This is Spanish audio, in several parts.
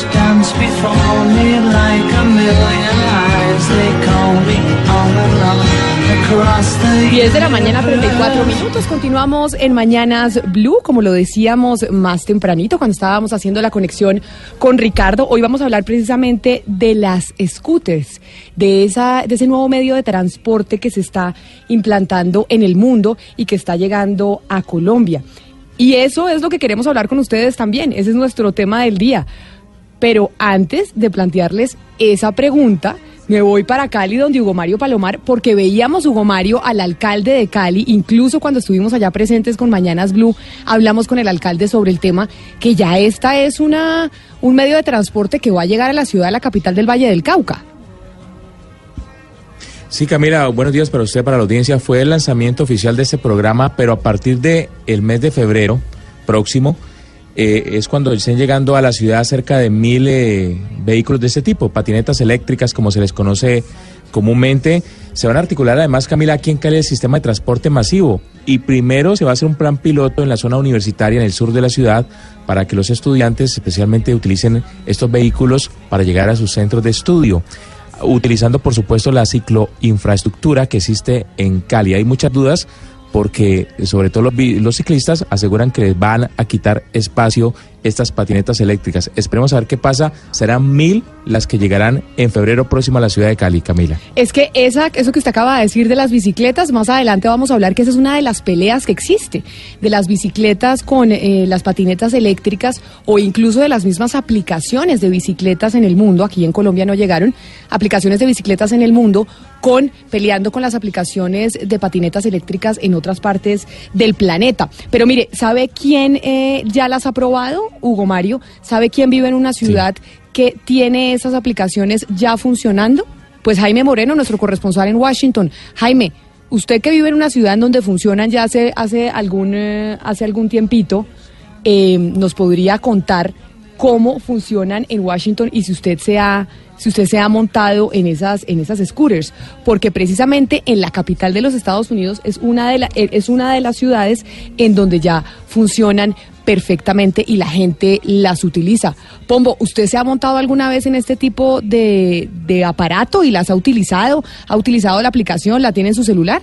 Dance before me like a million eyes. They call me on and on across the 10 de la mañana, 34 minutos. Continuamos en Mañanas Blue, como lo decíamos más tempranito cuando estábamos haciendo la conexión con Ricardo. Hoy vamos a hablar precisamente de las scooters, de, esa, de ese nuevo medio de transporte que se está implantando en el mundo y que está llegando a Colombia. Y eso es lo que queremos hablar con ustedes también. Ese es nuestro tema del día. Pero antes de plantearles esa pregunta, me voy para Cali, donde Hugo Mario Palomar, porque veíamos, Hugo Mario, al alcalde de Cali, incluso cuando estuvimos allá presentes con Mañanas Blue, hablamos con el alcalde sobre el tema, que ya esta es una, un medio de transporte que va a llegar a la ciudad, a la capital del Valle del Cauca. Sí, Camila, buenos días para usted, para la audiencia. Fue el lanzamiento oficial de este programa, pero a partir de el mes de febrero próximo eh, es cuando estén llegando a la ciudad cerca de mil eh, vehículos de este tipo, patinetas eléctricas, como se les conoce comúnmente. Se van a articular además, Camila, aquí en Cali el sistema de transporte masivo. Y primero se va a hacer un plan piloto en la zona universitaria, en el sur de la ciudad, para que los estudiantes especialmente utilicen estos vehículos para llegar a sus centros de estudio utilizando por supuesto la cicloinfraestructura que existe en Cali. Hay muchas dudas porque sobre todo los, los ciclistas aseguran que les van a quitar espacio estas patinetas eléctricas. Esperemos a ver qué pasa. Serán mil las que llegarán en febrero próximo a la ciudad de Cali, Camila. Es que esa, eso que usted acaba de decir de las bicicletas, más adelante vamos a hablar que esa es una de las peleas que existe, de las bicicletas con eh, las patinetas eléctricas o incluso de las mismas aplicaciones de bicicletas en el mundo, aquí en Colombia no llegaron, aplicaciones de bicicletas en el mundo con peleando con las aplicaciones de patinetas eléctricas en otras partes del planeta. Pero mire, ¿sabe quién eh, ya las ha probado, Hugo Mario? ¿Sabe quién vive en una ciudad que tiene esas aplicaciones ya funcionando? Pues Jaime Moreno, nuestro corresponsal en Washington. Jaime, usted que vive en una ciudad en donde funcionan ya hace, hace, algún, eh, hace algún tiempito, eh, nos podría contar cómo funcionan en Washington y si usted se ha, si usted se ha montado en esas, en esas scooters, porque precisamente en la capital de los Estados Unidos es una de, la- eh, es una de las ciudades en donde ya funcionan perfectamente y la gente las utiliza. Pombo, ¿usted se ha montado alguna vez en este tipo de, de aparato y las ha utilizado? ¿Ha utilizado la aplicación? ¿La tiene en su celular?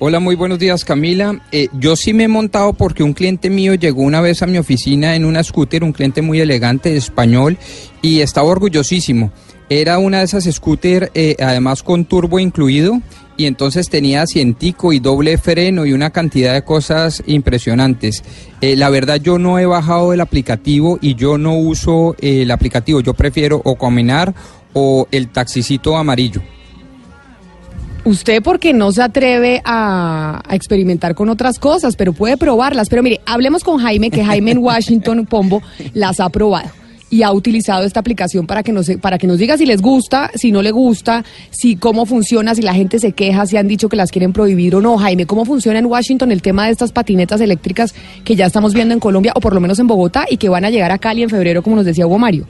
Hola, muy buenos días Camila. Eh, yo sí me he montado porque un cliente mío llegó una vez a mi oficina en una scooter, un cliente muy elegante, español, y estaba orgullosísimo. Era una de esas scooter, eh, además con turbo incluido, y entonces tenía asientico y doble freno y una cantidad de cosas impresionantes. Eh, la verdad yo no he bajado el aplicativo y yo no uso eh, el aplicativo, yo prefiero o caminar o el taxicito amarillo. Usted porque no se atreve a, a experimentar con otras cosas, pero puede probarlas. Pero mire, hablemos con Jaime, que Jaime en Washington, Pombo, las ha probado. y ha utilizado esta aplicación para que nos para que nos diga si les gusta, si no le gusta, si cómo funciona, si la gente se queja, si han dicho que las quieren prohibir o no. Jaime, ¿cómo funciona en Washington el tema de estas patinetas eléctricas que ya estamos viendo en Colombia o por lo menos en Bogotá y que van a llegar a Cali en febrero, como nos decía Hugo Mario?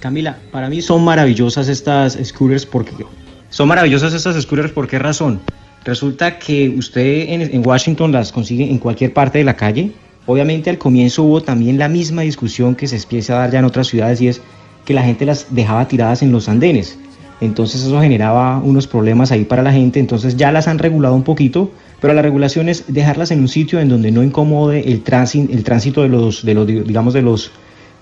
Camila, para mí son maravillosas estas scooters porque son maravillosas estas scooters por qué razón. Resulta que usted en, Washington las consigue en cualquier parte de la calle. Obviamente al comienzo hubo también la misma discusión que se empieza a dar ya en otras ciudades y es que la gente las dejaba tiradas en los andenes. Entonces eso generaba unos problemas ahí para la gente. Entonces ya las han regulado un poquito, pero la regulación es dejarlas en un sitio en donde no incomode el tránsito, el tránsito de los, de los, digamos, de los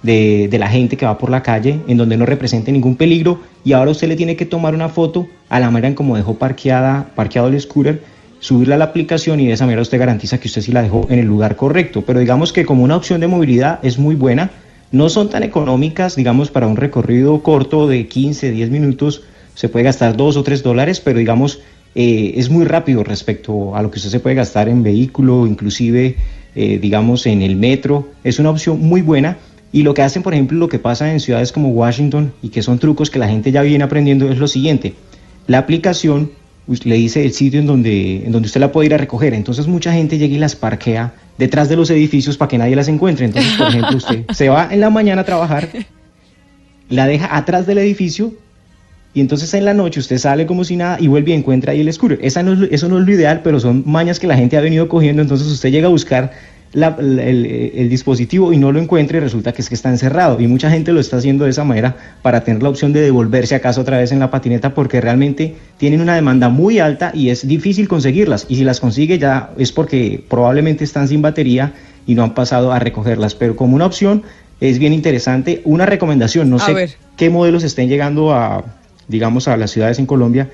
de, la gente que va por la calle, en donde no represente ningún peligro, y ahora usted le tiene que tomar una foto a la manera en como dejó parqueada, parqueado el scooter, subirla a la aplicación y de esa manera usted garantiza que usted sí la dejó en el lugar correcto. Pero digamos que como una opción de movilidad es muy buena, no son tan económicas, digamos, para un recorrido corto de 15, 10 minutos, se puede gastar 2 o 3 dólares, pero digamos, eh, es muy rápido respecto a lo que usted se puede gastar en vehículo, inclusive, eh, digamos, en el metro. Es una opción muy buena y lo que hacen, por ejemplo, lo que pasa en ciudades como Washington y que son trucos que la gente ya viene aprendiendo es lo siguiente. La aplicación le dice el sitio en donde, en donde usted la puede ir a recoger. Entonces mucha gente llega y las parquea detrás de los edificios para que nadie las encuentre. Entonces, por ejemplo, usted se va en la mañana a trabajar, la deja atrás del edificio y entonces en la noche usted sale como si nada y vuelve y encuentra ahí el scooter. Esa no es, eso no es lo ideal, pero son mañas que la gente ha venido cogiendo. Entonces usted llega a buscar la, el, el, dispositivo y no lo encuentre resulta que es que está encerrado. Y mucha gente lo está haciendo de esa manera para tener la opción de devolverse acaso otra vez en la patineta porque realmente tienen una demanda muy alta y es difícil conseguirlas. Y si las consigue ya es porque probablemente están sin batería y no han pasado a recogerlas. Pero como una opción es bien interesante. Una recomendación, no A sé ver. qué modelos estén llegando a, digamos, a las ciudades en Colombia.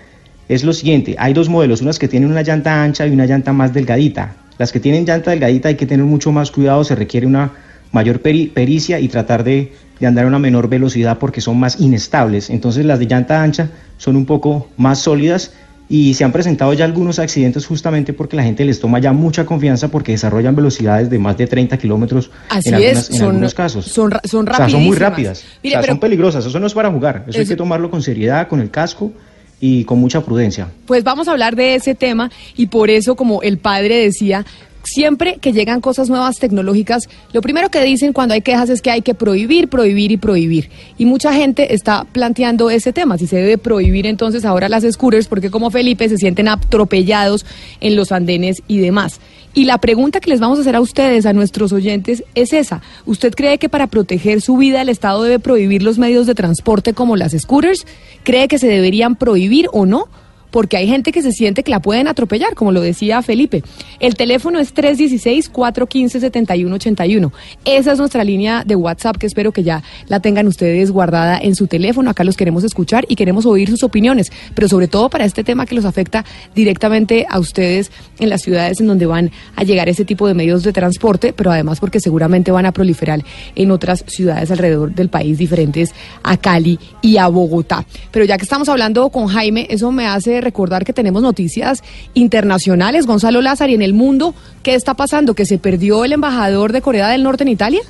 Es lo siguiente, hay dos modelos, unas que tienen una llanta ancha y una llanta más delgadita. Las que tienen llanta delgadita hay que tener mucho más cuidado, se requiere una mayor peri- pericia y tratar de, de andar a una menor velocidad porque son más inestables. Entonces las de llanta ancha son un poco más sólidas y se han presentado ya algunos accidentes justamente porque la gente les toma ya mucha confianza porque desarrollan velocidades de más de 30 kilómetros en, algunas- es, en algunos casos. son, son O sea, son muy rápidas. Mire, o sea, pero son peligrosas. Eso no es para jugar. Eso, hay que tomarlo con seriedad, con el casco y con mucha prudencia. Pues vamos a hablar de ese tema y por eso, como el padre decía, siempre que llegan cosas nuevas tecnológicas, lo primero que dicen cuando hay quejas es que hay que prohibir, prohibir y prohibir. Y mucha gente está planteando ese tema, si se debe prohibir entonces ahora las scooters, porque como Felipe se sienten atropellados en los andenes y demás. Y la pregunta que les vamos a hacer a ustedes, a nuestros oyentes, es esa. ¿Usted cree que para proteger su vida el Estado debe prohibir los medios de transporte como las scooters? ¿Cree que se deberían prohibir o no? Porque hay gente que se siente que la pueden atropellar, como lo decía Felipe. El teléfono es 316-415-7181. Esa es nuestra línea de WhatsApp que espero que ya la tengan ustedes guardada en su teléfono. Acá los queremos escuchar y queremos oír sus opiniones, pero sobre todo para este tema que los afecta directamente a ustedes en las ciudades en donde van a llegar ese tipo de medios de transporte, pero además porque seguramente van a proliferar en otras ciudades alrededor del país diferentes a Cali y a Bogotá. Pero ya que estamos hablando con Jaime, eso me hace recordar que tenemos noticias internacionales. Gonzalo Lázaro, y en el mundo, ¿qué está pasando? ¿Que se perdió el embajador de Corea del Norte en Italia?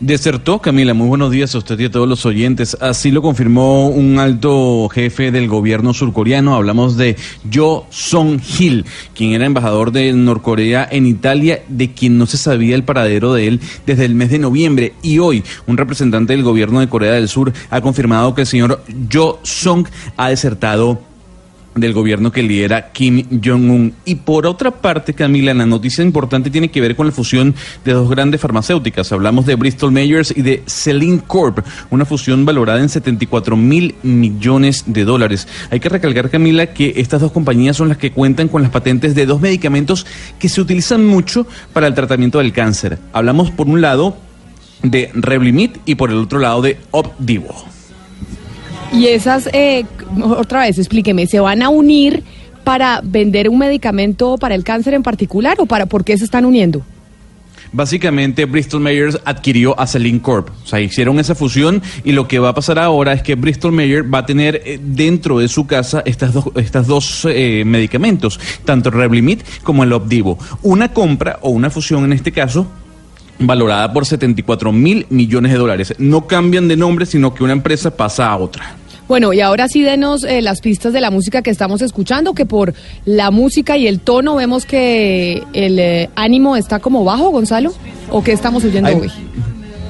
Desertó, Camila. Muy buenos días a usted y a todos los oyentes. Así lo confirmó un alto jefe del gobierno surcoreano. Hablamos de Jo Song-hil, quien era embajador de Norcorea en Italia, de quien no se sabía el paradero de él desde el mes de noviembre. Y hoy, un representante del gobierno de Corea del Sur ha confirmado que el señor Jo Song ha desertado del gobierno que lidera Kim Jong-un. Y por otra parte, Camila, la noticia importante tiene que ver con la fusión de dos grandes farmacéuticas. Hablamos de Bristol Myers y de Celine Corp, una fusión valorada en 74 mil millones de dólares. Hay que recalcar, Camila, que estas dos compañías son las que cuentan con las patentes de dos medicamentos que se utilizan mucho para el tratamiento del cáncer. Hablamos, por un lado, de Revlimid y por el otro lado de Opdivo. Y esas, eh, otra vez, explíqueme, ¿se van a unir para vender un medicamento para el cáncer en particular o para por qué se están uniendo? Básicamente, Bristol Myers adquirió a Celine Corp. O sea, hicieron esa fusión y lo que va a pasar ahora es que Bristol Myers va a tener eh, dentro de su casa estas dos, estas dos eh, medicamentos, tanto Revlimid como el Opdivo. Una compra o una fusión en este caso valorada por 74 mil millones de dólares. No cambian de nombre, sino que una empresa pasa a otra. Bueno, y ahora sí denos eh, las pistas de la música que estamos escuchando, que por la música y el tono vemos que el eh, ánimo está como bajo, Gonzalo, o qué estamos oyendo Hay- hoy.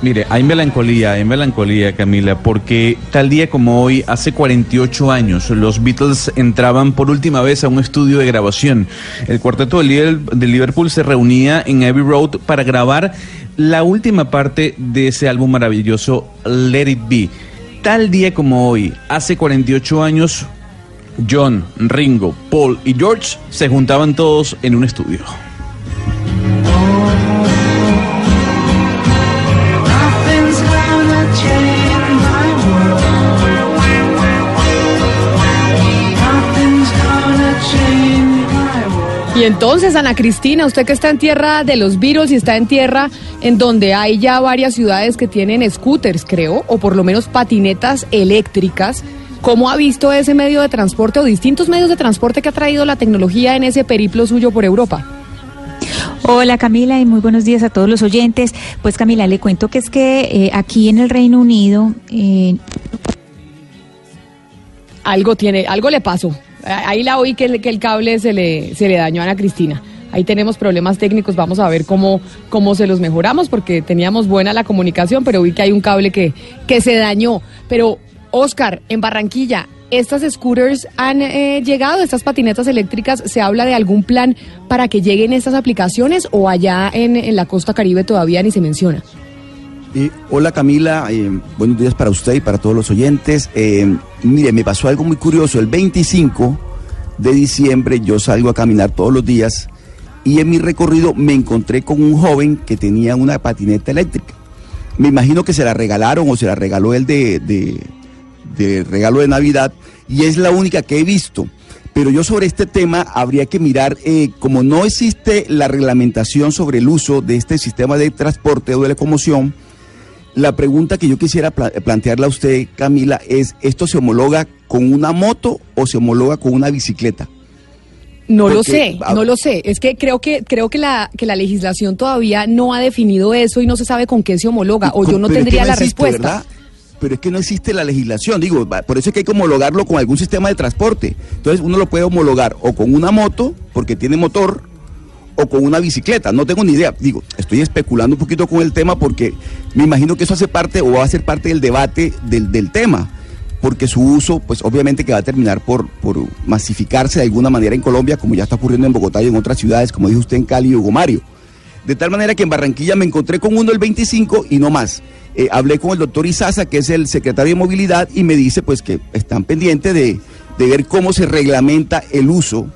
Mire, hay melancolía, hay melancolía, Camila, porque tal día como hoy, hace 48 años, los Beatles entraban por última vez a un estudio de grabación. El cuarteto de Liverpool se reunía en Abbey Road para grabar la última parte de ese álbum maravilloso, Let It Be. Tal día como hoy, hace 48 años, John, Ringo, Paul y George se juntaban todos en un estudio. Y entonces, Ana Cristina, usted que está en tierra de los Beatles y está en tierra en donde hay ya varias ciudades que tienen scooters, creo, o por lo menos patinetas eléctricas, ¿cómo ha visto ese medio de transporte o distintos medios de transporte que ha traído la tecnología en ese periplo suyo por Europa? Hola Camila y muy buenos días a todos los oyentes. Pues Camila, le cuento que es que eh, aquí en el Reino Unido eh, Algo tiene, algo le pasó. Ahí la oí que el, cable se le, se le dañó a Ana Cristina. Ahí tenemos problemas técnicos, vamos a ver cómo, se los mejoramos, porque teníamos buena la comunicación, pero vi que hay un cable que, se dañó. Pero, Oscar, en Barranquilla, ¿estas scooters han eh, llegado, estas patinetas eléctricas? ¿Se habla de algún plan para que lleguen estas aplicaciones o allá en la costa caribe todavía ni se menciona? Eh, hola Camila, eh, buenos días para usted y para todos los oyentes. Eh, mire, me pasó algo muy curioso. El 25 de diciembre yo salgo a caminar todos los días y en mi recorrido me encontré con un joven que tenía una patineta eléctrica. Me imagino que se la regalaron o se la regaló él de, regalo de Navidad y es la única que he visto. Pero yo sobre este tema habría que mirar, eh, como no existe la reglamentación sobre el uso de este sistema de transporte o de locomoción, la pregunta que yo quisiera pla- plantearle a usted, Camila, es, ¿esto se homologa con una moto o se homologa con una bicicleta? No lo sé, a- no lo sé. Es que creo que creo que la que la legislación todavía no ha definido eso y no se sabe con qué se homologa o yo no Pero es que tendría la existe, respuesta. ¿verdad? Pero es que no existe la legislación, digo, por eso es que hay que homologarlo con algún sistema de transporte. Entonces uno lo puede homologar o con una moto, porque tiene motor, o con una bicicleta, no tengo ni idea. Digo, estoy especulando un poquito con el tema porque me imagino que eso hace parte o va a ser parte del debate del, del tema, porque su uso, pues obviamente que va a terminar por, por masificarse de alguna manera en Colombia, como ya está ocurriendo en Bogotá y en otras ciudades, como dijo usted en Cali y Hugo Mario. De tal manera que en Barranquilla me encontré con uno el 25 y no más. Eh, hablé con el doctor Izaza, que es el secretario de movilidad, y me dice pues que están pendientes de, de ver cómo se reglamenta el uso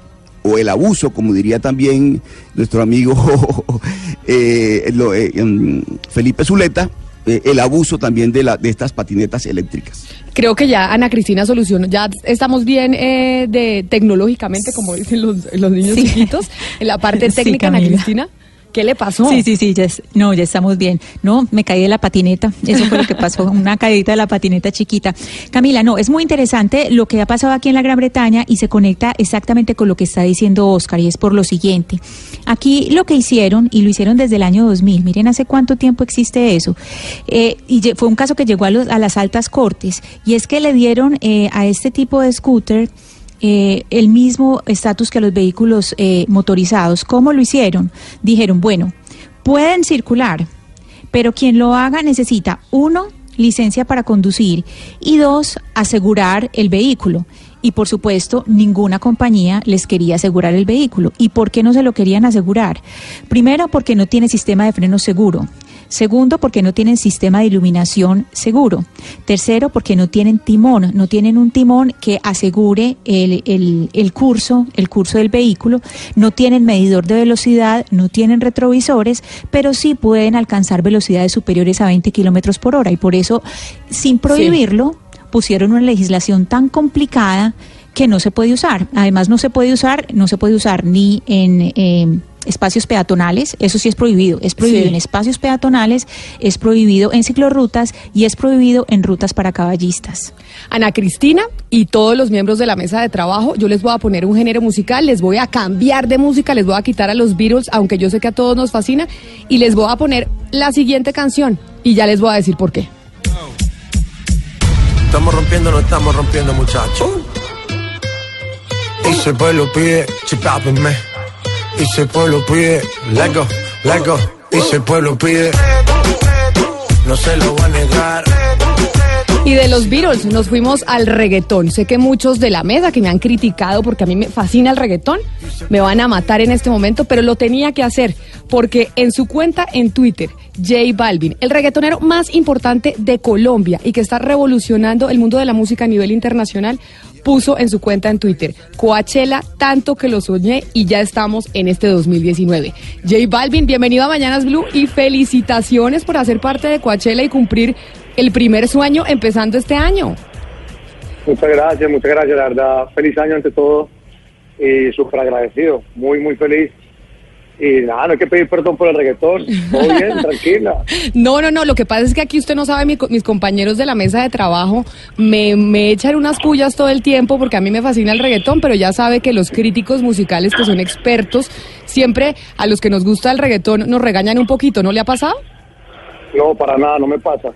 o el abuso, como diría también nuestro amigo eh, lo- eh, em, Felipe Zuleta, eh, el abuso también de, la, de estas patinetas eléctricas. Creo que ya Ana Cristina solucionó, ya estamos bien eh, de tecnológicamente, como dicen los, los niños Sí. chiquitos, en la parte Sí, técnica, Ana. Cristina. ¿Qué le pasó? Sí, sí, sí, ya es- no, ya estamos bien. No, me caí de la patineta. Eso fue lo que pasó, una caída de la patineta chiquita. Camila, no, es muy interesante lo que ha pasado aquí en la Gran Bretaña y se conecta exactamente con lo que está diciendo Oscar y es por lo siguiente. Aquí lo que hicieron, y lo hicieron desde el año 2000, miren hace cuánto tiempo existe eso, eh, y fue un caso que llegó a, los- a las altas cortes, y es que le dieron eh, a este tipo de scooter eh, el mismo estatus que los vehículos eh, motorizados. ¿Cómo lo hicieron? Dijeron, bueno, pueden circular, pero quien lo haga necesita, uno, licencia para conducir y dos, asegurar el vehículo. Y por supuesto, ninguna compañía les quería asegurar el vehículo. ¿Y por qué no se lo querían asegurar? Primero, porque no tiene sistema de freno seguro. Segundo, porque no tienen sistema de iluminación seguro. Tercero, porque no tienen timón, no tienen un timón que asegure el, el- el curso, el curso del vehículo. No tienen medidor de velocidad, no tienen retrovisores, pero sí pueden alcanzar velocidades superiores a 20 kilómetros por hora. Y por eso, sin prohibirlo, pusieron una legislación tan complicada que no se puede usar. Además, no se puede usar, no se puede usar ni en, eh, espacios peatonales, eso sí es prohibido, es prohibido Sí. en espacios peatonales, es prohibido en ciclorrutas y es prohibido en rutas para caballistas. Ana Cristina y todos los miembros de la mesa de trabajo, yo les voy a poner un género musical, les voy a cambiar de música, les voy a quitar a los Beatles, aunque yo sé que a todos nos fascina, y les voy a poner la siguiente canción y ya les voy a decir por qué. Estamos rompiendo, no estamos rompiendo, muchachos. Y si el pueblo pide, chipápenme. El pueblo pide. Y si el pueblo pide, no se lo va a negar. Y de los Beatles nos fuimos al reggaetón. Sé que muchos de la mesa que me han criticado porque a mí me fascina el reggaetón, me van a matar en este momento, pero lo tenía que hacer porque en su cuenta en Twitter, J Balvin, el reggaetonero más importante de Colombia y que está revolucionando el mundo de la música a nivel internacional, puso en su cuenta en Twitter, Coachella, tanto que lo soñé y ya estamos en este 2019. J Balvin, bienvenido a Mañanas Blue y felicitaciones por hacer parte de Coachella y cumplir el primer sueño empezando este año. Muchas gracias, muchas gracias, la verdad. Feliz año ante todo y súper agradecido, muy, muy feliz. Y nada, no hay que pedir perdón por el reggaetón. Todo bien, tranquila. No, no, no, lo que pasa es que aquí usted no sabe, mi mis compañeros de la mesa de trabajo me, me echan unas pullas todo el tiempo porque a mí me fascina el reggaetón, pero ya sabe que los críticos musicales que son expertos, siempre a los que nos gusta el reggaetón nos regañan un poquito, ¿no le ha pasado? No, para nada, no me pasa.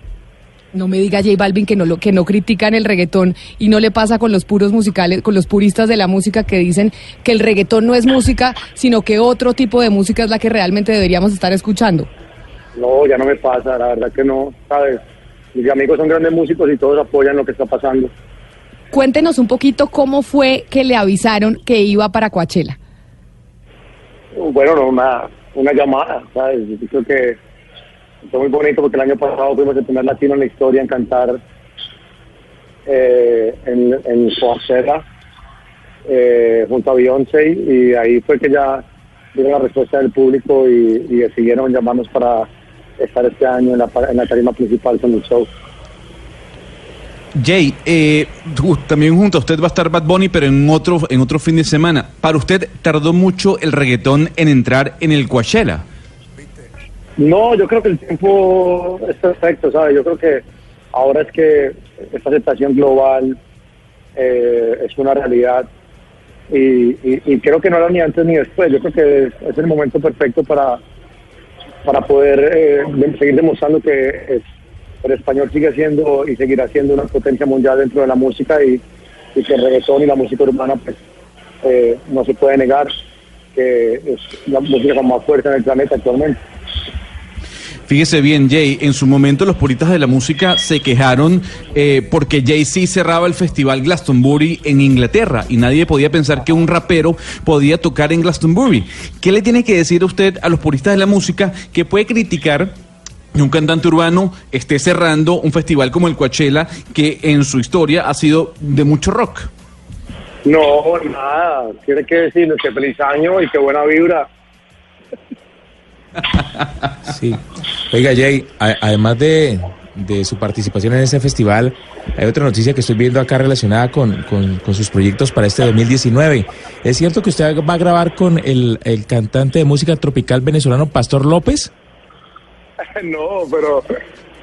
No me diga J Balvin que no lo que no critican el reggaetón y no le pasa con los puros musicales, con los puristas de la música que dicen que el reggaetón no es música, sino que otro tipo de música es la que realmente deberíamos estar escuchando. No, ya no me pasa, la verdad que no, ¿sabes? Mis amigos son grandes músicos y todos apoyan lo que está pasando. Cuéntenos un poquito cómo fue que le avisaron que iba para Coachella. Bueno, no, una, una llamada, ¿sabes? Yo creo que fue muy bonito porque el año pasado fuimos el primer latino en la historia en cantar eh, en, en Coachella eh, junto a Beyoncé y ahí fue que ya vieron la respuesta del público y, y decidieron llamarnos para estar este año en la, en la tarima principal con el show. Jay, eh, también junto a usted va a estar Bad Bunny, pero en otro, en otro fin de semana. Para usted, ¿tardó mucho el reggaetón en entrar en el Coachella? No, yo creo que el tiempo es perfecto, ¿sabes? Yo creo que ahora es que esta aceptación global eh, es una realidad y, y- creo que no era ni antes ni después. Yo creo que es, el momento perfecto para, para poder eh, seguir demostrando que el español sigue siendo y seguirá siendo una potencia mundial dentro de la música y, y que el reggaetón y la música urbana pues eh, no se puede negar que es la música con más fuerza en el planeta actualmente. Fíjese bien, Jay, en su momento los puristas de la música se quejaron eh, porque Jay-Z cerraba el festival Glastonbury en Inglaterra y nadie podía pensar que un rapero podía tocar en Glastonbury. ¿Qué le tiene que decir a usted a los puristas de la música que puede criticar que un cantante urbano esté cerrando un festival como el Coachella que en su historia ha sido de mucho rock? No, nada. Tiene que decirles que feliz año y que buena vibra. Sí. Oiga, Jay, además de, de su participación en ese festival, hay otra noticia que estoy viendo acá relacionada con, con- sus proyectos para este 2019. ¿Es cierto que usted va a grabar con el, el cantante de música tropical venezolano Pastor López? no, pero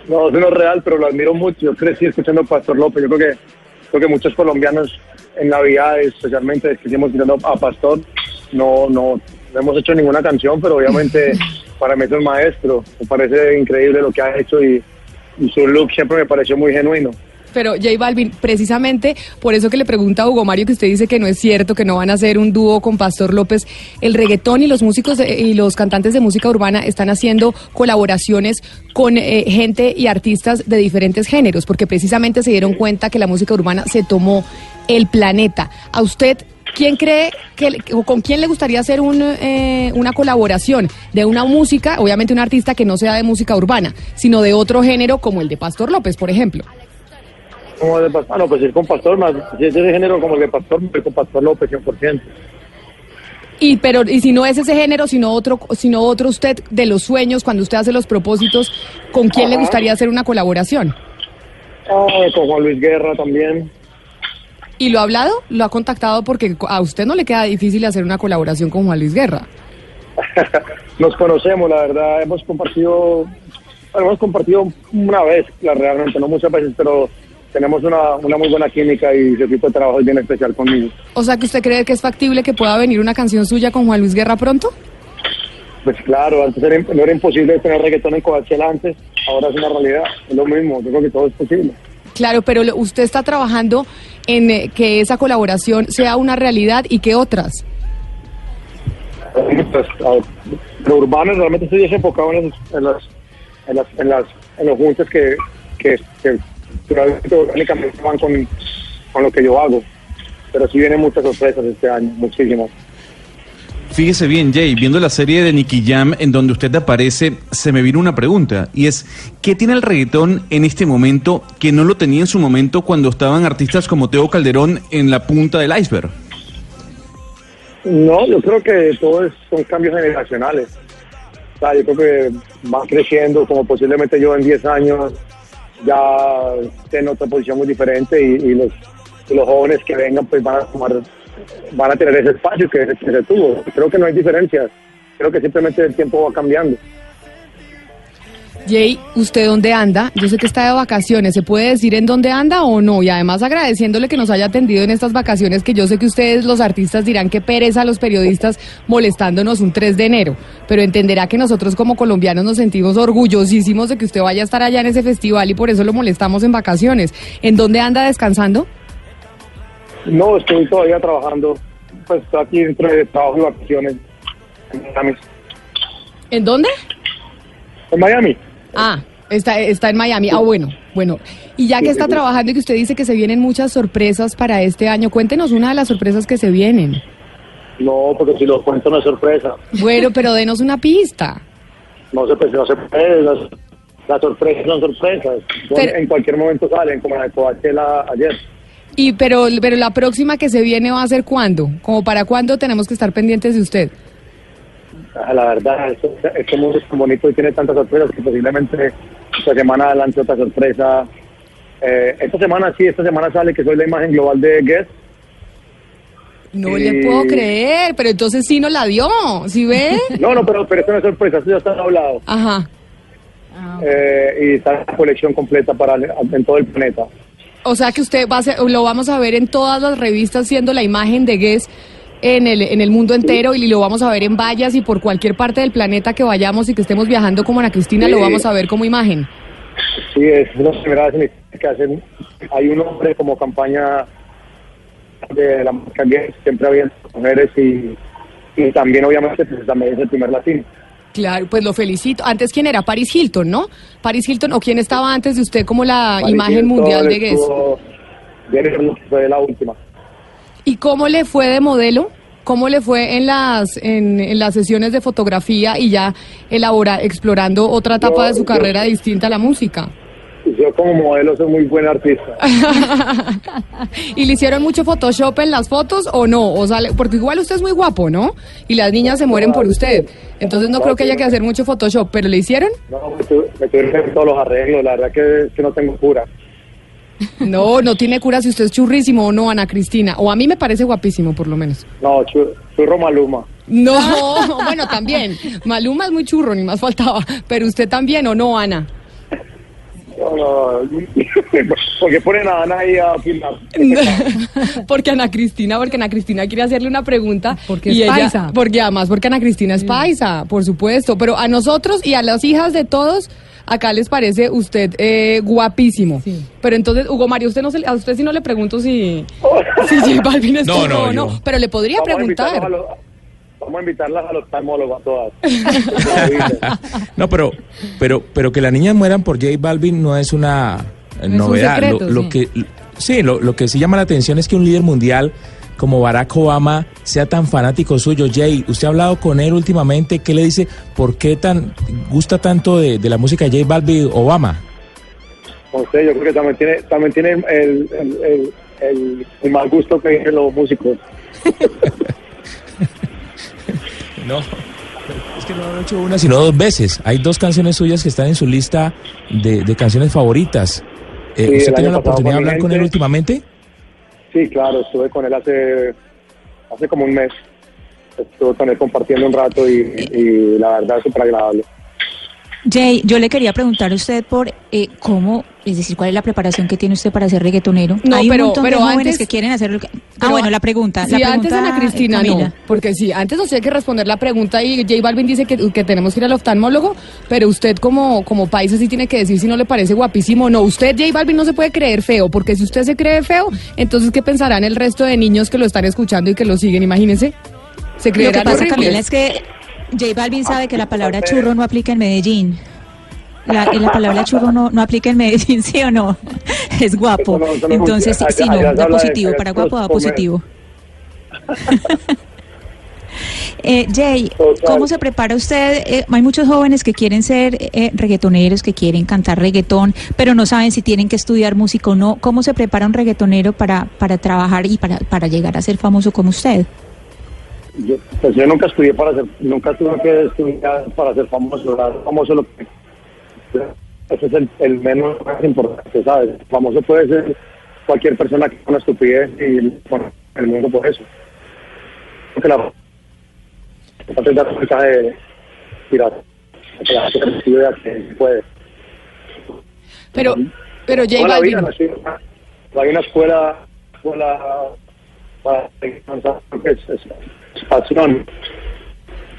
no, eso no es real, pero lo admiro mucho. Yo crecí escuchando a Pastor López. Yo creo que creo que muchos colombianos en Navidades, especialmente crecimos escuchando a Pastor. No, no, no hemos hecho ninguna canción, pero obviamente para mí es un maestro. Me parece increíble lo que ha hecho y, y su look siempre me pareció muy genuino. Pero J Balvin, precisamente por eso que le pregunta a Hugo Mario que usted dice que no es cierto, que no van a hacer un dúo con Pastor López, el reggaetón y los músicos de- y los cantantes de música urbana están haciendo colaboraciones con eh, gente y artistas de diferentes géneros, porque precisamente se dieron cuenta que la música urbana se tomó el planeta. ¿A usted quién cree que o con quién le gustaría hacer un, eh, una colaboración de una música, obviamente un artista que no sea de música urbana, sino de otro género como el de Pastor López, por ejemplo? Como el de Pastor, ah, no, pues es con Pastor, más, si es de ese género como el de Pastor, voy con Pastor López 100%. Y pero y si no es ese género, sino otro, sino otro usted de los sueños cuando usted hace los propósitos, ¿con quién le gustaría hacer una colaboración? Ah, con Juan Luis Guerra también. ¿Y lo ha hablado? ¿Lo ha contactado? Porque a usted no le queda difícil hacer una colaboración con Juan Luis Guerra. nos conocemos, la verdad, hemos compartido, bueno, hemos compartido una vez, la, realmente, no muchas veces, pero tenemos una, una muy buena química y su equipo de trabajo es bien especial conmigo. O sea, que usted cree que es factible que pueda venir una canción suya con Juan Luis Guerra pronto? Pues claro, antes era, no era imposible tener reggaetón en Coachella antes, ahora es una realidad, es lo mismo, yo creo que todo es posible. Claro, pero usted está trabajando en eh, que esa colaboración sea una realidad y que otras. Pues, lo urbano realmente estoy enfocado en, en las en las en las en los juntos que que, que orgánicamente van con, con lo que yo hago pero sí vienen muchas sorpresas este año muchísimas Fíjese bien, Jay, viendo la serie de Nicky Jam en donde usted aparece, se me vino una pregunta y es, ¿qué tiene el reggaetón en este momento que no lo tenía en su momento cuando estaban artistas como Teo Calderón en la punta del iceberg? no yo creo que todo es, son cambios generacionales o sea, yo creo que van creciendo como posiblemente yo en 10 años ya esté en otra posición muy diferente y, los los jóvenes que vengan pues van a tomar van a tener ese espacio que, se tuvo. Creo que no hay diferencias. Creo que simplemente el tiempo va cambiando. Jay, ¿usted dónde anda? Yo sé que está de vacaciones. ¿Se puede decir en dónde anda o no? Y además agradeciéndole que nos haya atendido en estas vacaciones, que yo sé que ustedes, los artistas, dirán que pereza a los periodistas molestándonos un 3 de enero. Pero entenderá que nosotros como colombianos nos sentimos orgullosísimos de que usted vaya a estar allá en ese festival y por eso lo molestamos en vacaciones. ¿En dónde anda descansando? No, estoy todavía trabajando. Pues estoy aquí entre trabajo y vacaciones en Miami. ¿En dónde? En Miami. Ah, está, está en Miami. Ah, bueno, bueno. Y ya que está trabajando y que usted dice que se vienen muchas sorpresas para este año, cuéntenos una de las sorpresas que se vienen. No, porque si lo cuento no es sorpresa. Bueno, pero denos una pista. No se, pues, no se puede. Las, las sorpresas son sorpresas. Pero- en cualquier momento salen, como la de Coachella ayer. Y pero, pero la próxima que se viene va a ser cuándo? Como para cuándo tenemos que estar pendientes de usted. Ah, La verdad, este, este mundo es tan bonito y tiene tantas sorpresas que posiblemente esta semana adelante otra sorpresa. Eh, esta semana sí, esta semana sale que soy la imagen global de Guess. No Y- le puedo creer, pero entonces sí nos la dio, ¿sí ve? No, no, pero, pero esto no es sorpresa, esto ya está hablado. Ajá. Eh, y está la colección completa para en todo el planeta. O sea que usted va a ser- lo vamos a ver en todas las revistas siendo la imagen de Guess en el, en el mundo entero y lo vamos a ver en vallas y por cualquier parte del planeta que vayamos y que estemos viajando como Ana Cristina, Sí. lo vamos a ver como imagen. Sí, es una primera vez que hacen. Hay un hombre como campaña de la marca Guess, siempre había mujeres y, y también, obviamente, pues, también es el primer latino. Claro, pues lo felicito. Antes, ¿quién era? Paris Hilton, ¿no? Paris Hilton, ¿o quién estaba antes de usted como la Paris imagen Hilton mundial de Guess? fue la última. ¿Y cómo le fue de modelo? ¿Cómo le fue en las en, en las sesiones de fotografía y ya elabora, explorando otra etapa Yo- de su yo- carrera distinta a la música? Yo como modelo soy muy buen artista. ¿Y le hicieron mucho Photoshop en las fotos o no? O sale, porque igual usted es muy guapo, ¿no? Y las niñas se mueren por usted. Entonces no creo que haya que hacer mucho Photoshop, pero ¿le hicieron? No, me tuve que hacer todos los arreglos, la verdad que, que no tengo cura. No, no tiene cura si usted es churrísimo o no, Ana Cristina. O a mí me parece guapísimo, por lo menos. No, chu- churro Maluma. No, bueno, también. Maluma es muy churro, ni más faltaba. Pero usted también, ¿o no, Ana? No, porque ponen a Ana ahí a opinar. porque Ana Cristina, porque Ana Cristina quiere hacerle una pregunta. Porque y es ella- paisa. Porque además, porque Ana Cristina es paisa, por supuesto. Pero a nosotros y a las hijas de todos, acá les parece usted eh, guapísimo. Pero entonces, Hugo Mario, usted no se, a usted sí no le pregunto si, si J Balvin es No, no, o no. yo- Pero le podría Vamos a preguntar. a los- Vamos a invitarlas a los oftalmólogos a todas. No, pero, pero, pero que las niñas mueran por J Balvin no es una es un novedad. secreto, lo, lo sí. que, sí, lo, lo que sí llama la atención es que un líder mundial como Barack Obama sea tan fanático suyo. Jay, usted ha hablado con él últimamente. ¿Qué le dice? ¿Por qué tan gusta tanto de, de la música de J Balvin Obama? No sé, yo creo que también tiene, también tiene el, el, el, el- el mal gusto que tienen los músicos. No. Es que no han hecho una, sino dos veces. Hay dos canciones suyas que están en su lista de, de canciones favoritas. Eh, Sí, ¿Usted el ha tenido año la oportunidad de hablar con él últimamente? Sí, claro, estuve con él hace, hace como un mes. estuvo también compartiendo un rato y, y la verdad súper agradable. Jay, yo le quería preguntar a usted por eh, cómo, es decir, cuál es la preparación que tiene usted para ser reggaetonero. No, Hay pero- un montón pero de jóvenes antes- que quieren hacer lo que... Ah, bueno, la pregunta. Sí, la antes pregunta, Ana Cristina eh, no, porque sí, antes usted hay que responder la pregunta y J Balvin dice que, que tenemos que ir al oftalmólogo, pero usted como, como país sí tiene que decir si no le parece guapísimo o no. Usted, J Balvin, no se puede creer feo, porque si usted se cree feo, entonces ¿qué pensarán el resto de niños que lo están escuchando y que lo siguen? Imagínense. Se Lo que pasa, horribles. Camila, es que J Balvin sabe que la palabra churro no aplica en Medellín. La, la palabra churro no, no aplica en Medellín, ¿sí o no? Es guapo. Entonces, sí, no, da positivo. Para guapo da positivo. Eh, Jay, ¿cómo se prepara usted? Eh, hay muchos jóvenes que quieren ser eh, reggaetoneros, que quieren cantar reggaetón, pero no saben si tienen que estudiar música o no. ¿Cómo se prepara un reggaetonero para, para trabajar y para, para llegar a ser famoso como usted? Yo, pues yo nunca estudié para ser, nunca tuve que estudiar para ser famoso. ¿verdad? Famoso lo que ese es el, el menos más importante, ¿sabes? Famoso puede ser cualquier persona que una estupidez y bueno, el mundo por eso. Creo que la un mensaje de pirata, que la gente que puede. Pero, pero J Balvin. hay una escuela, escuela para que es,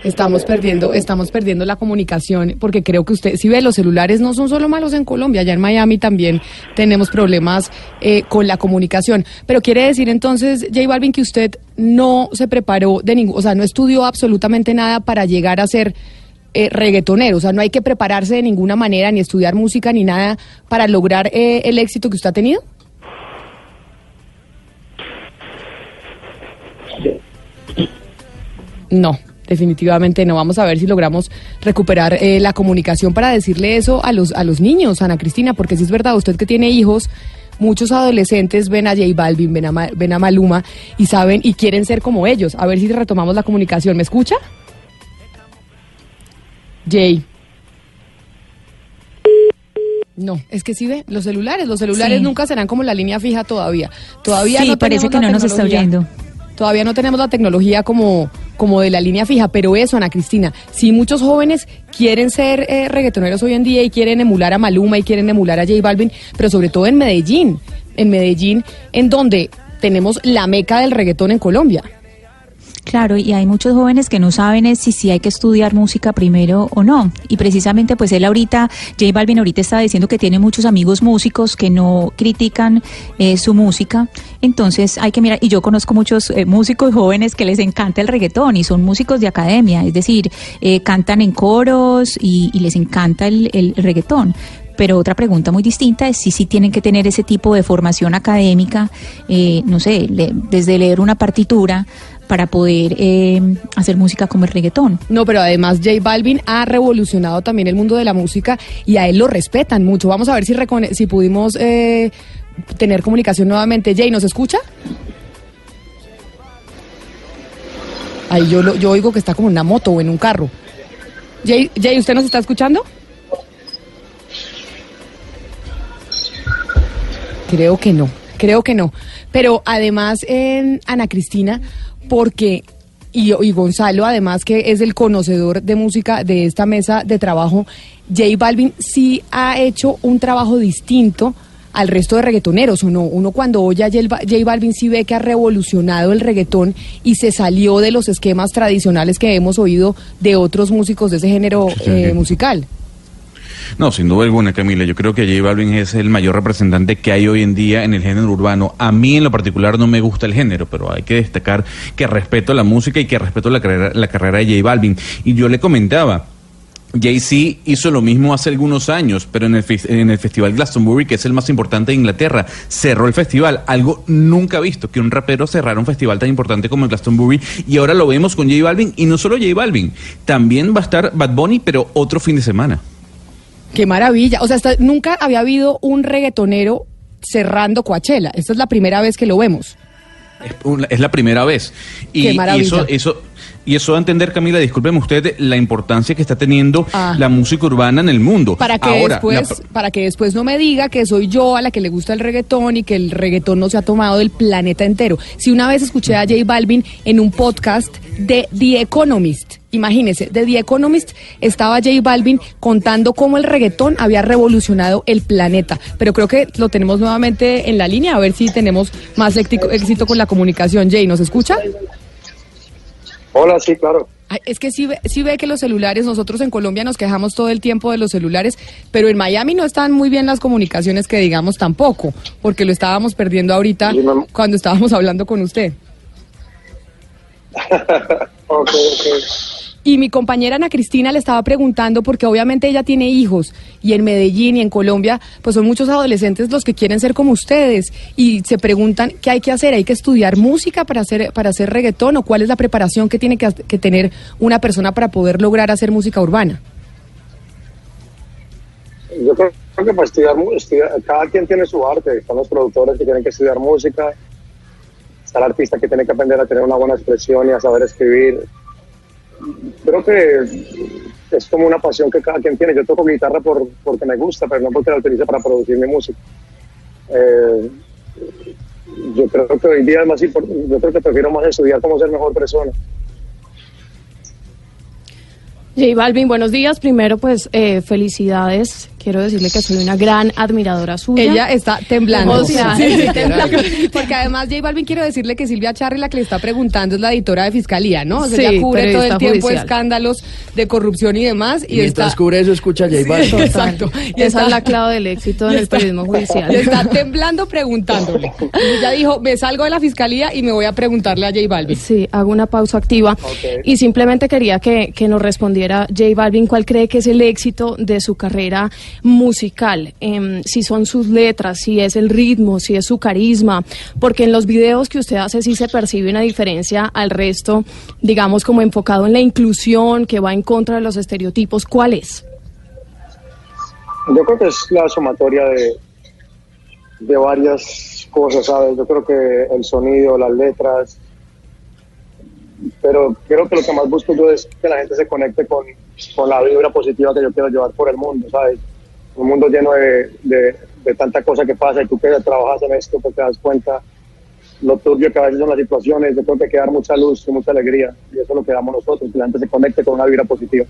Estamos perdiendo, estamos perdiendo la comunicación porque creo que usted, si ve, los celulares no son solo malos en Colombia, allá en Miami también tenemos problemas eh, con la comunicación. Pero quiere decir entonces, J Balvin, que usted no se preparó de ningún, o sea, no estudió absolutamente nada para llegar a ser eh, reggaetonero, o sea, no hay que prepararse de ninguna manera, ni estudiar música, ni nada para lograr eh, el éxito que usted ha tenido. No, definitivamente no. Vamos a ver si logramos recuperar eh, la comunicación para decirle eso a los, a los niños, Ana Cristina, porque si es verdad, usted que tiene hijos, muchos adolescentes ven a J Balvin, ven a, Ma- ven a Maluma y saben y quieren ser como ellos. A ver si retomamos la comunicación. ¿Me escucha? Jay. No, es que sí ve, los celulares, los celulares Sí. nunca serán como la línea fija todavía. Todavía Sí, no parece que no nos está oyendo. Todavía no tenemos la tecnología como, como de la línea fija, pero eso, Ana Cristina, sí muchos jóvenes quieren ser eh, reggaetoneros hoy en día y quieren emular a Maluma y quieren emular a J Balvin, pero sobre todo en Medellín, en Medellín, en donde tenemos la meca del reggaetón en Colombia. Claro, y hay muchos jóvenes que no saben es si, si hay que estudiar música primero o no. Y precisamente, pues él ahorita, J Balvin ahorita estaba diciendo que tiene muchos amigos músicos que no critican eh, su música. Entonces hay que mirar, y yo conozco muchos eh, músicos jóvenes que les encanta el reggaetón y son músicos de academia, es decir, eh, cantan en coros y, y les encanta el, el reggaetón. Pero otra pregunta muy distinta es si sí tienen que tener ese tipo de formación académica, eh, no sé, le- desde leer una partitura para poder eh, hacer música como el reggaetón. No, pero además J Balvin ha revolucionado también el mundo de la música y a él lo respetan mucho. Vamos a ver si, si pudimos eh, tener comunicación nuevamente. Jay, ¿nos escucha? Ahí yo, lo- yo oigo que está como en una moto o en un carro. Jay, Jay, ¿usted nos está escuchando? Creo que no, creo que no. Pero además, Ana Cristina, porque, y, y Gonzalo, además que es el conocedor de música de esta mesa de trabajo, J Balvin sí ha hecho un trabajo distinto al resto de reggaetoneros, ¿o no? Uno cuando oye a J Ba- J Balvin sí ve que ha revolucionado el reggaetón y se salió de los esquemas tradicionales que hemos oído de otros músicos de ese género Sí, eh, musical. No, sin duda alguna, Camila. Yo creo que J Balvin es el mayor representante que hay hoy en día en el género urbano. A mí en lo particular no me gusta el género, pero hay que destacar que respeto la música y que respeto la carrera, la carrera de J Balvin. Y yo le comentaba, Jay-Z hizo lo mismo hace algunos años, pero en el, en el Festival Glastonbury, que es el más importante de Inglaterra, cerró el festival. Algo nunca visto, que un rapero cerrara un festival tan importante como el Glastonbury. Y ahora lo vemos con J Balvin, y no solo J Balvin, también va a estar Bad Bunny, pero otro fin de semana. Qué maravilla. O sea, hasta- nunca había habido un reggaetonero cerrando Coachella. Esta es la primera vez que lo vemos. Es, la primera vez. Y, Qué y maravilla. eso, eso, y eso da a entender, Camila, discúlpeme usted, la importancia que está teniendo Ah. la música urbana en el mundo. Para que, Ahora, después, la- para que después no me diga que soy yo a la que le gusta el reggaetón y que el reggaetón no se ha tomado del planeta entero. Si una vez escuché a J Balvin en un podcast de The Economist, imagínese, de The Economist estaba J Balvin contando cómo el reggaetón había revolucionado el planeta. Pero creo que lo tenemos nuevamente en la línea, a ver si tenemos más éxito, éxito con la comunicación. Jay, ¿nos escucha? Hola, sí, claro. Ay, es que sí ve, sí ve que los celulares, nosotros en Colombia nos quejamos todo el tiempo de los celulares, pero en Miami no están muy bien las comunicaciones que digamos tampoco, porque lo estábamos perdiendo ahorita cuando estábamos hablando con usted. Ok, ok. Y mi compañera Ana Cristina le estaba preguntando, porque obviamente ella tiene hijos, y en Medellín y en Colombia, pues son muchos adolescentes los que quieren ser como ustedes, y se preguntan qué hay que hacer, hay que estudiar música para hacer, para hacer reggaetón, o cuál es la preparación que tiene que, tener una persona para poder lograr hacer música urbana. Yo creo que para estudiar, estudiar- cada quien tiene su arte. Están los productores que tienen que estudiar música, está el artista que tiene que aprender a tener una buena expresión y a saber escribir. Creo que es como una pasión que cada quien tiene. Yo toco guitarra por, porque me gusta, pero no porque la utilice para producir mi música. Eh, yo creo que hoy día es más importante, yo creo que prefiero más estudiar cómo ser mejor persona. J Balvin, buenos días. Primero, pues, eh, felicidades. Quiero decirle que soy una gran admiradora suya. Ella está temblando. O sea, Sí, literal. temblando. Porque además J Balvin quiero decirle que Silvia Charri la que le está preguntando es la editora de fiscalía, ¿no? O sea, Sí, ella cubre todo el tiempo judicial. escándalos de corrupción y demás. Y, Y mientras está... cubre eso, escucha a J Balvin. Sí, exacto. Y Esa está- es la clave del éxito en el periodismo judicial. y está temblando preguntándole. Y ella dijo, me salgo de la fiscalía y me voy a preguntarle a J Balvin. Sí, hago una pausa activa. Y simplemente quería que, que nos respondiera J Balvin cuál cree que es el éxito de su carrera musical. Em, si son sus letras, si es el ritmo, si es su carisma. Porque en los videos que usted hace sí se percibe una diferencia al resto, digamos como enfocado en la inclusión, que va en contra de los estereotipos. ¿Cuál es? Yo creo que es la sumatoria de, de varias cosas, ¿sabes? Yo creo que el sonido, las letras, pero creo que lo que más busco yo es que la gente se conecte con, con la vibra positiva que yo quiero llevar por el mundo, ¿sabes? Un mundo lleno de, de, de tanta cosa que pasa y tú que trabajas en esto, pues te das cuenta lo turbio que a veces son las situaciones, yo creo que hay que dar mucha luz y mucha alegría y eso es lo que damos nosotros, que la gente se conecte con una vibra positiva.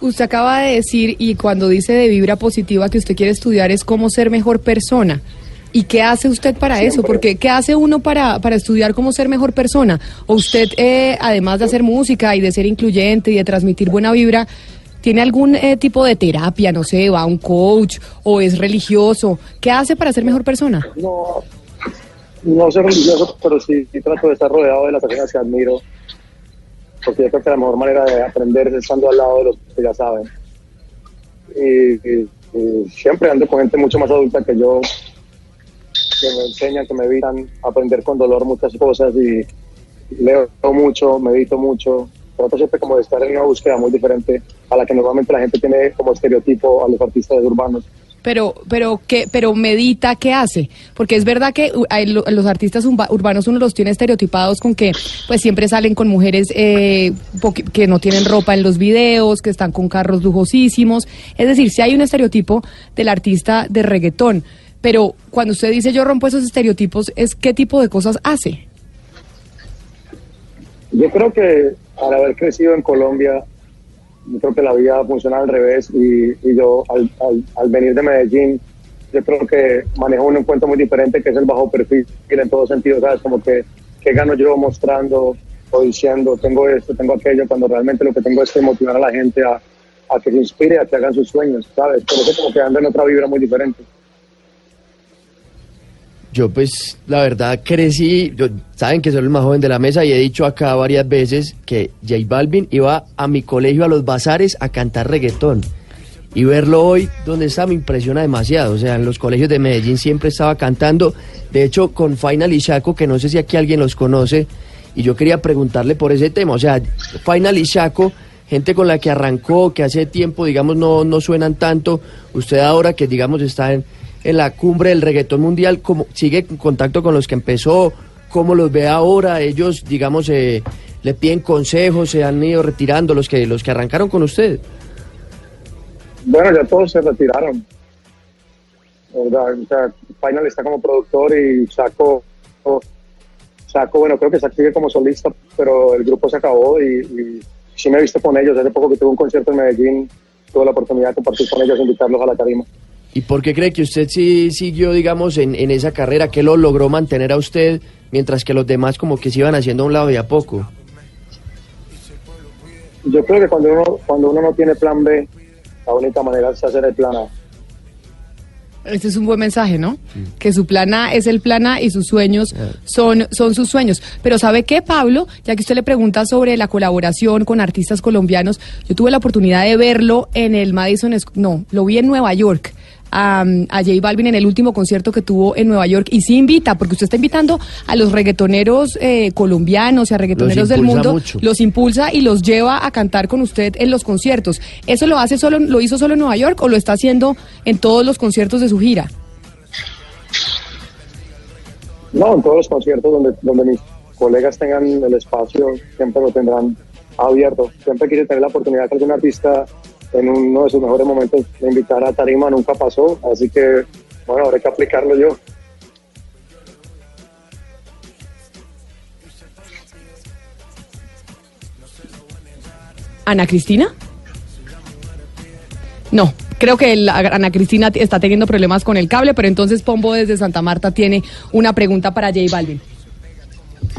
Usted acaba de decir, y cuando dice de vibra positiva que usted quiere estudiar es cómo ser mejor persona. ¿Y qué hace usted para eso? Porque ¿qué hace uno para, para estudiar cómo ser mejor persona? O usted, eh, además de hacer música y de ser incluyente y de transmitir buena vibra, ¿tiene algún eh, tipo de terapia? No sé, va a un coach o es religioso. ¿Qué hace para ser mejor persona? No, no soy religioso, pero sí, trato de estar rodeado de las personas que admiro, porque yo creo que la mejor manera de aprender es estando al lado de los que ya saben. Y- y siempre ando con gente mucho más adulta que yo, que me enseñan, que me evitan aprender con dolor muchas cosas y leo mucho, medito mucho. Trato siempre como de estar en una búsqueda muy diferente a la que normalmente la gente tiene como estereotipo a los artistas urbanos. Pero, pero, ¿qué, pero medita, ¿qué hace? Porque es verdad que uh, los artistas urba- urbanos uno los tiene estereotipados con que pues siempre salen con mujeres eh, que no tienen ropa en los videos, que están con carros lujosísimos. Es decir, si hay un estereotipo del artista de reggaetón, pero cuando usted dice yo rompo esos estereotipos, ¿es qué tipo de cosas hace? Yo creo que al haber crecido en Colombia, yo creo que la vida funciona al revés y, yo al, al- al venir de Medellín, yo creo que manejo un encuentro muy diferente que es el bajo perfil en todo sentido, ¿sabes? Como que, que gano yo mostrando o diciendo, tengo esto, tengo aquello, cuando realmente lo que tengo es que motivar a la gente a, a que se inspire, a que hagan sus sueños, ¿sabes? Por eso como que ando en otra vibra muy diferente. Yo pues la verdad crecí, yo- saben que soy el más joven de la mesa y he dicho acá varias veces que J Balvin iba a mi colegio a los bazares a cantar reggaetón. Y verlo hoy donde está me impresiona demasiado. O sea, en los colegios de Medellín siempre estaba cantando. De hecho, con Final y Chaco, que no sé si aquí alguien los conoce, y yo quería preguntarle por ese tema. O sea, Final y Chaco, gente con la que arrancó, que hace tiempo, digamos, no, no suenan tanto. Usted ahora que, digamos, está en, en la cumbre del reggaetón mundial, como, ¿sigue en contacto con los que empezó? ¿cómo los ve ahora? Ellos, digamos, eh, le piden consejos, se han ido retirando los que, los que arrancaron con usted. Bueno, ya todos se retiraron. ¿Verdad? O sea, Final está como productor y Saco, Saco, bueno, creo que Saco sigue como solista, pero el grupo se acabó y, y sí me he visto con ellos. Hace poco que tuve un concierto en Medellín, tuve la oportunidad de compartir con ellos, invitarlos a la tarima. ¿Y por qué cree que usted sí siguió, digamos, en, en esa carrera? ¿Qué lo logró mantener a usted mientras que los demás como que se iban haciendo a un lado y a poco? Yo creo que cuando uno, cuando uno no tiene plan B, la única manera es hacer el plan A. Este es un buen mensaje, ¿no? Que su plan A es el plan A y sus sueños son, son sus sueños. Pero ¿sabe qué, Pablo? Ya que usted le pregunta sobre la colaboración con artistas colombianos, yo tuve la oportunidad de verlo en el Madison, no, lo vi en Nueva York. A, a J Balvin en el último concierto que tuvo en Nueva York y sí invita, porque usted está invitando a los reggaetoneros eh, colombianos y a reggaetoneros del mundo, mucho. los impulsa y los lleva a cantar con usted en los conciertos. ¿Eso lo hace solo, lo hizo solo en Nueva York o lo está haciendo en todos los conciertos de su gira? No, en todos los conciertos donde, donde mis colegas tengan el espacio, siempre lo tendrán abierto. Siempre quise tener la oportunidad que algún artista en uno de sus mejores momentos me invitara a Tarima, nunca pasó, así que, bueno, habrá que aplicarlo yo. ¿Ana Cristina? No, creo que Ana Cristina está teniendo problemas con el cable, pero entonces Pombo desde Santa Marta tiene una pregunta para J Balvin.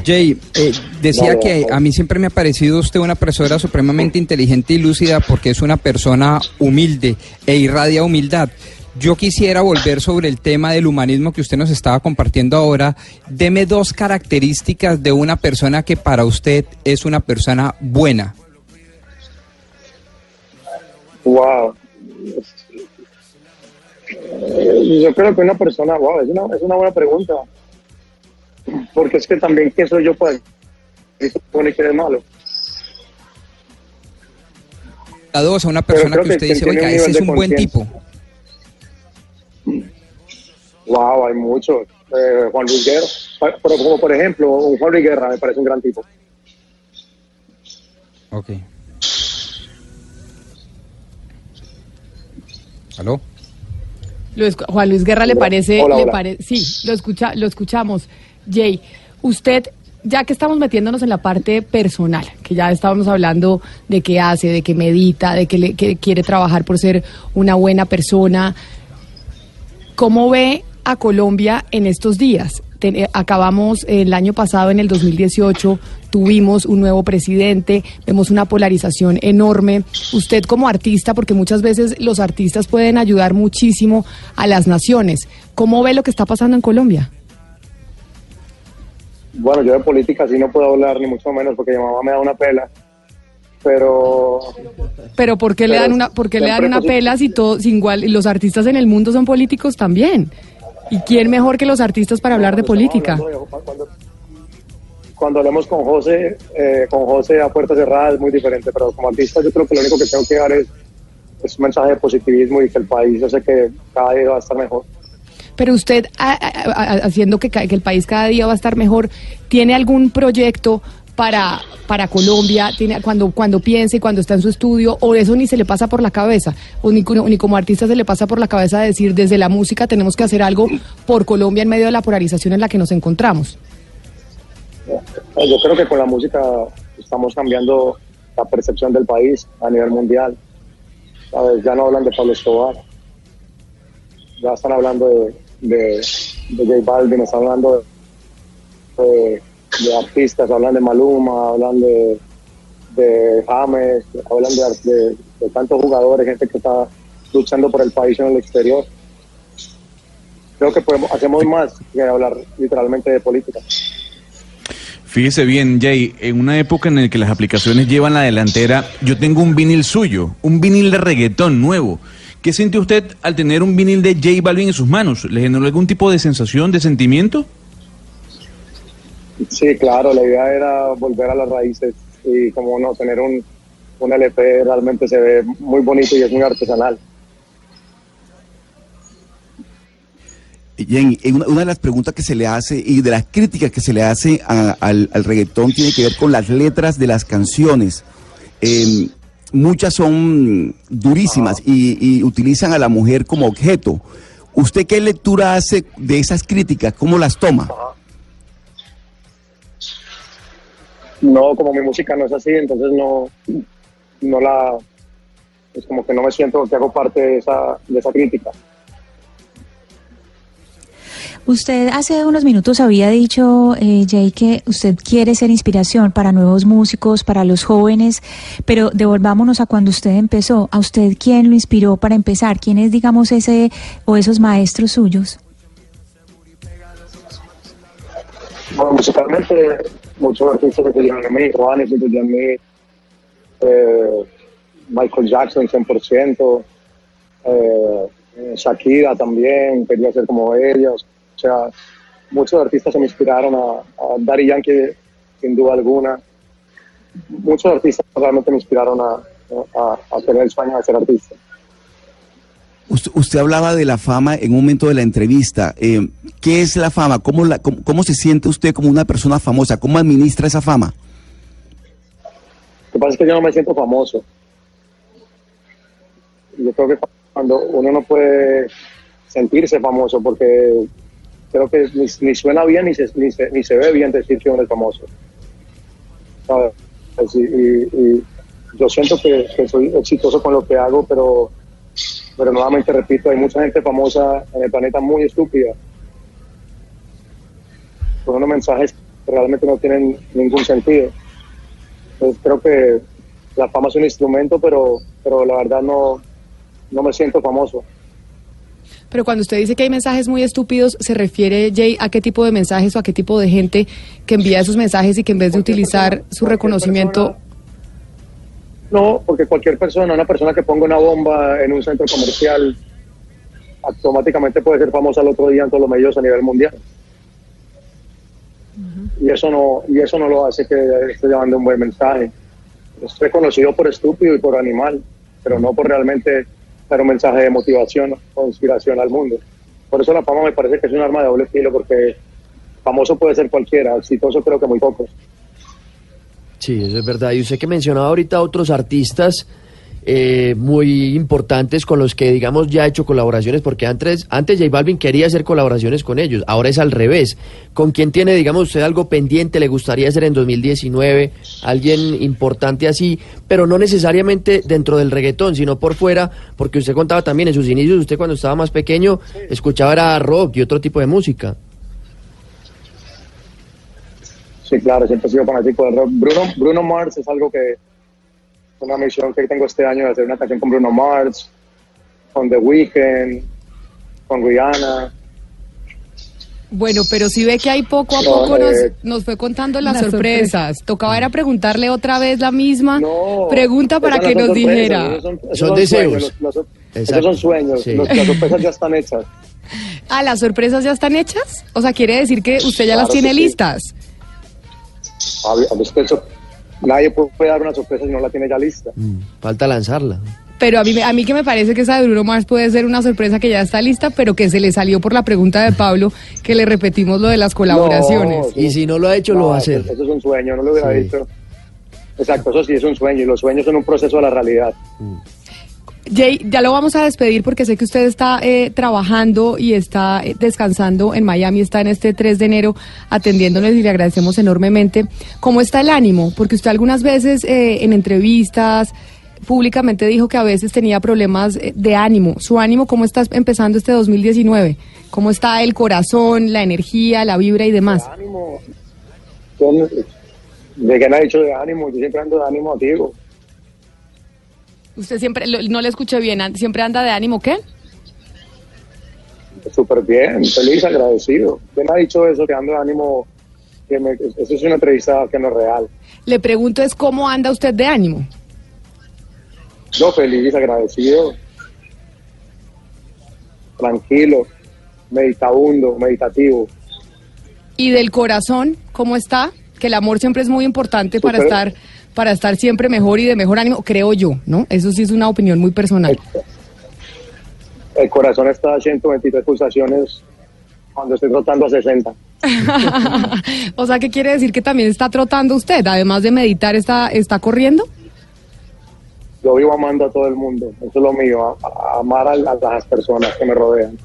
Jay, eh, decía que a mí siempre me ha parecido usted una persona supremamente inteligente y lúcida porque es una persona humilde e irradia humildad. Yo quisiera volver sobre el tema del humanismo que usted nos estaba compartiendo ahora. Deme dos características de una persona que para usted es una persona buena. Wow. Yo creo que una persona, wow, es una, es una buena pregunta. Porque es que también, ¿quién soy yo para que bueno y que es malo? La dos, a una persona que que usted dice, oiga, ese es un buen conciencia". tipo. Wow, hay muchos. Eh, Juan Luis Guerra. Pero como por ejemplo, un Juan Luis Guerra me parece un gran tipo. Ok. ¿Aló? Juan Luis Guerra le parece, Hola, le hola. pare- sí, lo escucha, lo escuchamos. Jay, usted, ya que estamos metiéndonos en la parte personal, que ya estábamos hablando de qué hace, de qué medita, de que, le, que quiere trabajar por ser una buena persona, ¿cómo ve a Colombia en estos días? Eh, acabamos el año pasado, en el 2018, tuvimos un nuevo presidente, vemos una polarización enorme. Usted como artista, porque muchas veces los artistas pueden ayudar muchísimo a las naciones, ¿cómo ve lo que está pasando en Colombia? Bueno, yo de política sí no puedo hablar, ni mucho menos, porque mi mamá me da una pela. Pero Pero ¿por qué le dan una, por qué le dan una pela si todo, si igual, los artistas en el mundo son políticos también? ¿Y quién mejor que los artistas para hablar de política? cuando, cuando hablemos con José, eh, con José a puerta cerrada es muy diferente, pero como artista yo creo que lo único que tengo que dar es, es un mensaje de positivismo y que el país, yo sé que cada día va a estar mejor. Pero usted, a- haciendo que, que el país cada día va a estar mejor, ¿tiene algún proyecto para, para Colombia? ¿Tiene, cuando, cuando piense, cuando está en su estudio, o eso ni se le pasa por la cabeza? ¿O ni, ni como artista se le pasa por la cabeza decir, desde la música tenemos que hacer algo por Colombia en medio de la polarización en la que nos encontramos? Yo creo que con la música estamos cambiando la percepción del país a nivel mundial. ¿Sabes? Ya no hablan de Pablo Escobar, ya están hablando de, de, de J Balvin, están hablando de, de- de artistas, hablan de Maluma, hablan de, de James, hablan de, de- de tantos jugadores, gente que está luchando por el país en el exterior. Creo que podemos, hacemos más que hablar literalmente de política. Fíjese bien, Jay, en una época en la que las aplicaciones llevan la delantera, yo tengo un vinil suyo, un vinil de reggaetón nuevo. ¿Qué siente usted al tener un vinil de J Balvin en sus manos? ¿Le generó algún tipo de sensación, de sentimiento? Sí, claro, la idea era volver a las raíces y como no, tener un, un LP realmente se ve muy bonito y es muy artesanal. Jenny, eh, una, una de las preguntas que se le hace y de las críticas que se le hace a- al, al reggaetón tiene que ver con las letras de las canciones. Eh, muchas son durísimas y, y utilizan a la mujer como objeto. ¿Usted qué lectura hace de esas críticas? ¿Cómo las toma? No, como mi música no es así, entonces no, no la, es como que no me siento que hago parte de esa, de esa crítica. Usted hace unos minutos había dicho, eh, Jay, que usted quiere ser inspiración para nuevos músicos, para los jóvenes, pero devolvámonos a cuando usted empezó. ¿A usted quién lo inspiró para empezar? ¿Quién es, digamos, ese o esos maestros suyos? Bueno, musicalmente, muchos artistas estudian en mí, Juanes estudió en mí, eh, Michael Jackson 100%, eh, Shakira también, quería ser como ellos. Sea, muchos artistas se me inspiraron a, a Daddy Yankee, sin duda alguna. Muchos artistas realmente me inspiraron a, a, a tener el sueño de ser artista. Usted, usted hablaba de la fama en un momento de la entrevista. Eh, ¿Qué es la fama? ¿Cómo, la, cómo, cómo se siente usted como una persona famosa? ¿Cómo administra esa fama? Lo que pasa es que yo no me siento famoso. Yo creo que cuando uno no puede sentirse famoso, porque creo que ni, ni suena bien ni se, ni, se, ni se ve bien decir que uno es famoso. Y yo siento que, que soy exitoso con lo que hago, pero, pero nuevamente repito, hay mucha gente famosa en el planeta muy estúpida. Con unos mensajes que realmente no tienen ningún sentido. Entonces creo que la fama es un instrumento, pero, pero la verdad no, no me siento famoso. Pero cuando usted dice que hay mensajes muy estúpidos, ¿se refiere, Jay, a qué tipo de mensajes o a qué tipo de gente que envía esos mensajes y que en vez de utilizar su reconocimiento... No, porque cualquier persona, una persona que ponga una bomba en un centro comercial, automáticamente puede ser famosa al otro día en todos los medios a nivel mundial. Y eso no, y eso no lo hace que esté llevando un buen mensaje. Es reconocido por estúpido y por animal, pero no por realmente dar un mensaje de motivación o inspiración al mundo. Por eso la fama me parece que es un arma de doble filo, porque famoso puede ser cualquiera, exitoso creo que muy pocos. Sí, eso es verdad. Y usted que mencionaba ahorita otros artistas eh, muy importantes con los que, digamos, ya ha hecho colaboraciones, porque antes, antes J Balvin quería hacer colaboraciones con ellos, ahora es al revés. ¿Con quién tiene, digamos, usted algo pendiente, le gustaría hacer en 2019? Alguien importante así, pero no necesariamente dentro del reggaetón, sino por fuera, porque usted contaba también en sus inicios, usted cuando estaba más pequeño escuchaba era rock y otro tipo de música. Sí, claro, siempre he sido fanático del rock. Bruno, Bruno Mars es algo que, una misión que tengo este año de hacer una canción con Bruno Mars, con The Weeknd, con Rihanna. Bueno, pero si ve que hay poco a No, poco nos, eh, nos fue contando las, Las sorpresas. Tocaba era preguntarle otra vez la misma pregunta para que no nos sorpresas, dijera. esos son, esos Son son deseos. sueños, los- los- esos son sueños, Sí. los- las sorpresas ya están hechas. Ah, ¿las sorpresas ya están hechas? O sea, quiere decir que usted ya las Claro tiene que sí. listas. A a eso- nadie puede dar una sorpresa si no la tiene ya lista. Falta lanzarla. Pero a mí, me- a mí que me parece que esa de Bruno Mars puede ser una sorpresa que ya está lista, pero que se le salió por la pregunta de Pablo, que le repetimos lo de las colaboraciones. No, Y si no lo ha hecho, lo va a hacer. Eso, eso es un sueño, no lo hubiera Sí. dicho. Exacto, eso sí es un sueño y los sueños son un proceso de la realidad. Jay, ya lo vamos a despedir porque sé que usted está eh, trabajando y está eh, descansando en Miami, está en este 3 de enero atendiéndonos y le agradecemos enormemente. ¿Cómo está el ánimo? Porque usted algunas veces eh, en entrevistas públicamente dijo que a veces tenía problemas eh, de ánimo. ¿Su ánimo cómo está empezando este 2019? ¿Cómo está el corazón, la energía, la vibra y demás? ¿De qué me dicho de ánimo? Yo siempre ando de ánimo activo. Usted siempre, lo- no le escuché bien, ¿siempre anda de ánimo qué? Súper bien, feliz, agradecido. ¿Quién ha dicho eso? Que ando de ánimo. Que me- eso es una entrevista que no es real. Le pregunto es cómo anda usted de ánimo. Yo feliz, agradecido. Tranquilo, meditabundo, meditativo. Y del corazón, ¿cómo está? Que el amor siempre es muy importante para estar para estar siempre mejor y de mejor ánimo, creo yo, ¿no? Eso sí es una opinión muy personal. El corazón está a 123 pulsaciones cuando estoy trotando a 60. o sea, ¿qué quiere decir que también está trotando usted? Además de meditar, ¿está, está corriendo? Yo vivo amando a todo el mundo, eso es lo mío, a- a- amar a, a las personas que me rodean.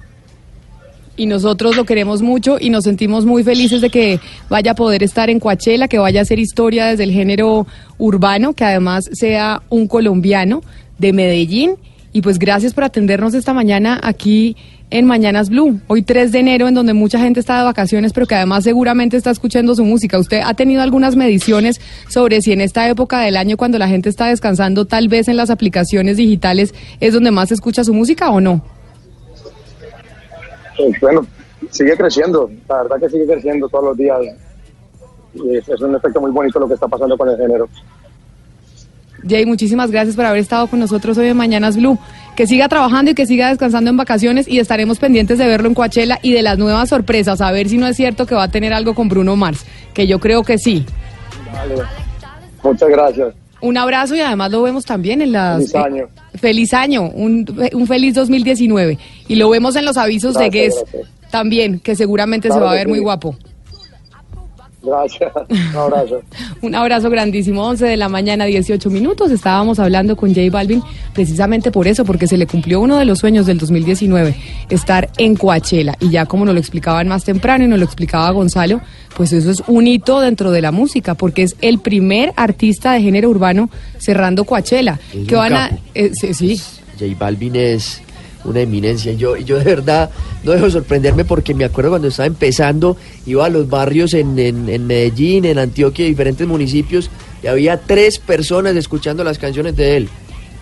Y nosotros lo queremos mucho y nos sentimos muy felices de que vaya a poder estar en Coachella, que vaya a hacer historia desde el género urbano, que además sea un colombiano de Medellín. Y pues gracias por atendernos esta mañana aquí en Mañanas Blue, hoy 3 de enero, en donde mucha gente está de vacaciones, pero que además seguramente está escuchando su música. ¿Usted ha tenido algunas mediciones sobre si en esta época del año, cuando la gente está descansando, tal vez en las aplicaciones digitales es donde más se escucha su música o no? Eh, bueno, sigue creciendo, la verdad que sigue creciendo todos los días. Y es, es un efecto muy bonito lo que está pasando con el género. Jay, muchísimas gracias por haber estado con nosotros hoy en Mañanas Blue. Que siga trabajando y que siga descansando en vacaciones y estaremos pendientes de verlo en Coachella y de las nuevas sorpresas, a ver si no es cierto que va a tener algo con Bruno Mars, que yo creo que sí. Vale. Muchas gracias. Un abrazo y además lo vemos también en las... Feliz año. eh, feliz año, un, un feliz 2019. Y lo vemos en los avisos de Gracias, Guess gracias. también, que seguramente Claro se va a ver sí. muy guapo. Gracias. Un abrazo. Un abrazo grandísimo, 11 de la mañana, 18 minutos. Estábamos hablando con J Balvin precisamente por eso, porque se le cumplió uno de los sueños del 2019, estar en Coachella. Y ya como nos lo explicaban más temprano y nos lo explicaba Gonzalo, pues eso es un hito dentro de la música, porque es el primer artista de género urbano cerrando Coachella. Es Que van a... eh, sí, sí. J Balvin es una eminencia. Yo, yo de verdad no dejo de sorprenderme porque me acuerdo cuando estaba empezando, iba a los barrios en, en- en Medellín, en Antioquia, diferentes municipios, y había tres personas escuchando las canciones de él.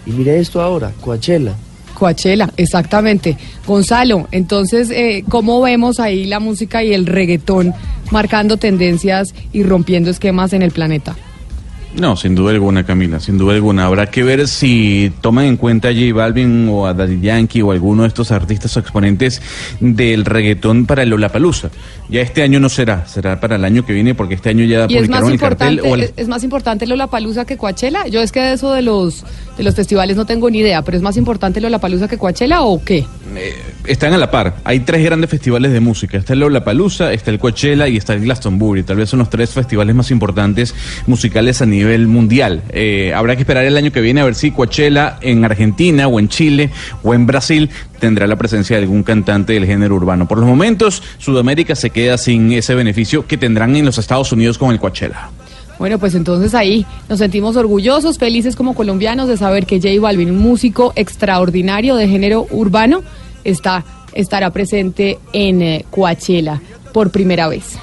Y mire esto ahora, Coachella. Coachella, exactamente. Gonzalo, entonces, eh, ¿cómo vemos ahí la música y el reggaetón marcando tendencias y rompiendo esquemas en el planeta? No, sin duda alguna, Camila, sin duda alguna. Habrá que ver si toman en cuenta a J Balvin o a Daddy Yankee o alguno de estos artistas o exponentes del reggaetón para el Lollapalooza. Ya este año no será, será para el año que viene porque este año ya Y es más publicaron el cartel importante, o el- es, más importante Lollapalooza que Coachella. Yo es que de eso de los de los festivales no tengo ni idea, pero es más importante Lollapalooza que Coachella o qué? están a la par. Hay tres grandes festivales de música. Está el Lollapalooza, está el Coachella y está el Glastonbury. Tal vez son los tres festivales más importantes musicales a nivel mundial. Eh, habrá que esperar el año que viene a ver si Coachella en Argentina o en Chile o en Brasil tendrá la presencia de algún cantante del género urbano. Por los momentos, Sudamérica se queda sin ese beneficio que tendrán en los Estados Unidos con el Coachella. Bueno, pues entonces ahí nos sentimos orgullosos, felices como colombianos de saber que J Balvin, un músico extraordinario de género urbano, está estará presente en eh, Coachella por primera vez.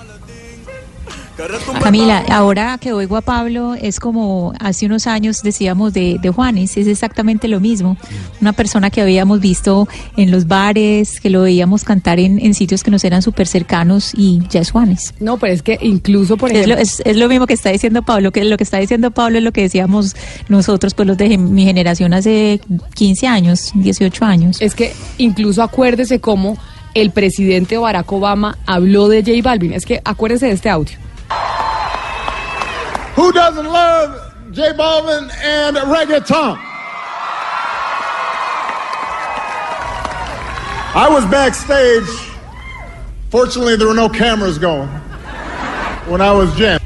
Camila, ahora que oigo a Pablo, es como hace unos años decíamos de, de Juanes, es exactamente lo mismo. Una persona que habíamos visto en los bares, que lo veíamos cantar en, en sitios que nos eran súper cercanos y ya es Juanes. No, pero es que incluso, por Es ejemplo... lo, es, es lo mismo que está diciendo Pablo, que lo que está diciendo Pablo es lo que decíamos nosotros, pues los de mi generación hace 15 años, 18 años. Es que incluso acuérdese cómo el presidente Barack Obama habló de J Balvin. Es que acuérdese de este audio. Who doesn't love J Balvin and reggaeton? I was backstage. Fortunately, there were no cameras going when I was jamming.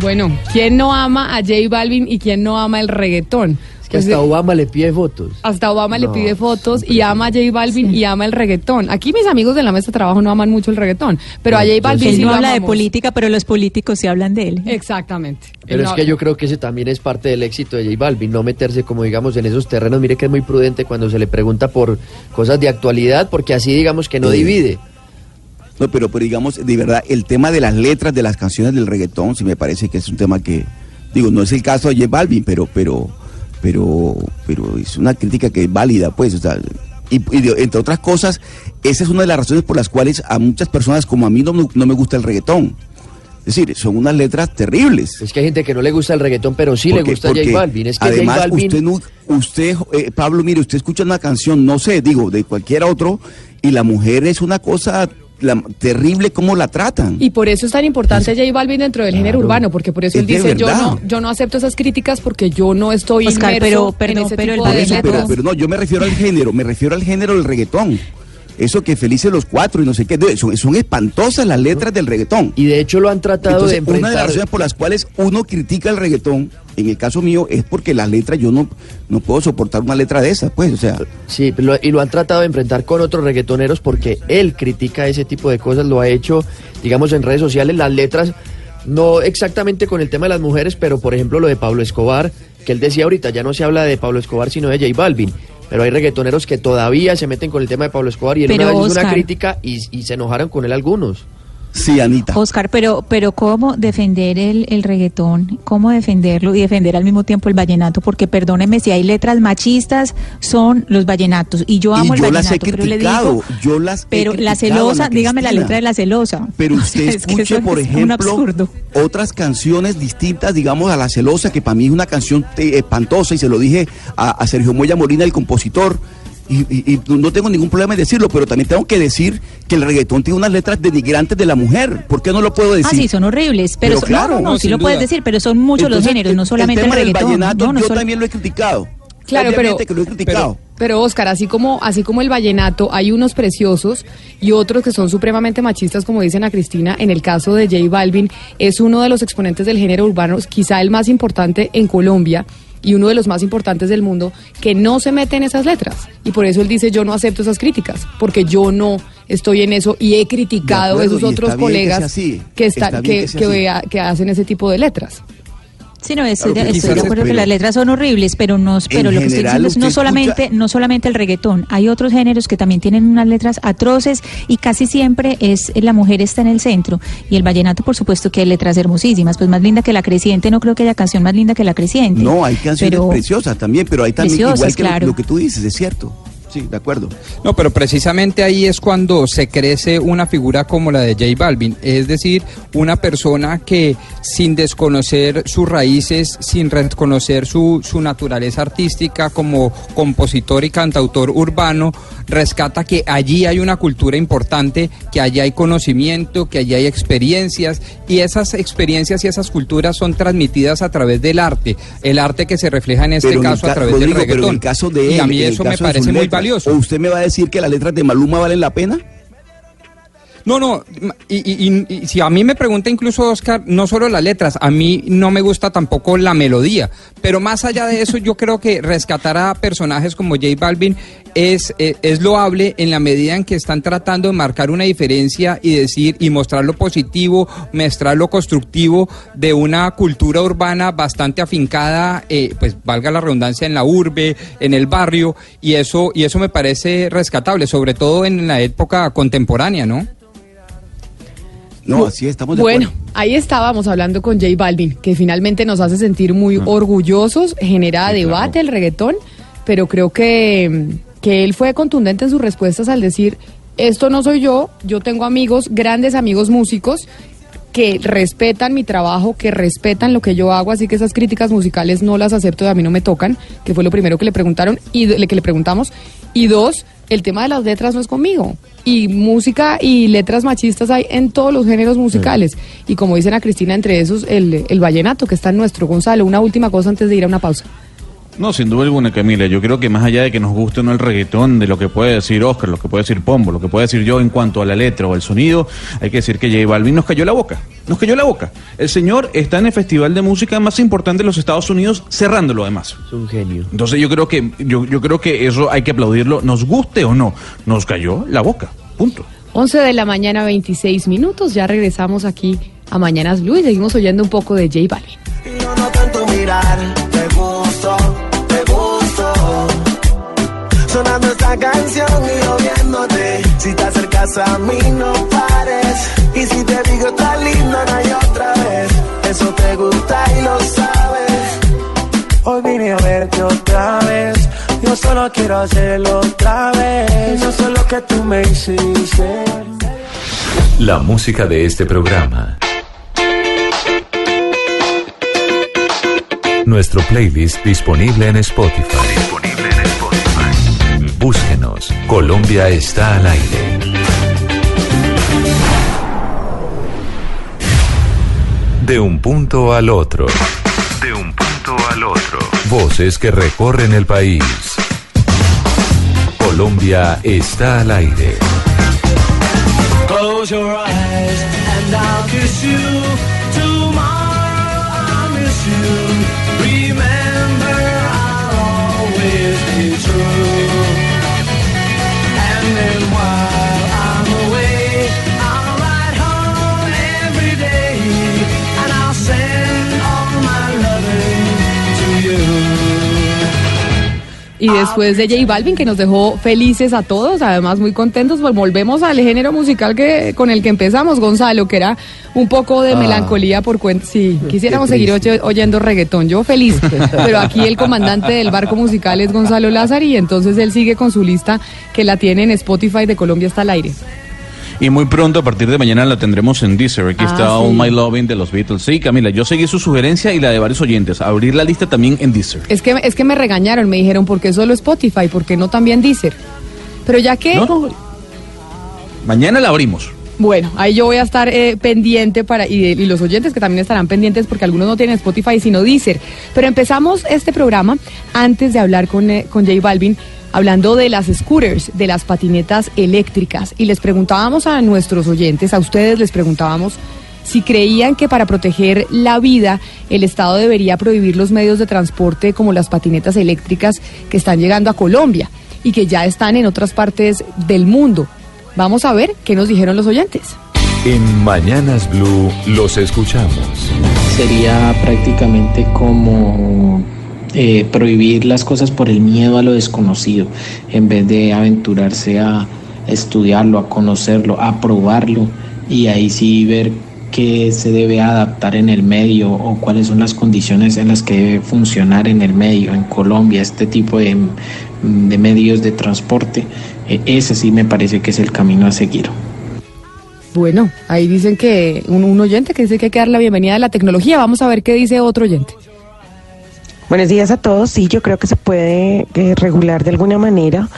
Bueno, ¿quién no ama a J Balvin y quién no ama el reggaetón? Es que hasta Obama le pide fotos. Hasta Obama le No, pide fotos y ama a J Balvin y ama el reggaetón. Aquí mis amigos de la mesa de trabajo no aman mucho el reggaetón, pero a J Balvin Él sí no lo habla de política, pero los políticos sí hablan de él. Exactamente. Pero es no- que yo creo que ese también es parte del éxito de J Balvin, no meterse como digamos en esos terrenos. Mire que es muy prudente cuando se le pregunta por cosas de actualidad, porque así digamos que no Sí. divide. No, pero, pero digamos, de verdad, el tema de las letras de las canciones del reggaetón, sí me parece que es un tema que, digo, no es el caso de J Balvin, pero, pero, pero, pero es una crítica que es válida, pues, o sea, y, entre otras cosas, esa es una de las razones por las cuales a muchas personas como a mí no, me- no me gusta el reggaetón. Es decir, son unas letras terribles. Es que hay gente que no le gusta el reggaetón, pero sí le gusta J Balvin. Es que además, J Balvin... usted, no- usted eh, Pablo, mire, usted escucha una canción, no sé, digo, de cualquier otro, y la mujer es una cosa la- terrible cómo la tratan. Y por eso es tan importante J Balvin dentro del género urbano, porque por eso él Es dice, yo no, yo no acepto esas críticas porque yo no estoy Oscar, inmerso pero- en ese pero tipo de eso, pero, pero no, yo me refiero al género, me refiero al género del reggaetón. Eso que felices los cuatro y no sé qué, son, son espantosas las letras del reggaetón. Y de hecho lo han tratado de Entonces, una de las enfrentar. razones por las cuales uno critica el reggaetón, en el caso mío, es porque las letras, yo no, no puedo soportar una letra de esas, pues, o sea. Sí, lo- y lo han tratado de enfrentar con otros reggaetoneros porque él critica ese tipo de cosas, lo ha hecho, digamos, en redes sociales, las letras, no exactamente con el tema de las mujeres, pero por ejemplo lo de Pablo Escobar, que él decía ahorita, ya no se habla de Pablo Escobar, sino de J Balvin. Pero hay reggaetoneros que todavía se meten con el tema de Pablo Escobar y él Pero, una vez hizo una crítica y, y se enojaron con él algunos. Sí, Anita. Oscar, pero, pero ¿cómo defender el, el reggaetón? ¿Cómo defenderlo y defender al mismo tiempo el vallenato? Porque perdóneme, si hay letras machistas, son los vallenatos. Y yo amo y el yo las vallenato, he pero le digo, yo las he pero la celosa, dígame la letra de la celosa. Pero usted es escuche, por es ejemplo, otras canciones distintas, digamos, a La Celosa, que para mí es una canción eh, espantosa, y se lo dije a, a Sergio Moya Molina, el compositor, y, y- y no tengo ningún problema en decirlo, pero también tengo que decir que el reggaetón tiene unas letras denigrantes de la mujer. ¿Por qué no lo puedo decir? Ah, sí, son horribles. Pero, Pero son- claro, no, no, no, no, sí lo puedes decir, pero son muchos los géneros, no solamente el, tema reggaetón. vallenato, no, yo también lo he criticado. Claro, pero, Obviamente que lo he criticado. pero Oscar, así como, así como el vallenato, hay unos preciosos y otros que son supremamente machistas, como dicen a Cristina. En el caso de J Balvin, es uno de los exponentes del género urbano, quizá el más importante en Colombia y uno de los más importantes del mundo, que no se mete en esas letras. Y por eso él dice, yo no acepto esas críticas, porque yo no estoy en eso y he criticado a esos otros colegas que, que, que hacen ese tipo de letras. Sí, no, estoy, Claro de, estoy acuerdo que las letras son horribles, pero no, pero lo que estoy diciendo es no solamente, escucha- no solamente el reggaetón, hay otros géneros que también tienen unas letras atroces y casi siempre es la mujer está en el centro y el vallenato, por supuesto que hay letras hermosísimas, pues más linda que la creciente, no creo que haya canción más linda que la creciente. No, hay canciones pero- preciosas también, pero hay también Preciosas, igual que lo- claro. lo que tú dices, es cierto. Sí, de acuerdo. No, pero precisamente ahí es cuando se crece una figura como la de J Balvin, es decir, una persona que sin desconocer sus raíces, sin reconocer su, su naturaleza artística como compositor y cantautor urbano, rescata que allí hay una cultura importante, que allí hay conocimiento, que allí hay experiencias y esas experiencias y esas culturas son transmitidas a través del arte, el arte que se refleja en este Pero en el caso a través Rodrigo, del pero reggaetón. en el caso de él, y a mí eso me parece muy ¿O usted me va a decir que las letras de Maluma valen la pena? No, no, y, si a mí me pregunta incluso Oscar, no solo las letras, a mí no me gusta tampoco la melodía, pero más allá de eso yo creo que rescatar a personajes como J Balvin es, eh, es loable en la medida en que están tratando de marcar una diferencia y decir y mostrar lo positivo, mostrar lo constructivo de una cultura urbana bastante afincada, eh, pues valga la redundancia, en la urbe, en el barrio, y eso, y eso me parece rescatable, sobre todo en la época contemporánea, ¿no? No, así estamos de Bueno, acuerdo. ahí estábamos hablando con J Balvin, que finalmente nos hace sentir muy orgullosos, genera debate el reggaetón, pero creo que, que él fue contundente en sus respuestas al decir, esto no soy yo, yo tengo amigos, grandes amigos músicos, que respetan mi trabajo, que respetan lo que yo hago, así que esas críticas musicales no las acepto y a mí no me tocan, que fue lo primero que le preguntaron y que le preguntamos. Y dos, el tema de las letras no es conmigo. Y música y letras machistas hay en todos los géneros musicales. Y como dicen a Cristina, entre esos el, el vallenato que está en nuestro. Gonzalo, una última cosa antes de ir a una pausa. No, sin duda alguna, Camila. Yo creo que más allá de que nos guste o no el reggaetón, de lo que puede decir Oscar, lo que puede decir Pombo, lo que puede decir yo en cuanto a la letra o al sonido, hay que decir que J Balvin nos cayó la boca. Nos cayó la boca. El señor está en el festival de música más importante de los Estados Unidos, cerrándolo además. Es un genio. Entonces yo creo que yo, yo creo que eso hay que aplaudirlo, nos guste o no. Nos cayó la boca. Punto. 11 de la mañana, 26 minutos. Ya regresamos aquí a Mañanas Blue y seguimos oyendo un poco de J Balvin. Yo no tanto mirar, Canción y yo viéndote. Si te acercas a mí, no pares. Y si te digo está linda, no hay otra vez. Eso te gusta y lo sabes. Hoy vine a verte otra vez. Yo solo quiero hacerlo otra vez. No sé lo que tú me hiciste. La música de este programa. Nuestro playlist disponible en Spotify. Disponible. Búsquenos. Colombia está al aire. De un punto al otro. De un punto al otro. Voces que recorren el país. Colombia está al aire. Close your eyes and kiss you. Y después de J Balvin, que nos dejó felices a todos, además muy contentos, pues volvemos al género musical que con el que empezamos, Gonzalo, que era un poco de Ah. melancolía por cuenta. Sí, quisiéramos seguir oyendo reggaetón, yo feliz. Pero aquí el comandante del barco musical es Gonzalo Lázaro y entonces él sigue con su lista que la tiene en Spotify de Colombia está al aire. Y muy pronto, a partir de mañana, la tendremos en Deezer. Aquí Ah, está sí. All My Loving de los Beatles. Sí, Camila, yo seguí su sugerencia y la de varios oyentes. Abrir la lista también en Deezer. Es que, es que me regañaron, me dijeron, ¿por qué solo Spotify? ¿Por qué no también Deezer? Pero ya que... No, no. Mañana la abrimos. Bueno, ahí yo voy a estar eh, pendiente para y, y los oyentes que también estarán pendientes porque algunos no tienen Spotify sino Deezer. Pero empezamos este programa antes de hablar con, eh, con J Balvin hablando de las scooters, de las patinetas eléctricas y les preguntábamos a nuestros oyentes, a ustedes les preguntábamos si creían que para proteger la vida el Estado debería prohibir los medios de transporte como las patinetas eléctricas que están llegando a Colombia y que ya están en otras partes del mundo. Vamos a ver qué nos dijeron los oyentes. En Mañanas Blue los escuchamos. sería prácticamente como eh, prohibir las cosas por el miedo a lo desconocido, en vez de aventurarse a estudiarlo, a conocerlo, a probarlo y ahí sí ver qué se debe adaptar en el medio o cuáles son las condiciones en las que debe funcionar en el medio, en Colombia, este tipo de, de medios de transporte. Eh, ese sí me parece que es el camino a seguir. Bueno, ahí dicen que un, un oyente que dice que hay que dar la bienvenida a la tecnología. Vamos a ver qué dice otro oyente. Buenos días a todos. Sí, yo creo que se puede eh, regular de alguna manera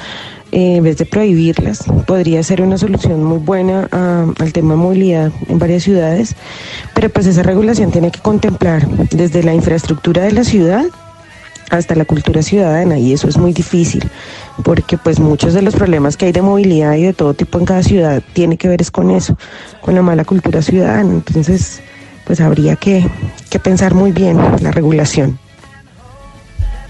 eh, en vez de prohibirlas. Podría ser una solución muy buena ah, al tema de movilidad en varias ciudades, pero pues esa regulación tiene que contemplar desde la infraestructura de la ciudad hasta la cultura ciudadana y eso es muy difícil porque pues muchos de los problemas que hay de movilidad y de todo tipo en cada ciudad tiene que ver es con eso, con la mala cultura ciudadana. Entonces, pues habría que, que pensar muy bien la regulación.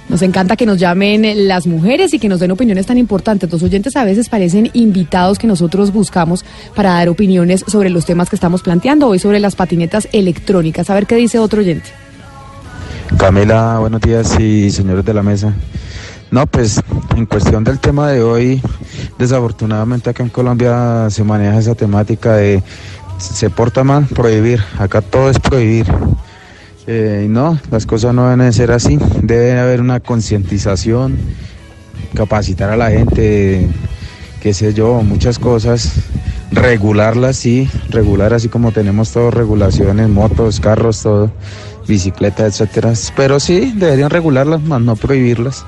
Nos encanta que nos llamen las mujeres y que nos den opiniones tan importantes. Los oyentes a veces parecen invitados que nosotros buscamos para dar opiniones sobre los temas que estamos planteando hoy sobre las patinetas electrónicas. A ver qué dice otro oyente. Camila, buenos días y señores de la mesa. No, pues en cuestión del tema de hoy, desafortunadamente acá en Colombia se maneja esa temática de se porta mal, prohibir. Acá todo es prohibir. Eh, no, las cosas no deben ser así. Debe haber una concientización, capacitar a la gente, qué sé yo, muchas cosas. Regularlas, sí, regular así como tenemos todo, regulaciones, motos, carros, todo, bicicletas, etcétera. Pero sí, deberían regularlas, más no prohibirlas.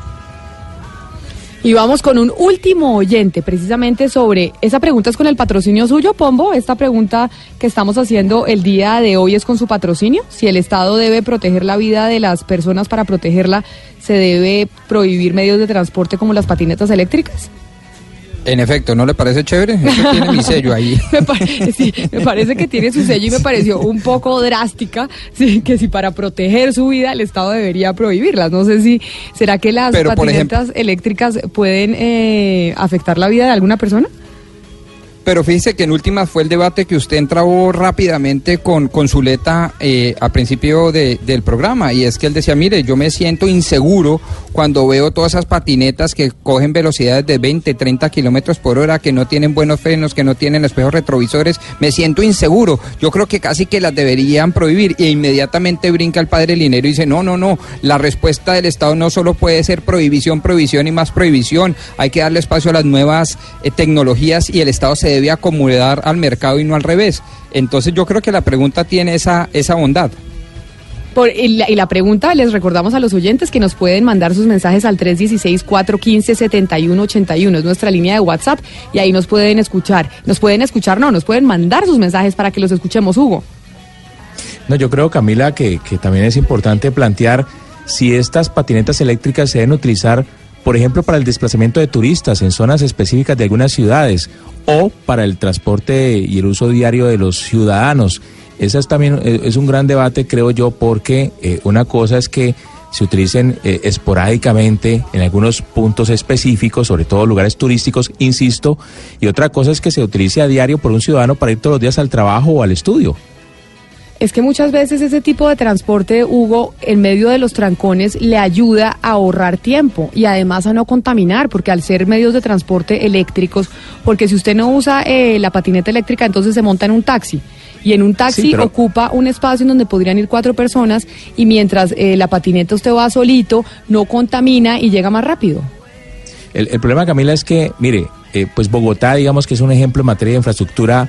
Y vamos con un último oyente, precisamente sobre esa pregunta es con el patrocinio suyo, Pombo. Esta pregunta que estamos haciendo el día de hoy es con su patrocinio. Si el Estado debe proteger la vida de las personas para protegerla, ¿se debe prohibir medios de transporte como las patinetas eléctricas? En efecto, ¿no le parece chévere? Eso tiene mi sello ahí. Me, pare- sí, me parece que tiene su sello y me pareció un poco drástica, sí, que si para proteger su vida el Estado debería prohibirlas. No sé si, ¿será que las Pero, patinetas eléctricas pueden eh, afectar la vida de alguna persona? Pero fíjese que en última fue el debate que usted entró rápidamente con, con Zuleta eh, al principio de- del programa y es que él decía, mire, yo me siento inseguro cuando veo todas esas patinetas que cogen velocidades de 20, 30 kilómetros por hora, que no tienen buenos frenos, que no tienen espejos retrovisores, me siento inseguro. Yo creo que casi que las deberían prohibir e inmediatamente brinca el padre Linero y dice, no, no, no, la respuesta del Estado no solo puede ser prohibición, prohibición y más prohibición, hay que darle espacio a las nuevas eh, tecnologías y el Estado se debe acomodar al mercado y no al revés. Entonces yo creo que la pregunta tiene esa, esa bondad. Por, y, la, y la pregunta, les recordamos a los oyentes que nos pueden mandar sus mensajes al 316-415-7181. Es nuestra línea de WhatsApp y ahí nos pueden escuchar. Nos pueden escuchar, no, nos pueden mandar sus mensajes para que los escuchemos, Hugo. No, yo creo, Camila, que, que también es importante plantear si estas patinetas eléctricas se deben utilizar por ejemplo, para el desplazamiento de turistas en zonas específicas de algunas ciudades o para el transporte y el uso diario de los ciudadanos. Esa es también eh, es un gran debate, creo yo, porque eh, una cosa es que se utilicen eh, esporádicamente en algunos puntos específicos, sobre todo lugares turísticos, insisto, y otra cosa es que se utilice a diario por un ciudadano para ir todos los días al trabajo o al estudio. Es que muchas veces ese tipo de transporte, Hugo, en medio de los trancones, le ayuda a ahorrar tiempo y además a no contaminar, porque al ser medios de transporte eléctricos, porque si usted no usa eh, la patineta eléctrica, entonces se monta en un taxi. Y en un taxi Sí, pero- ocupa un espacio en donde podrían ir cuatro personas y mientras eh, la patineta usted va solito, no contamina y llega más rápido. El, el problema, Camila, es que, mire, eh, pues Bogotá, digamos que es un ejemplo en materia de infraestructura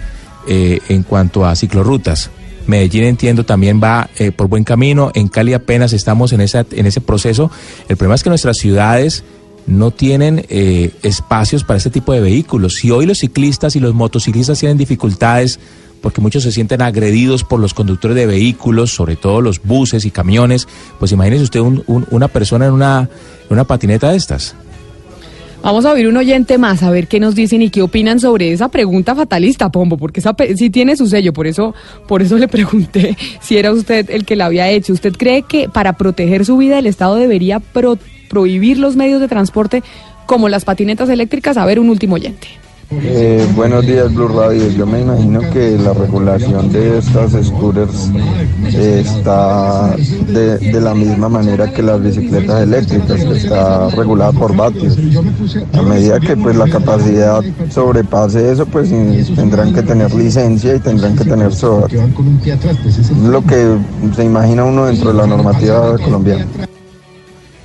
eh, en cuanto a ciclorrutas. Medellín, entiendo, también va eh, por buen camino. En Cali apenas estamos en, esa, en ese proceso. El problema es que nuestras ciudades no tienen eh, espacios para este tipo de vehículos. Si hoy los ciclistas y los motociclistas tienen dificultades porque muchos se sienten agredidos por los conductores de vehículos, sobre todo los buses y camiones, pues imagínese usted un- un- una persona en una, en una patineta de estas. Vamos a oír un oyente más, a ver qué nos dicen y qué opinan sobre esa pregunta fatalista, Pombo, porque esa pe- sí tiene su sello, por eso, por eso le pregunté si era usted el que la había hecho. ¿Usted cree que para proteger su vida el Estado debería pro- prohibir los medios de transporte como las patinetas eléctricas? A ver, un último oyente. Eh, buenos días, Blue Radio. Yo me imagino que la regulación de estas scooters eh, está de, la misma manera que las bicicletas eléctricas, que está regulada por vatios. A medida que pues la capacidad sobrepase eso, pues tendrán que tener licencia y tendrán que tener SOAT. Lo que se imagina uno dentro de la normativa colombiana.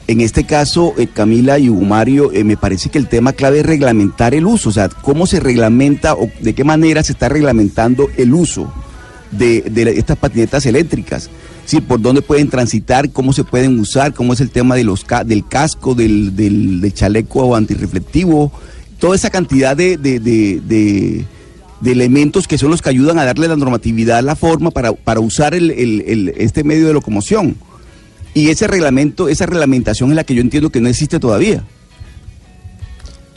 En este caso, eh, Camila y Hugo Mario, eh, me parece que el tema clave es reglamentar el uso, o sea, cómo se reglamenta o de qué manera se está reglamentando el uso de, estas patinetas eléctricas. Sí, por dónde pueden transitar, cómo se pueden usar, cómo es el tema de los del casco, del, del, del chaleco antirreflectivo, toda esa cantidad de, de- de- elementos que son los que ayudan a darle la normatividad, la forma para, para usar el- este medio de locomoción. Y ese reglamento, esa reglamentación es la que yo entiendo que no existe todavía.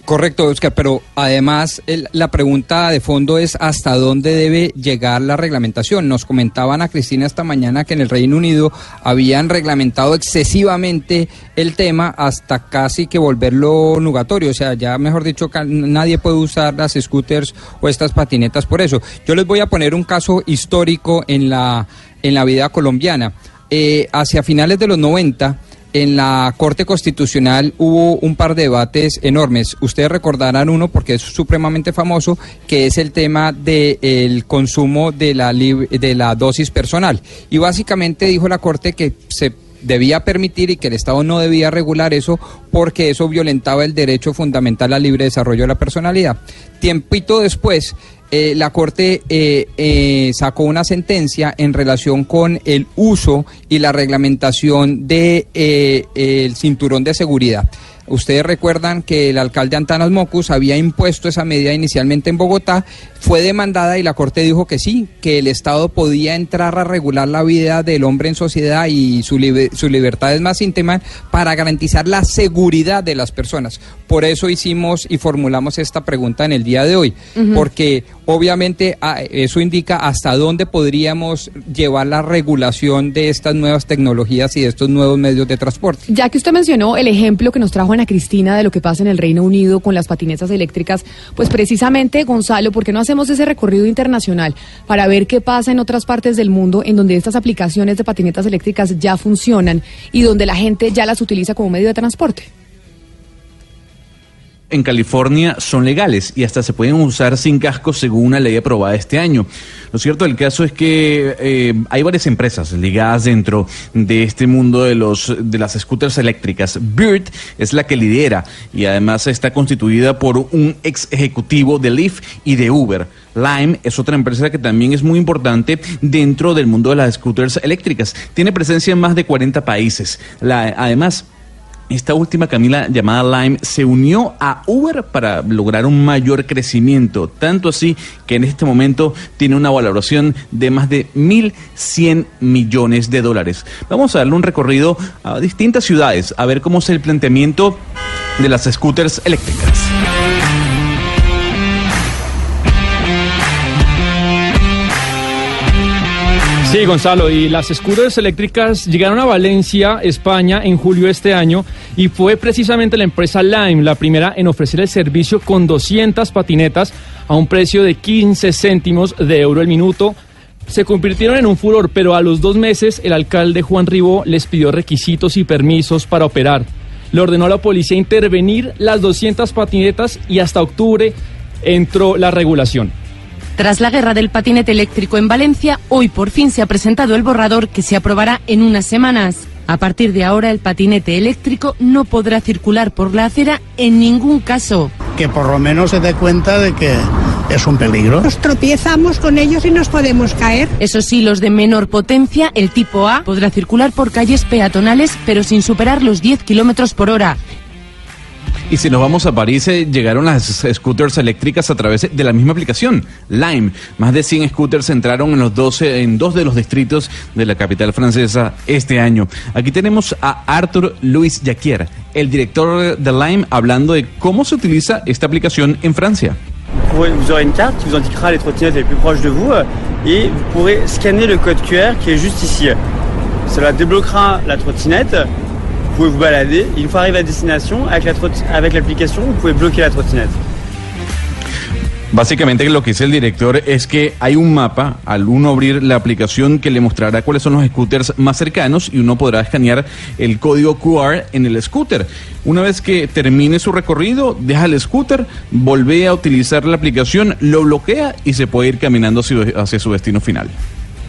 Correcto, Oscar, pero además el- la pregunta de fondo es hasta dónde debe llegar la reglamentación. Nos comentaban a Cristina esta mañana que en el Reino Unido habían reglamentado excesivamente el tema hasta casi que volverlo nugatorio. O sea, ya mejor dicho, nadie puede usar las scooters o estas patinetas por eso. Yo les voy a poner un caso histórico en la, en la vida colombiana. Eh, hacia finales de los 90, en la Corte Constitucional hubo un par de debates enormes. Ustedes recordarán uno porque es supremamente famoso, que es el tema del consumo de la, de la dosis personal. Y básicamente dijo la Corte que se debía permitir y que el Estado no debía regular eso porque eso violentaba el derecho fundamental al libre desarrollo de la personalidad. Tiempito después, eh, la Corte eh, eh, sacó una sentencia en relación con el uso y la reglamentación de eh, cinturón de seguridad. Ustedes recuerdan que el alcalde Antanas Mocus había impuesto esa medida inicialmente en Bogotá, fue demandada y la Corte dijo que sí, que el Estado podía entrar a regular la vida del hombre en sociedad y su, libe- su libertad es más íntima para garantizar la seguridad de las personas. Por eso hicimos y formulamos esta pregunta en el día de hoy, porque obviamente ah, eso indica hasta dónde podríamos llevar la regulación de estas nuevas tecnologías y de estos nuevos medios de transporte. Ya que usted mencionó el ejemplo que nos trajo Ana Cristina de lo que pasa en el Reino Unido con las patinetas eléctricas, pues precisamente, Gonzalo, ¿por qué no hacemos ese recorrido internacional para ver qué pasa en otras partes del mundo en donde estas aplicaciones de patinetas eléctricas ya funcionan y donde la gente ya las utiliza como medio de transporte? En California son legales y hasta se pueden usar sin casco según una ley aprobada este año. Lo cierto del caso es que eh, hay varias empresas ligadas dentro de este mundo de los de las scooters eléctricas. Bird es la que lidera y además está constituida por un ex ejecutivo de Lyft y de Uber. Lime es otra empresa que también es muy importante dentro del mundo de las scooters eléctricas. Tiene presencia en más de 40 países. La- además, esta última Camila llamada Lime se unió a Uber para lograr un mayor crecimiento, tanto así que en este momento tiene una valoración de más de 1.100 millones de dólares. Vamos a darle un recorrido a distintas ciudades, a ver cómo es el planteamiento de las scooters eléctricas. Sí, Gonzalo, y las scooters eléctricas llegaron a Valencia, España, en julio de este año y fue precisamente la empresa Lime la primera en ofrecer el servicio con 200 patinetas a un precio de 15 céntimos de euro el minuto. Se convirtieron en un furor, pero a los dos meses el alcalde Juan Ribó les pidió requisitos y permisos para operar. Le ordenó a la policía intervenir las 200 patinetas y hasta octubre entró la regulación. Tras la guerra del patinete eléctrico en Valencia, hoy por fin se ha presentado el borrador que se aprobará en unas semanas. A partir de ahora, el patinete eléctrico no podrá circular por la acera en ningún caso. Que por lo menos se dé cuenta de que es un peligro. Nos tropiezamos con ellos y nos podemos caer. Eso sí, los de menor potencia, el tipo A, podrá circular por calles peatonales, pero sin superar los 10 kilómetros por hora. Y si nos vamos a París, eh, llegaron las scooters eléctricas a través de la misma aplicación, Lime. Más de 100 scooters entraron en los 12, en dos de los distritos de la capital francesa este año. Aquí tenemos a Arthur Louis Jacquier, el director de Lime, hablando de cómo se utiliza esta aplicación en Francia. Vous aurez une carte qui vous indiquera les trottinettes les plus proches de vous euh, et vous pourrez scanner le code QR qui est juste ici. Cela débloquera la trottinette, vous pouvez vous balader et une fois arrivé à destination, avec la trot- avec l'application, vous pouvez bloquer la trottinette. Básicamente lo que dice el director es que hay un mapa al uno abrir la aplicación que le mostrará cuáles son los scooters más cercanos y uno podrá escanear el código QR en el scooter. Una vez que termine su recorrido, deja el scooter, vuelve a utilizar la aplicación, lo bloquea y se puede ir caminando hacia hacia su destino final.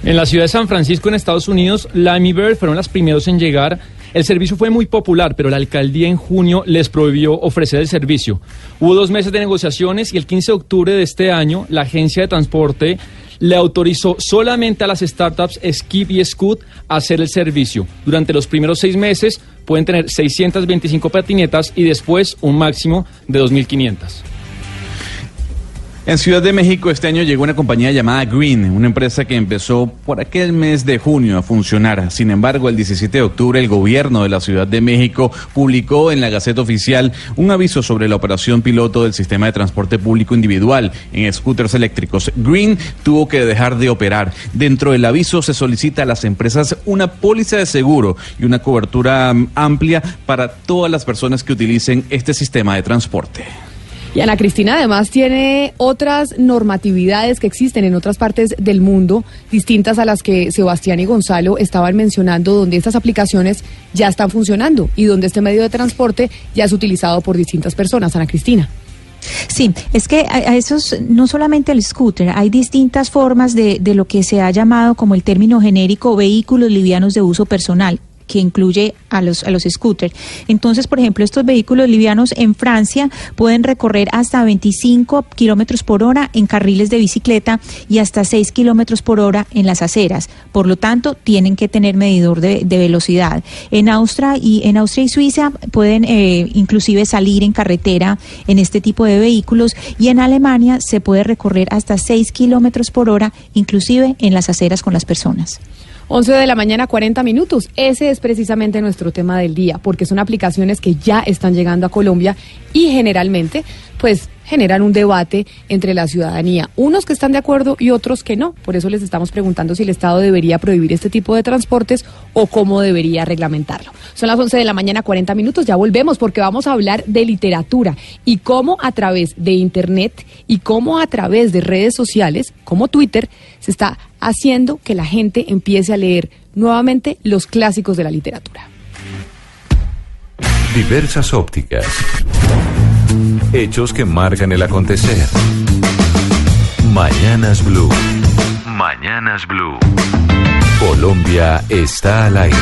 En la ciudad de San Francisco, en Estados Unidos, Lime y Bird fueron las primeros en llegar. El servicio fue muy popular, pero la alcaldía en junio les prohibió ofrecer el servicio. Hubo dos meses de negociaciones y el 15 de octubre de este año, la agencia de transporte le autorizó solamente a las startups Skip y Scoot hacer el servicio. Durante los primeros seis meses pueden tener 625 patinetas y después un máximo de 2.500. En Ciudad de México este año llegó una compañía llamada Green, una empresa que empezó por aquel mes de junio a funcionar. Sin embargo, el 17 de octubre el gobierno de la Ciudad de México publicó en la Gaceta Oficial un aviso sobre la operación piloto del sistema de transporte público individual en scooters eléctricos. Green tuvo que dejar de operar. Dentro del aviso se solicita a las empresas una póliza de seguro y una cobertura amplia para todas las personas que utilicen este sistema de transporte. Y Ana Cristina además tiene otras normatividades que existen en otras partes del mundo, distintas a las que Sebastián y Gonzalo estaban mencionando, donde estas aplicaciones ya están funcionando y donde este medio de transporte ya es utilizado por distintas personas. Ana Cristina. Sí, es que a, esos, no solamente el scooter, hay distintas formas de, de lo que se ha llamado como el término genérico vehículos livianos de uso personal que incluye a los, a los scooters. Entonces, por ejemplo, estos vehículos livianos en Francia pueden recorrer hasta 25 kilómetros por hora en carriles de bicicleta y hasta 6 kilómetros por hora en las aceras. Por lo tanto, tienen que tener medidor de, velocidad. En Austria y en Austria y Suiza pueden eh, inclusive salir en carretera en este tipo de vehículos y en Alemania se puede recorrer hasta 6 kilómetros por hora, inclusive en las aceras con las personas. 11 de la mañana, 40 minutos. Ese es precisamente nuestro tema del día, porque son aplicaciones que ya están llegando a Colombia y generalmente, pues, generan un debate entre la ciudadanía. Unos que están de acuerdo y otros que no. Por eso les estamos preguntando si el Estado debería prohibir este tipo de transportes o cómo debería reglamentarlo. Son las 11 de la mañana, 40 minutos. Ya volvemos porque vamos a hablar de literatura y cómo a través de Internet y cómo a través de redes sociales, como Twitter, se está haciendo que la gente empiece a leer nuevamente los clásicos de la literatura. Diversas ópticas. Hechos que marcan el acontecer. Mañanas Blue. Mañanas Blue. Colombia está al aire.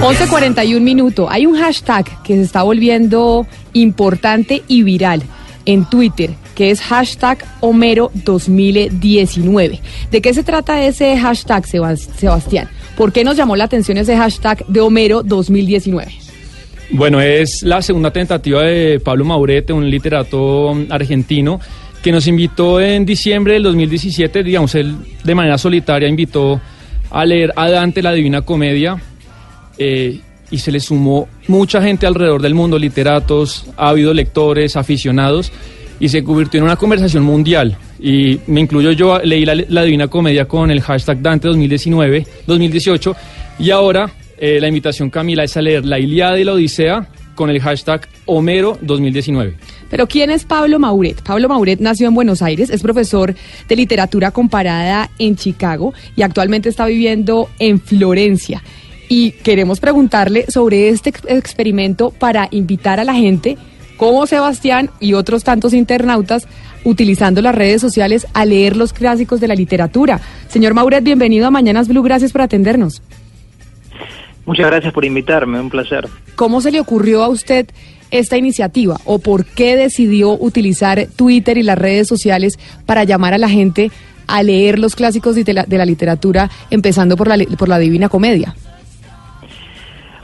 11.41 minutos. Hay un hashtag que se está volviendo importante y viral en Twitter, que es hashtag Homero 2019. ¿De qué se trata ese hashtag, Sebas- Sebastián? ¿Por qué nos llamó la atención ese hashtag de Homero 2019? Bueno, es la segunda tentativa de Pablo Maurete, un literato argentino, que nos invitó en diciembre del 2017, digamos, él de manera solitaria invitó a leer a Dante la Divina Comedia. eh, y se le sumó mucha gente alrededor del mundo, literatos, ávidos lectores, aficionados, y se convirtió en una conversación mundial. Y me incluyo yo, leí la, la Divina Comedia con el hashtag Dante 2019, 2018, y ahora eh, la invitación, Camila, es a leer La Iliada y la Odisea con el hashtag Homero 2019. Pero ¿quién es Pablo Mauret? Pablo Mauret nació en Buenos Aires, es profesor de literatura comparada en Chicago y actualmente está viviendo en Florencia. Y queremos preguntarle sobre este ex- experimento para invitar a la gente, como Sebastián y otros tantos internautas, utilizando las redes sociales a leer los clásicos de la literatura. Señor Mauret, bienvenido a Mañanas Blue, gracias por atendernos. Muchas gracias por invitarme, un placer. ¿Cómo se le ocurrió a usted esta iniciativa o por qué decidió utilizar Twitter y las redes sociales para llamar a la gente a leer los clásicos de la, de la literatura, empezando por la, por la Divina Comedia?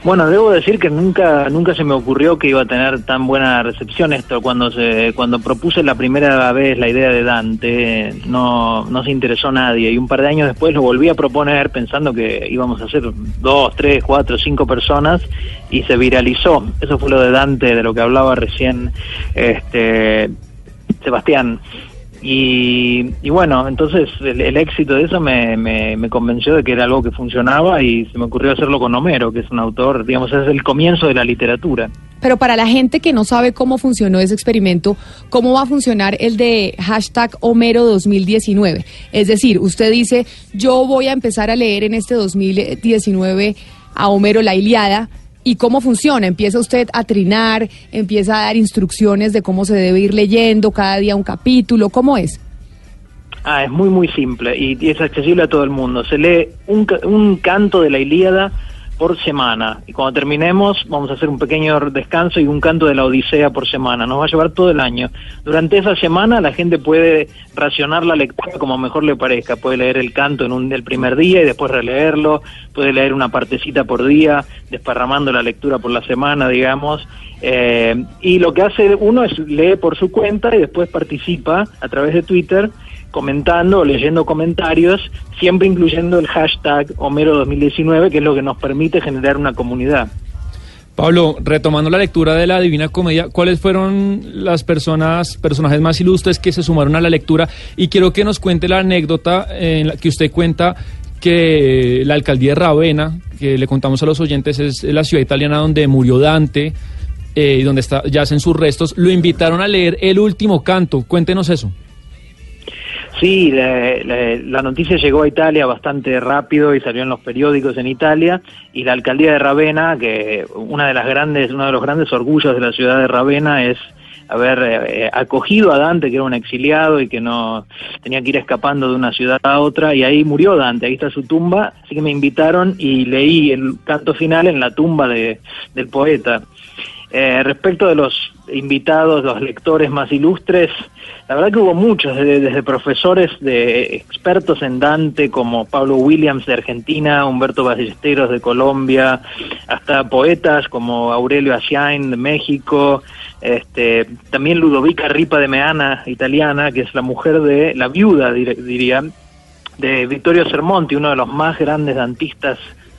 Bueno, debo decir que nunca nunca se me ocurrió que iba a tener tan buena recepción esto. Cuando se cuando propuse la primera vez la idea de Dante, no, no se interesó nadie. Y un par de años después lo volví a proponer pensando que íbamos a ser dos, tres, cuatro, cinco personas y se viralizó. Eso fue lo de Dante, de lo que hablaba recién este Sebastián. Y, y bueno, entonces el, el éxito de eso me, convenció de que era algo que funcionaba y se me ocurrió hacerlo con Homero, que es un autor, digamos, es el comienzo de la literatura. Pero para la gente que no sabe cómo funcionó ese experimento, ¿cómo va a funcionar el de hashtag Homero 2019? Es decir, usted dice, yo voy a empezar a leer en este 2019 a Homero la Iliada. ¿Y cómo funciona? Empieza usted a trinar, empieza a dar instrucciones de cómo se debe ir leyendo cada día un capítulo, ¿cómo es? Ah, es muy, muy simple y, es accesible a todo el mundo. Se lee un, un canto de la Ilíada por semana y cuando terminemos vamos a hacer un pequeño descanso y un canto de la Odisea por semana. Nos va a llevar todo el año. Durante esa semana la gente puede racionar la lectura como mejor le parezca. Puede leer el canto en un, el primer día y después releerlo. Puede leer una partecita por día, desparramando la lectura por la semana, digamos. Eh, y lo que hace uno es lee por su cuenta y después participa a través de Twitter comentando o leyendo comentarios, siempre incluyendo el hashtag Homero 2019, que es lo que nos permite generar una comunidad. Pablo, retomando la lectura de la Divina Comedia, ¿cuáles fueron las personas, personajes más ilustres que se sumaron a la lectura? Y quiero que nos cuente la anécdota en la que usted cuenta que la alcaldía de Ravenna, que le contamos a los oyentes, es la ciudad italiana donde murió Dante eh, y donde está, yacen sus restos, lo invitaron a leer el último canto. Cuéntenos eso. Sí, la, la- noticia llegó a Italia bastante rápido y salió en los periódicos en Italia. Y la alcaldía de Ravenna, que una de las grandes, uno de los grandes orgullos de la ciudad de Ravenna es haber eh, acogido a Dante, que era un exiliado y que no tenía que ir escapando de una ciudad a otra, y ahí murió Dante, ahí está su tumba, así que me invitaron y leí el canto final en la tumba de, del poeta. Eh, respecto de los invitados, los lectores más ilustres, la verdad que hubo muchos, desde, desde profesores de expertos en Dante como Pablo Williams de Argentina, Humberto Ballesteros de Colombia, hasta poetas como Aurelio Asiain de México, este, también Ludovica Ripa de Meana, italiana, que es la mujer de, la viuda dir- diría, de Vittorio Sermonti, uno de los más grandes dantistas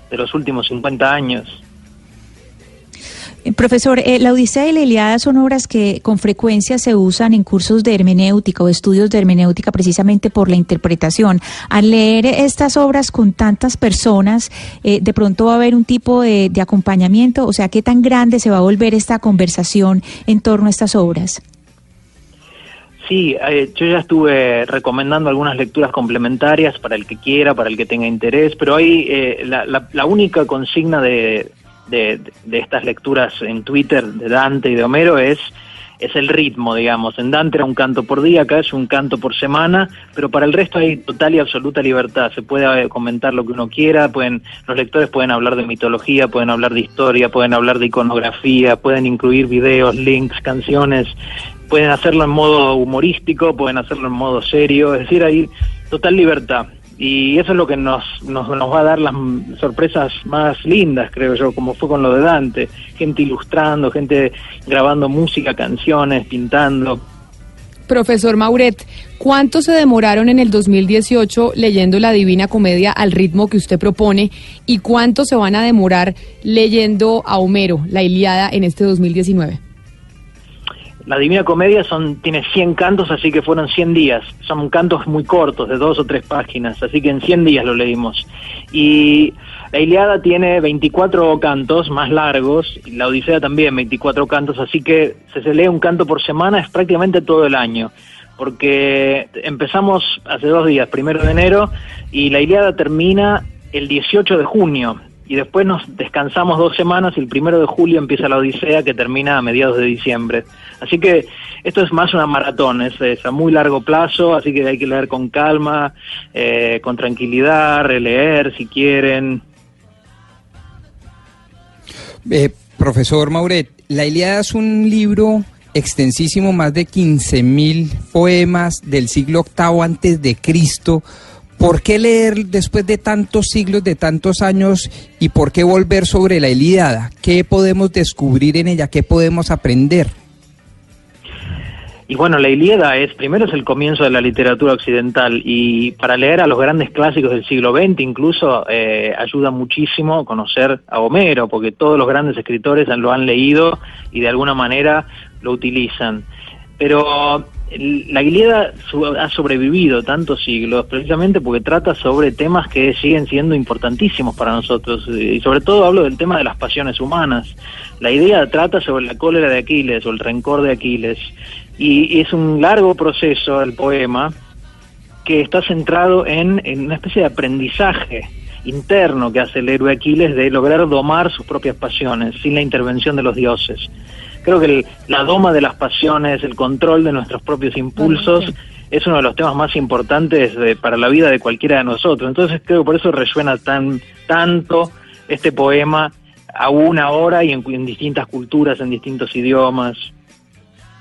de los últimos 50 años. Profesor, eh, la Odisea y la Iliada son obras que con frecuencia se usan en cursos de hermenéutica o estudios de hermenéutica precisamente por la interpretación. Al leer estas obras con tantas personas, eh, de pronto va a haber un tipo de, acompañamiento, o sea, ¿qué tan grande se va a volver esta conversación en torno a estas obras? Sí, eh, yo ya estuve recomendando algunas lecturas complementarias para el que quiera, para el que tenga interés, pero hay eh, la, la- la única consigna de, de, de estas lecturas en Twitter de Dante y de Homero es es el ritmo, digamos. En Dante era un canto por día, acá es un canto por semana, pero para el resto hay total y absoluta libertad. Se puede eh, comentar lo que uno quiera, pueden los lectores pueden hablar de mitología, pueden hablar de historia, pueden hablar de iconografía, pueden incluir videos, links, canciones, pueden hacerlo en modo humorístico, pueden hacerlo en modo serio, es decir, hay total libertad. Y eso es lo que nos, nos, nos va a dar las sorpresas más lindas, creo yo, como fue con lo de Dante. Gente ilustrando, gente grabando música, canciones, pintando. Profesor Mauret, ¿cuánto se demoraron en el 2018 leyendo la Divina Comedia al ritmo que usted propone y cuánto se van a demorar leyendo a Homero, la Iliada, en este 2019? La Divina Comedia son, tiene 100 cantos, así que fueron 100 días. Son cantos muy cortos, de dos o tres páginas, así que en 100 días lo leímos. Y la Iliada tiene 24 cantos más largos, y la Odisea también 24 cantos, así que si se lee un canto por semana es prácticamente todo el año. Porque empezamos hace dos días, primero de enero, y la Iliada termina el 18 de junio y después nos descansamos dos semanas y el primero de julio empieza la Odisea que termina a mediados de diciembre. Así que esto es más una maratón, es, a muy largo plazo, así que hay que leer con calma, eh, con tranquilidad, releer si quieren. Eh, profesor Mauret, La Ilíada es un libro extensísimo, más de 15.000 poemas del siglo VIII antes de Cristo. ¿Por qué leer después de tantos siglos, de tantos años, y por qué volver sobre la Ilíada? ¿Qué podemos descubrir en ella? ¿Qué podemos aprender? Y bueno, la Ilíada es, primero es el comienzo de la literatura occidental y para leer a los grandes clásicos del siglo XX incluso eh, ayuda muchísimo conocer a Homero, porque todos los grandes escritores lo han leído y de alguna manera lo utilizan. Pero la su- ha sobrevivido tantos siglos precisamente porque trata sobre temas que siguen siendo importantísimos para nosotros y sobre todo hablo del tema de las pasiones humanas. La idea trata sobre la cólera de Aquiles o el rencor de Aquiles y, y es un largo proceso el poema que está centrado en, en una especie de aprendizaje interno que hace el héroe Aquiles de lograr domar sus propias pasiones sin la intervención de los dioses. Creo que el- la doma de las pasiones, el control de nuestros propios impulsos, es uno de los temas más importantes de- para la vida de cualquiera de nosotros. Entonces creo que por eso resuena tan tanto este poema aún ahora y en, en distintas culturas, en distintos idiomas.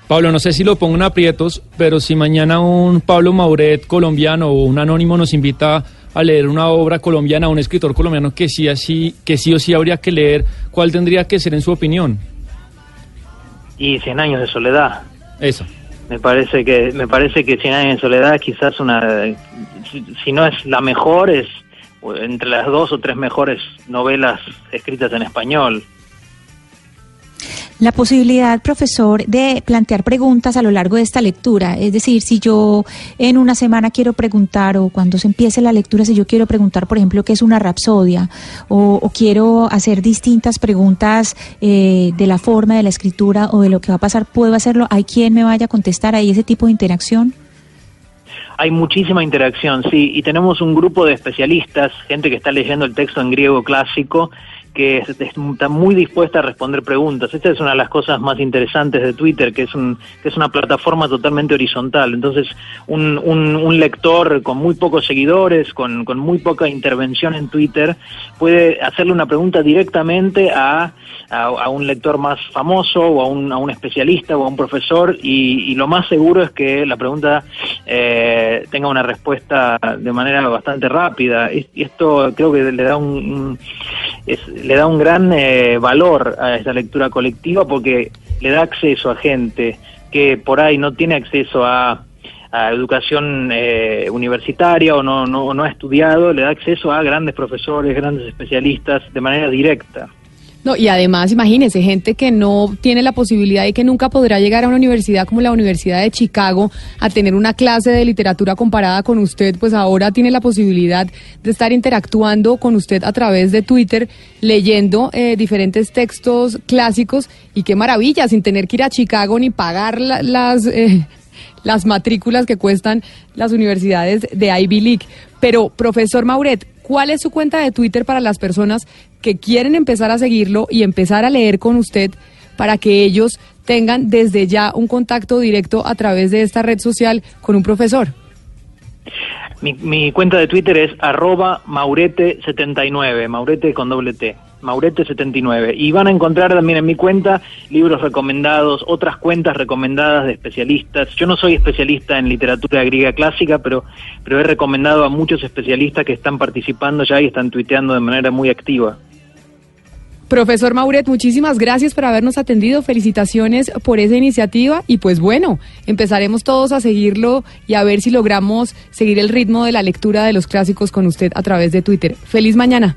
Pablo, no sé si lo pongo en aprietos, pero si mañana un Pablo Mauret colombiano o un anónimo nos invita a leer una obra colombiana, un escritor colombiano que sí, así, que sí o sí habría que leer, ¿cuál tendría que ser en su opinión? Y Cien años de soledad. Eso. Me parece que me parece que Cien años de soledad quizás una si, si no es la mejor es entre las dos o tres mejores novelas escritas en español. La posibilidad, profesor, de plantear preguntas a lo largo de esta lectura. Es decir, si yo en una semana quiero preguntar o cuando se empiece la lectura, si yo quiero preguntar, por ejemplo, qué es una rapsodia o, quiero hacer distintas preguntas eh, de la forma de la escritura o de lo que va a pasar, ¿puedo hacerlo? ¿Hay quien me vaya a contestar? ¿Hay ese tipo de interacción? Hay muchísima interacción, sí, y tenemos un grupo de especialistas, gente que está leyendo el texto en griego clásico, que es- está muy dispuesta a responder preguntas. Esta es una de las cosas más interesantes de Twitter, que es, un, que es una plataforma totalmente horizontal. Entonces, un, un, un lector con muy pocos seguidores, con, muy poca intervención en Twitter, puede hacerle una pregunta directamente a, un lector más famoso o a un, a un especialista o a un profesor y, lo más seguro es que la pregunta eh, tenga una respuesta de manera bastante rápida. Y esto creo que le da un, un- es- le da un gran eh, valor a esta lectura colectiva porque le da acceso a gente que por ahí no tiene acceso a, a educación eh, universitaria o no, no, no ha estudiado, le da acceso a grandes profesores, grandes especialistas de manera directa. No, y además, imagínese, gente que no tiene la posibilidad y que nunca podrá llegar a una universidad como la Universidad de Chicago a tener una clase de literatura comparada con usted, pues ahora tiene la posibilidad de estar interactuando con usted a través de Twitter, leyendo eh, diferentes textos clásicos y qué maravilla, sin tener que ir a Chicago ni pagar la- las... eh, las matrículas que cuestan las universidades de Ivy League. Pero, profesor Mauret, ¿cuál es su cuenta de Twitter para las personas que quieren empezar a seguirlo y empezar a leer con usted para que ellos tengan desde ya un contacto directo a través de esta red social con un profesor? Mi, cuenta de Twitter es arroba maurete79, maurete con doble T, maurete79. Y van a encontrar también en mi cuenta libros recomendados, otras cuentas recomendadas de especialistas. Yo no soy especialista en literatura griega clásica, pero, pero he recomendado a muchos especialistas que están participando ya y están tuiteando de manera muy activa. Profesor Mauret, muchísimas gracias por habernos atendido. Felicitaciones por esa iniciativa y pues bueno, empezaremos todos a seguirlo y a ver si logramos seguir el ritmo de la lectura de los clásicos con usted a través de Twitter. Feliz mañana.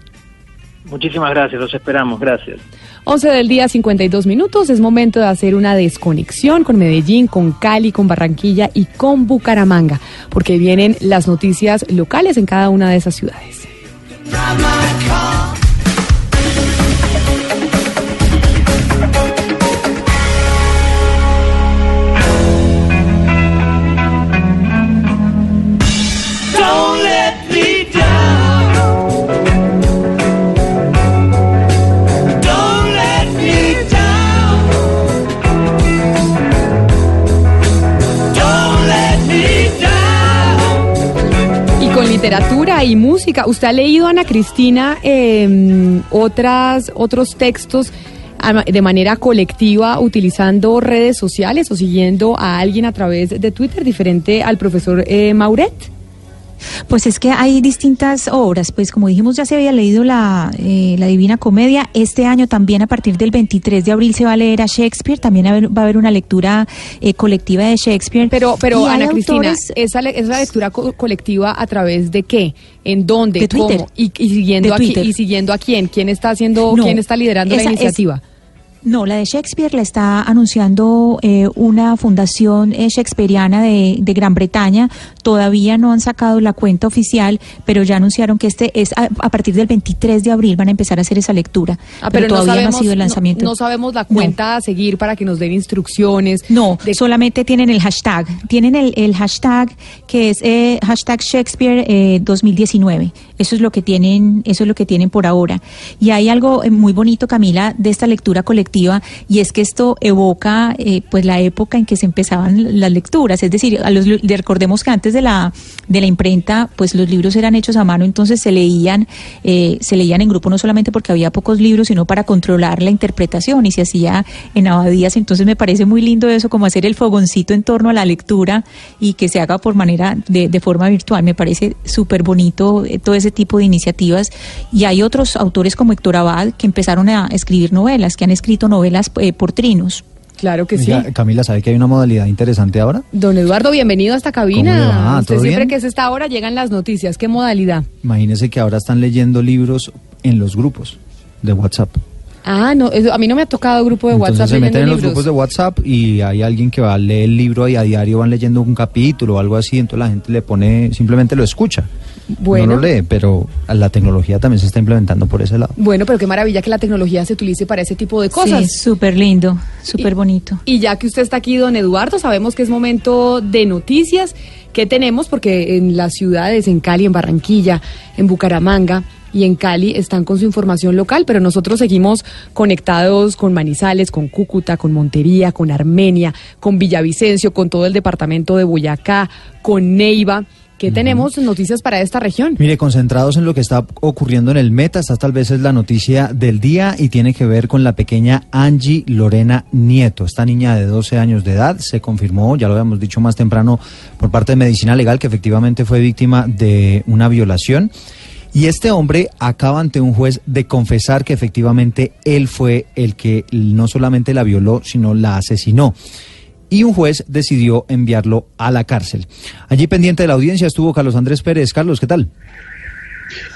Muchísimas gracias, los esperamos, gracias. 11 del día, 52 minutos. Es momento de hacer una desconexión con Medellín, con Cali, con Barranquilla y con Bucaramanga, porque vienen las noticias locales en cada una de esas ciudades. Literatura y música, ¿usted ha leído, Ana Cristina, eh, otras, otros textos de manera colectiva utilizando redes sociales o siguiendo a alguien a través de Twitter diferente al profesor eh, Mauret? Pues es que hay distintas obras, pues como dijimos ya se había leído la, eh, la Divina Comedia, este año también a partir del 23 de abril se va a leer a Shakespeare, también va a haber, va a haber una lectura eh, colectiva de Shakespeare. Pero, pero Ana Cristina, ¿esa, le- esa lectura co- colectiva a través de qué? ¿En dónde? De Twitter. ¿Cómo? Y, y siguiendo De a, y siguiendo a quién? ¿Quién está haciendo, No, quién está liderando la es- iniciativa? No, la de Shakespeare la está anunciando eh, una fundación eh, shakespeariana de, de Gran Bretaña. Todavía no han sacado la cuenta oficial, pero ya anunciaron que este es a, a partir del 23 de abril van a empezar a hacer esa lectura. Ah, pero, todavía no sabemos, no ha sido el lanzamiento. No, no sabemos la cuenta a seguir para que nos den instrucciones. No, solamente tienen el hashtag. Tienen el, el hashtag que es eh, hashtag Shakespeare eh, 2019. Eso es lo que tienen, eso es lo que tienen por ahora. Y hay algo eh, muy bonito, Camila, de esta lectura colectiva, y es que esto evoca eh, pues la época en que se empezaban las lecturas. Es decir, a recordemos que antes de la, de la imprenta, pues los libros eran hechos a mano, entonces se leían, eh, se leían en grupo no solamente porque había pocos libros, sino para controlar la interpretación y se hacía en abadías. Entonces me parece muy lindo eso, como hacer el fogoncito en torno a la lectura y que se haga por manera de, de forma virtual. Me parece súper bonito eh, todo ese tipo de iniciativas. Y hay otros autores como Héctor Abad que empezaron a escribir novelas, que han escrito novelas eh, por trinos. Claro que sí. Camila, ¿sabe que hay una modalidad interesante ahora? Don Eduardo, bienvenido a esta cabina. ¿Cómo le va? Usted ¿Todo siempre bien? que es esta hora llegan las noticias. ¿Qué modalidad? Imagínese que ahora están leyendo libros en los grupos de WhatsApp. Ah, no, eso- a mí no me ha tocado grupo de Entonces WhatsApp se meten en los grupos de WhatsApp y hay alguien que va a leer el libro y a diario van leyendo un capítulo o algo así, entonces la gente le pone, simplemente lo escucha. Bueno. No lo lee, pero la tecnología también se está implementando por ese lado. Bueno, pero qué maravilla que la tecnología se utilice para ese tipo de cosas. Sí, súper lindo, súper bonito. Y ya que usted está aquí, don Eduardo, sabemos que es momento de noticias que tenemos, porque en las ciudades, en Cali, en Barranquilla, en Bucaramanga y en Cali están con su información local, pero nosotros seguimos conectados con Manizales, con Cúcuta, con Montería, con Armenia, con Villavicencio, con todo el departamento de Boyacá, con Neiva. Que tenemos noticias para esta región? Mire, concentrados en lo que está ocurriendo en el Meta, esta tal vez es la noticia del día y tiene que ver con la pequeña Angie Lorena Nieto. Esta niña de 12 años de edad se confirmó, ya lo habíamos dicho más temprano por parte de Medicina Legal, que efectivamente fue víctima de una violación. Y este hombre acaba ante un juez de confesar que efectivamente él fue el que no solamente la violó, sino la asesinó y un juez decidió enviarlo a la cárcel. Allí pendiente de la audiencia estuvo Carlos Andrés Pérez. Carlos, ¿qué tal?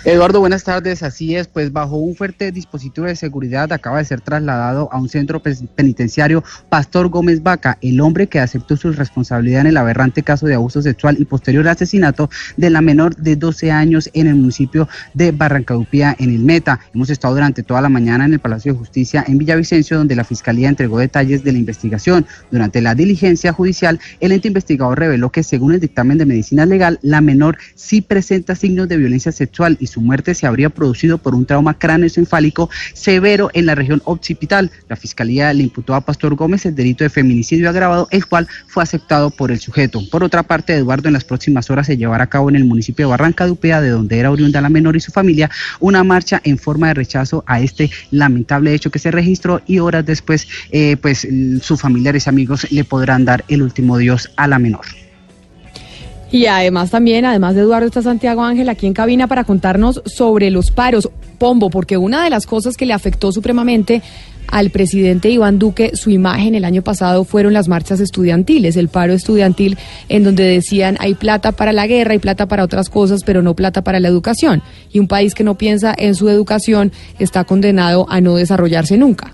Eduardo, buenas tardes. Así es, pues bajo un fuerte dispositivo de seguridad acaba de ser trasladado a un centro penitenciario Pastor Gómez Vaca, el hombre que aceptó su responsabilidad en el aberrante caso de abuso sexual y posterior asesinato de la menor de 12 años en el municipio de Barrancadupía, en el Meta. Hemos estado durante toda la mañana en el Palacio de Justicia en Villavicencio, donde la Fiscalía entregó detalles de la investigación. Durante la diligencia judicial, el ente investigador reveló que según el dictamen de medicina legal, la menor sí presenta signos de violencia sexual y su muerte se habría producido por un trauma cráneoencefálico severo en la región occipital. La fiscalía le imputó a Pastor Gómez el delito de feminicidio agravado, el cual fue aceptado por el sujeto. Por otra parte, Eduardo, en las próximas horas se llevará a cabo en el municipio de Barranca de Upea, de donde era oriunda la menor y su familia, una marcha en forma de rechazo a este lamentable hecho que se registró y horas después, eh, pues sus familiares y amigos le podrán dar el último adiós a la menor. Y además también, además de Eduardo, está Santiago Ángel aquí en cabina para contarnos sobre los paros. Pombo, porque una de las cosas que le afectó supremamente al presidente Iván Duque su imagen el año pasado fueron las marchas estudiantiles, el paro estudiantil en donde decían hay plata para la guerra, hay plata para otras cosas, pero no plata para la educación. Y un país que no piensa en su educación está condenado a no desarrollarse nunca.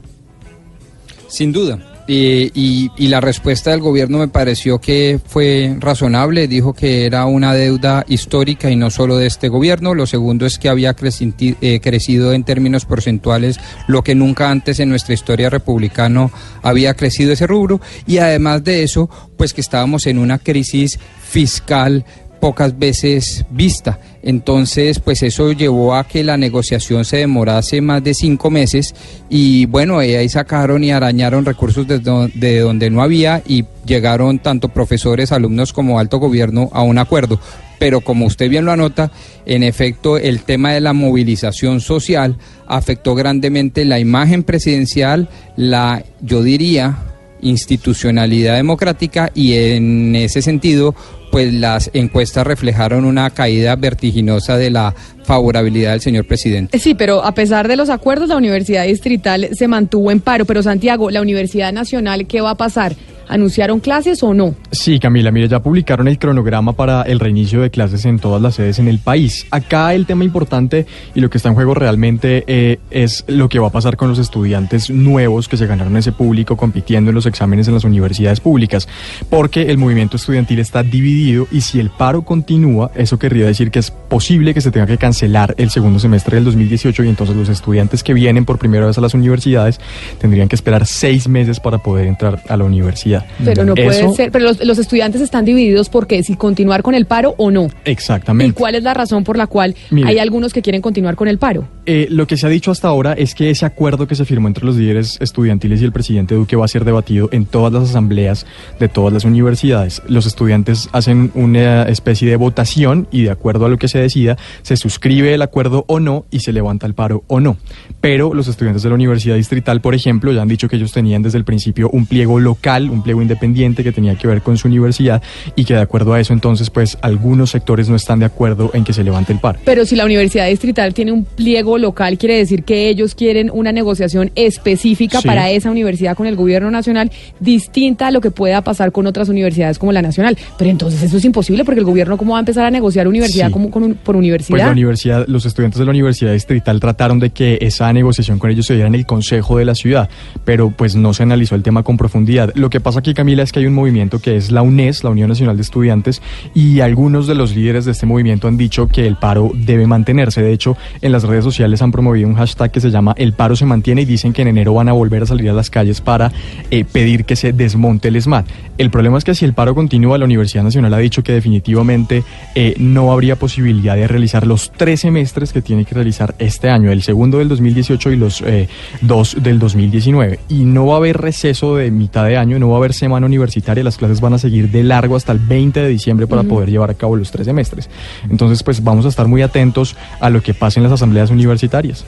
Sin duda. Eh, y, y la respuesta del gobierno me pareció que fue razonable. Dijo que era una deuda histórica y no solo de este gobierno. Lo segundo es que había eh, crecido en términos porcentuales lo que nunca antes en nuestra historia republicana había crecido ese rubro. Y además de eso, pues que estábamos en una crisis fiscal pocas veces vista. Entonces, pues eso llevó a que la negociación se demorase más de cinco meses y bueno, ahí sacaron y arañaron recursos de, do- de donde no había y llegaron tanto profesores, alumnos como alto gobierno a un acuerdo. Pero como usted bien lo anota, en efecto, el tema de la movilización social afectó grandemente la imagen presidencial, la, yo diría, institucionalidad democrática y en ese sentido pues las encuestas reflejaron una caída vertiginosa de la favorabilidad del señor presidente. Sí, pero a pesar de los acuerdos, la Universidad Distrital se mantuvo en paro. Pero Santiago, la Universidad Nacional, ¿qué va a pasar? ¿Anunciaron clases o no? Sí, Camila, mire, ya publicaron el cronograma para el reinicio de clases en todas las sedes en el país. Acá el tema importante y lo que está en juego realmente eh, es lo que va a pasar con los estudiantes nuevos que se ganaron ese público compitiendo en los exámenes en las universidades públicas, porque el movimiento estudiantil está dividido y si el paro continúa, eso querría decir que es posible que se tenga que cancelar el segundo semestre del 2018 y entonces los estudiantes que vienen por primera vez a las universidades tendrían que esperar seis meses para poder entrar a la universidad. Pero no puede ser. Pero los, los estudiantes están divididos porque si continuar con el paro o no. ¿Y Exactamente. cuál es la razón por la cual Mire. hay algunos que quieren continuar con el paro? Eh, lo que se ha dicho hasta ahora es que ese acuerdo que se firmó entre los líderes estudiantiles y el presidente Duque va a ser debatido en todas las asambleas de todas las universidades. Los estudiantes hacen una especie de votación y de acuerdo a lo que se decida, se suscribe el acuerdo o no y se levanta el paro o no. Pero los estudiantes de la Universidad Distrital, por ejemplo, ya han dicho que ellos tenían desde el principio un pliego local, un pliego independiente que tenía que ver con su universidad y que de acuerdo a eso entonces pues algunos sectores no están de acuerdo en que se levante el paro. Pero si la Universidad Distrital tiene un pliego local, quiere decir que ellos quieren una negociación específica Sí. para esa universidad con el gobierno nacional, distinta a lo que pueda pasar con otras universidades como la nacional. Pero entonces eso es imposible porque el gobierno cómo va a empezar a negociar universidad Sí. como, con un- por universidad. Pues la universidad, los estudiantes de la Universidad Distrital trataron de que esa negociación con ellos se diera en el Consejo de la ciudad, pero pues no se analizó el tema con profundidad. Lo que pasa aquí, Camila, es que hay un movimiento que es la UNES, la Unión Nacional de Estudiantes, y algunos de los líderes de este movimiento han dicho que el paro debe mantenerse. De hecho, en las redes sociales han promovido un hashtag que se llama El paro se mantiene y dicen que en enero van a volver a salir a las calles para eh, pedir que se desmonte el SMAT. El problema es que si el paro continúa, la Universidad Nacional ha dicho que definitivamente eh, no habría posibilidad de realizar los tres semestres que tiene que realizar este año, el segundo del 2018 y los eh, dos del 2019. Y no va a haber receso de mitad de año, no va a haber semana universitaria, las clases van a seguir de largo hasta el 20 de diciembre para poder llevar a cabo los tres semestres. Entonces, pues vamos a estar muy atentos a lo que pase en las asambleas universitarias.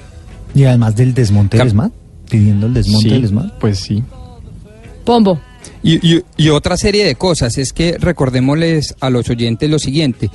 Y además del desmonte del ESMAD, pidiendo el desmonte Sí, del ESMAD. Pues sí. Pombo. Y, y- y otra serie de cosas, es que recordémosles a los oyentes lo siguiente.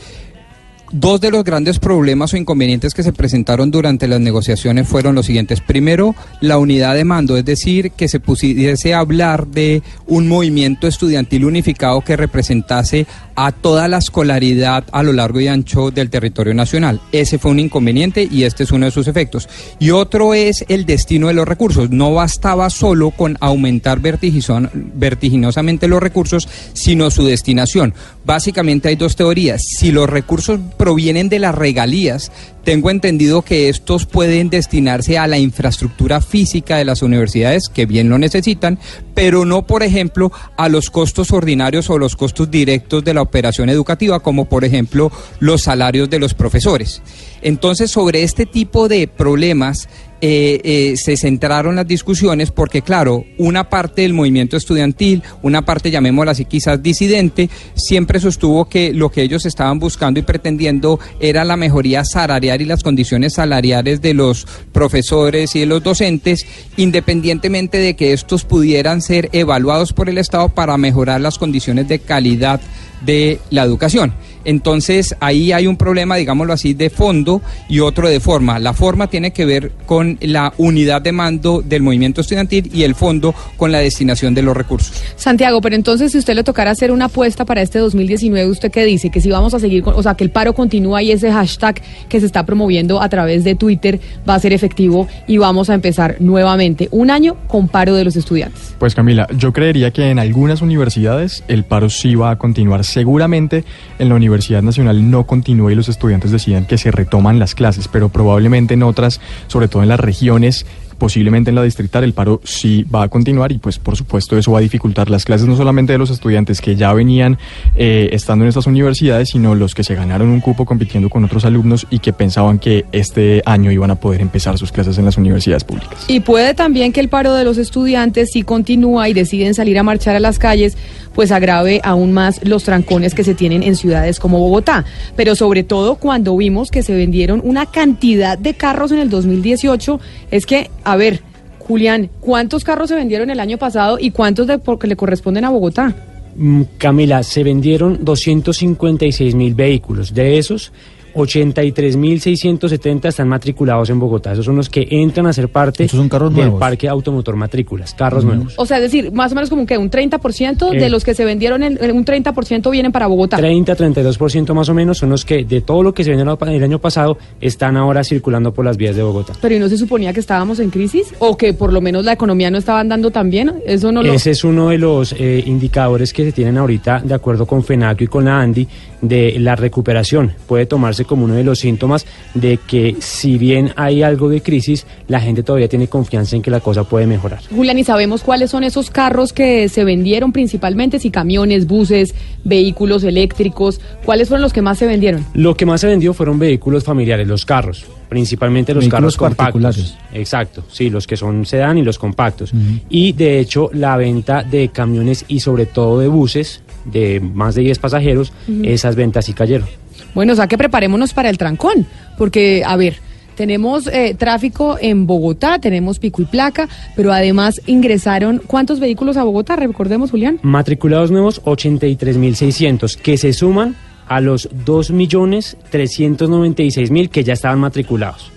Dos de los grandes problemas o inconvenientes que se presentaron durante las negociaciones fueron los siguientes. Primero, la unidad de mando, es decir, que se pudiese hablar de un movimiento estudiantil unificado que representase a toda la escolaridad a lo largo y ancho del territorio nacional. Ese fue un inconveniente y este es uno de sus efectos. Y otro es el destino de los recursos. No bastaba solo con aumentar vertiginosamente los recursos, sino su destinación. Básicamente hay dos teorías. Si los recursos provienen de las regalías, tengo entendido que estos pueden destinarse a la infraestructura física de las universidades, que bien lo necesitan, pero no, por ejemplo, a los costos ordinarios o los costos directos de la operación educativa, como por ejemplo los salarios de los profesores. Entonces, sobre este tipo de problemas eh, eh, se centraron las discusiones porque, claro, una parte del movimiento estudiantil, una parte, llamémosla así, quizás disidente, siempre sostuvo que lo que ellos estaban buscando y pretendiendo era la mejoría salarial y las condiciones salariales de los profesores y de los docentes, independientemente de que estos pudieran ser evaluados por el Estado para mejorar las condiciones de calidad de la educación. Entonces ahí hay un problema, digámoslo así, de fondo y otro de forma. La forma tiene que ver con la unidad de mando del movimiento estudiantil y el fondo con la destinación de los recursos. Santiago, pero entonces si usted le tocara hacer una apuesta para este 2019, ¿usted qué dice? Que si vamos a seguir, con, o sea, que el paro continúa y ese hashtag que se está promoviendo a través de Twitter va a ser efectivo y vamos a empezar nuevamente un año con paro de los estudiantes. Pues Camila, yo creería que en algunas universidades el paro sí va a continuar. Seguramente en la Universidad Nacional no continúe y los estudiantes decidan que se retoman las clases, pero probablemente en otras, sobre todo en las regiones, posiblemente en la distrital el paro sí va a continuar y pues por supuesto eso va a dificultar las clases no solamente de los estudiantes que ya venían eh, estando en estas universidades, sino los que se ganaron un cupo compitiendo con otros alumnos y que pensaban que este año iban a poder empezar sus clases en las universidades públicas. Y puede también que el paro de los estudiantes, si continúa y deciden salir a marchar a las calles, pues agrave aún más los trancones que se tienen en ciudades como Bogotá. Pero sobre todo cuando vimos que se vendieron una cantidad de carros en el 2018, es que, a ver, Julián, ¿cuántos carros se vendieron el año pasado y cuántos de, porque le corresponden a Bogotá? Mm, Camila, se vendieron 256 mil vehículos. De esos, 83.670 están matriculados en Bogotá. Esos son los que entran a ser parte son carros del nuevos. parque automotor matrículas, carros nuevos. O sea, es decir, más o menos como que un 30% de Eh. los que se vendieron, en, en un 30% vienen para Bogotá. 30-32% más o menos son los que de todo lo que se vendió el año pasado están ahora circulando por las vías de Bogotá. Pero ¿y no se suponía que estábamos en crisis? ¿O que por lo menos la economía no estaba andando tan bien? Eso no lo... Ese es uno de los eh, indicadores que se tienen ahorita, de acuerdo con FENACO y con la ANDI, de la recuperación. Puede tomarse como uno de los síntomas de que si bien hay algo de crisis, la gente todavía tiene confianza en que la cosa puede mejorar. Julián, ¿y sabemos cuáles son esos carros que se vendieron principalmente? Si camiones, buses, vehículos eléctricos, ¿cuáles fueron los que más se vendieron? Lo que más se vendió fueron vehículos familiares, los carros, principalmente los Vehículos carros compactos. Exacto, sí, los que son sedán y los compactos. Y de hecho, la venta de camiones y sobre todo de buses de más de 10 pasajeros, esas ventas sí cayeron. Bueno, o sea que preparémonos para el trancón, porque, a ver, tenemos eh, tráfico en Bogotá, tenemos pico y placa, pero además ingresaron, ¿cuántos vehículos a Bogotá? Recordemos, Julián. Matriculados nuevos, 83.600, que se suman a los 2.396.000 que ya estaban matriculados.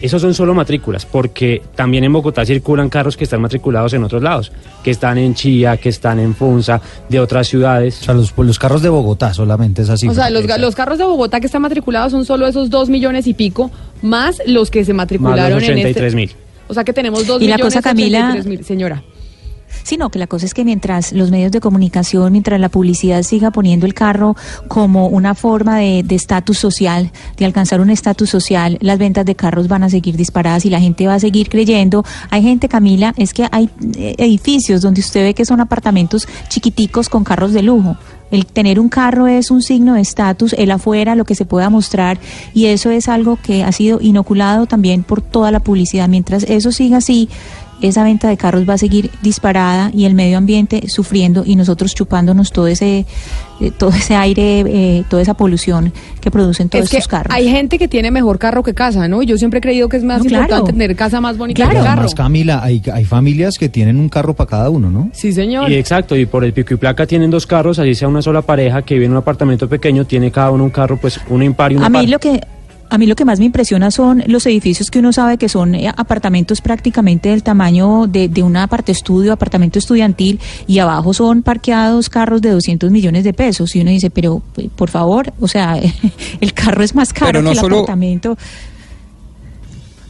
Esos son solo matrículas, porque también en Bogotá circulan carros que están matriculados en otros lados, que están en Chía, que están en Funza, de otras ciudades. O sea, los, los carros de Bogotá solamente es así. o sea, los, los carros de Bogotá que están matriculados son solo esos dos millones y pico, más los que se matricularon en este... 83.000. O sea que tenemos dos Y la millones cosa, Camila- 83 mil, señora. Sí, no, que la cosa es que mientras los medios de comunicación, mientras la publicidad siga poniendo el carro como una forma de de estatus social, de alcanzar un estatus social, las ventas de carros van a seguir disparadas y la gente va a seguir creyendo. Hay gente, Camila, es que hay eh, edificios donde usted ve que son apartamentos chiquiticos con carros de lujo. El tener un carro es un signo de estatus, el afuera, lo que se pueda mostrar, y eso es algo que ha sido inoculado también por toda la publicidad. Mientras eso siga así, esa venta de carros va a seguir disparada y el medio ambiente sufriendo y nosotros chupándonos todo ese eh, todo ese aire, eh, toda esa polución que producen todos Es que estos carros. hay gente que tiene mejor carro que casa, ¿no? Yo siempre he creído que es más No, claro. importante tener casa más bonita que carro. además, Camila, hay, hay familias que tienen un carro para cada uno, ¿no? Sí, señor. Y exacto, y por el pico y placa tienen dos carros, así sea una sola pareja que vive en un apartamento pequeño, tiene cada uno un carro, pues uno impar y uno A mí par. lo que a mí lo que más me impresiona son los edificios que uno sabe que son eh, apartamentos prácticamente del tamaño de, de una parte estudio, apartamento estudiantil, y abajo son parqueados carros de 200 millones de pesos. Y uno dice, pero eh, por favor, o sea, el carro es más caro no que el solo- apartamento.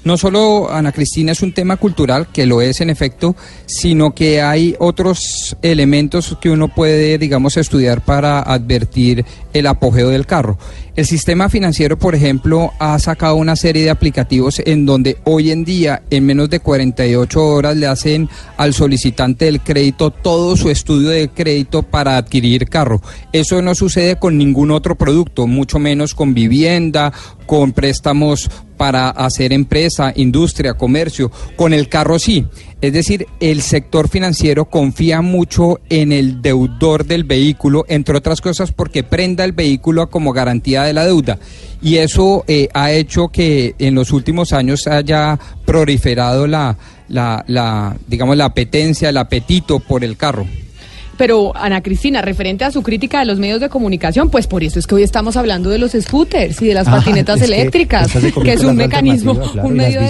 No solo, Ana Cristina, es un tema cultural, que lo es en efecto, sino que hay otros elementos que uno puede, digamos, estudiar para advertir el apogeo del carro. El sistema financiero, por ejemplo, ha sacado una serie de aplicativos en donde hoy en día, en menos de 48 horas, le hacen al solicitante del crédito todo su estudio de crédito para adquirir carro. Eso no sucede con ningún otro producto, mucho menos con vivienda, con préstamos para hacer empresa, industria, comercio. Con el carro sí. Es decir, el sector financiero confía mucho en el deudor del vehículo, entre otras cosas porque prenda el vehículo como garantía de la deuda. Y eso eh, ha hecho que en los últimos años haya proliferado la, la, la, digamos, la apetencia, el apetito por el carro. Pero, Ana Cristina, referente a su crítica de los medios de comunicación, pues por eso es que hoy estamos hablando de los scooters y de las Ah, patinetas que eléctricas, que, es un mecanismo, claro, un y las medio de-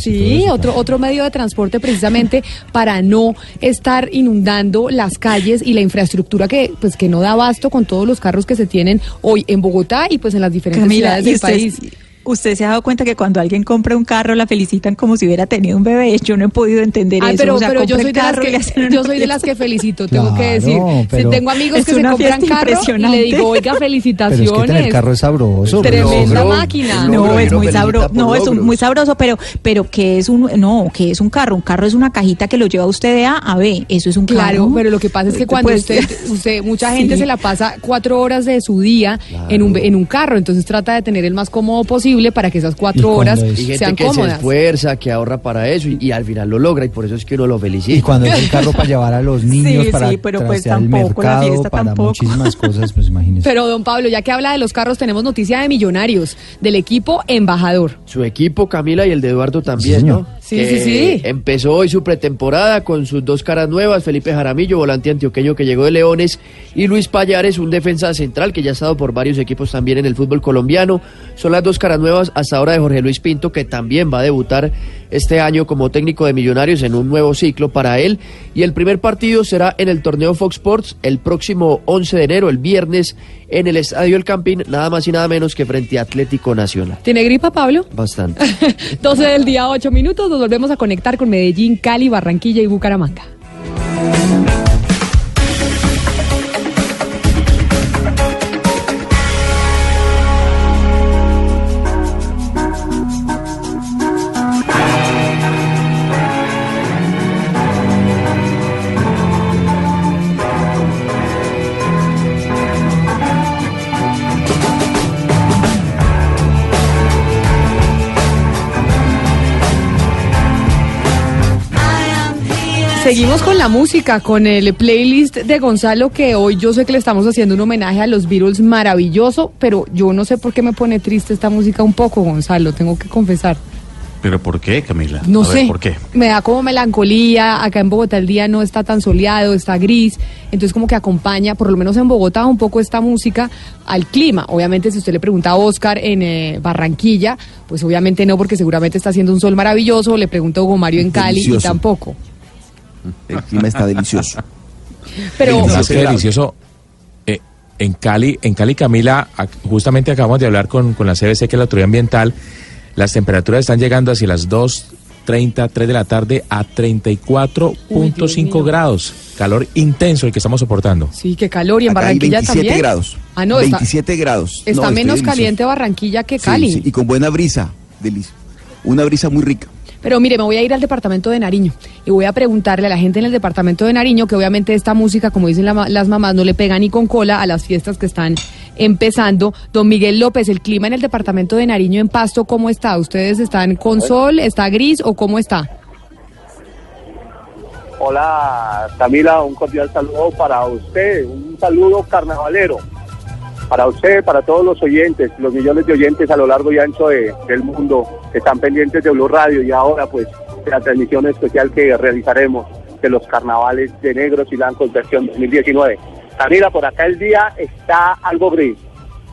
sí, eso, otro otro medio de transporte precisamente para no estar inundando las calles y la infraestructura que pues que no da abasto con todos los carros que se tienen hoy en Bogotá y pues en las diferentes Camila, ciudades ¿y del usted, país. Usted se ha dado cuenta que cuando alguien compra un carro la felicitan como si hubiera tenido un bebé? Yo no he podido entender Ay, eso. pero, O sea, pero yo soy de las que yo soy de las que felicito, tengo que decir. Claro, pero- tengo amigos Es que se compran carro y le digo, oiga, Pero es que felicitaciones. tener carro es sabroso. Tremenda máquina. No, es muy sabroso, no, es un- muy sabroso, pero, pero que es un, no, que es un carro, un carro es una cajita que lo lleva usted de A a B, eso es un Claro, carro. pero lo que pasa es que cuando Pues, usted, usted, mucha gente Sí. se la pasa cuatro horas de su día en un en un carro, entonces trata de tener el más cómodo posible para que esas cuatro horas Y gente sean que se esfuerza, que ahorra para eso y, y al final lo logra y por eso es que uno lo felicita. Y cuando es el carro para llevar a los niños, Sí, para sí, pero pues tampoco, la mercado, fiesta para tampoco. muchísimas cosas, pues imagínese. Pero don Pablo, ya que habla de los carros, tenemos noticia de Millonarios, del equipo embajador. Su equipo, Camila, y el de Eduardo también, señor. ¿no? Sí, sí, sí. Empezó hoy su pretemporada con sus dos caras nuevas, Felipe Jaramillo, volante antioqueño que llegó de Leones, y Luis Payares, un defensa central que ya ha estado por varios equipos también en el fútbol colombiano. Son las dos caras nuevas hasta ahora de Jorge Luis Pinto, que también va a debutar este año como técnico de Millonarios en un nuevo ciclo para él. Y el primer partido será en el torneo Fox Sports el próximo 11 de enero, el viernes, en el Estadio El Campín, nada más y nada menos que frente a Atlético Nacional. ¿Tiene gripa, Pablo? Bastante. 12 del día, 8 minutos, nos volvemos a conectar con Medellín, Cali, Barranquilla y Bucaramanga. Seguimos con la música, con el playlist de Gonzalo, que hoy yo sé que le estamos haciendo un homenaje a los Beatles maravilloso, pero yo no sé por qué me pone triste esta música un poco, Gonzalo, tengo que confesar. ¿Pero por qué, Camila? No A ver, sé. ¿Por qué? Me da como melancolía, acá en Bogotá el día no está tan soleado, está gris, entonces como que acompaña, por lo menos en Bogotá, un poco esta música al clima. Obviamente si usted le pregunta a Oscar en eh, Barranquilla, pues obviamente no, porque seguramente está haciendo un sol maravilloso, le pregunto a Hugo Mario en Cali y tampoco. El clima está delicioso. Pero Más que delicioso. eh, en Cali, en Cali, Camila, justamente acabamos de hablar con, con la CBC, que es la autoridad ambiental. Las temperaturas están llegando hacia las 2.30, 3 de la tarde a 34.5 grados. Calor intenso el que estamos soportando. Sí, qué calor. Y en Acá hay Barranquilla 27 también. grados. Ah, no, está, 27 grados. está No, estoy menos delicioso. caliente Barranquilla que Cali. sí, y con buena brisa. delici- Una brisa muy rica. Pero mire, me voy a ir al departamento de Nariño y voy a preguntarle a la gente en el departamento de Nariño que obviamente esta música, como dicen la las mamás, no le pega ni con cola a las fiestas que están empezando. Don Miguel López, el clima en el departamento de Nariño en Pasto, ¿cómo está? ¿Ustedes están con sol, está gris o cómo está? Hola Camila, un cordial saludo para usted, un saludo carnavalero para usted, para todos los oyentes, los millones de oyentes a lo largo y ancho de- del mundo que están pendientes de Blue Radio y ahora pues de la transmisión especial que realizaremos de los carnavales de negros y blancos versión 2019. Camila, por acá el día está algo gris,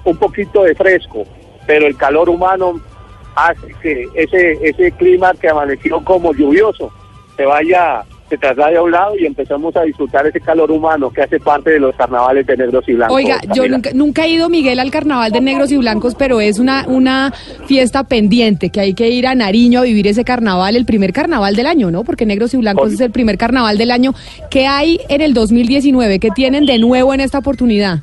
un poquito de fresco, pero el calor humano hace que ese, ese clima que amaneció como lluvioso se vaya, se traslade a un lado y empezamos a disfrutar ese calor humano que hace parte de los carnavales de negros y blancos. Oiga, yo nunca he ido, Miguel, al carnaval de negros y blancos, pero es una, una fiesta pendiente, que hay que ir a Nariño a vivir ese carnaval, el primer carnaval del año, ¿no? Porque negros y blancos es el primer carnaval del año. ¿Qué hay en el 2019? ¿Qué tienen de nuevo en esta oportunidad?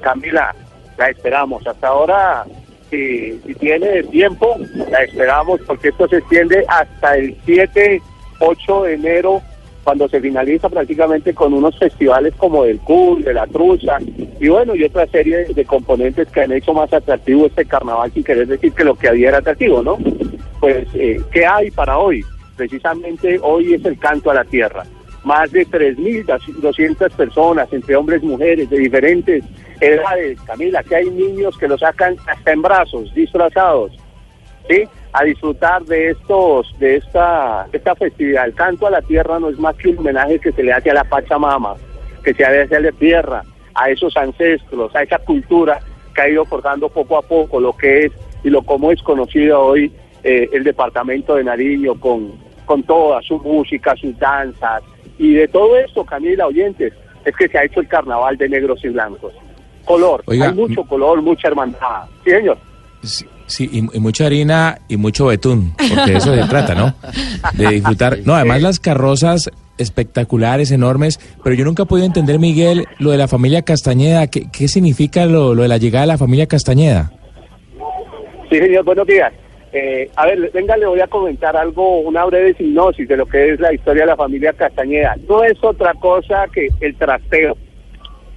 Camila, la esperamos. Hasta ahora, si, si tiene tiempo, la esperamos porque esto se extiende hasta el 7, 8 de enero, cuando se finaliza prácticamente con unos festivales como del Cool, de la Trucha, y bueno, y otra serie de, componentes que han hecho más atractivo este carnaval, sin querer decir que lo que había era atractivo, ¿no? Pues, eh, ¿qué hay para hoy? Precisamente hoy es el canto a la tierra más de 3.200 personas, entre hombres y mujeres, de diferentes edades, Camila, que hay niños que lo sacan hasta en brazos, disfrazados, ¿sí? A disfrutar de estos, de esta, esta festividad. El canto a la tierra no es más que un homenaje que se le hace a la Pachamama, que se hace a la tierra, a esos ancestros, a esa cultura que ha ido forjando poco a poco lo que es y lo como es conocido hoy eh, el departamento de Nariño con, con toda su música, sus danzas y de todo esto, Camila, oyentes, es que se ha hecho el carnaval de negros y blancos. Color, Oiga, hay mucho color, mucha hermandad. Sí, señor. Sí, sí, y, y mucha harina y mucho betún, porque de eso se trata, ¿no? De disfrutar. No, además las carrozas espectaculares, enormes, pero yo nunca he podido entender, Miguel, lo de la familia Castañeda. ¿Qué, qué significa lo, lo de la llegada de la familia Castañeda? Sí, señor, buenos días. Eh, a ver, venga, le voy a comentar algo, una breve hipnosis de lo que es la historia de la familia Castañeda. No es otra cosa que el trasteo.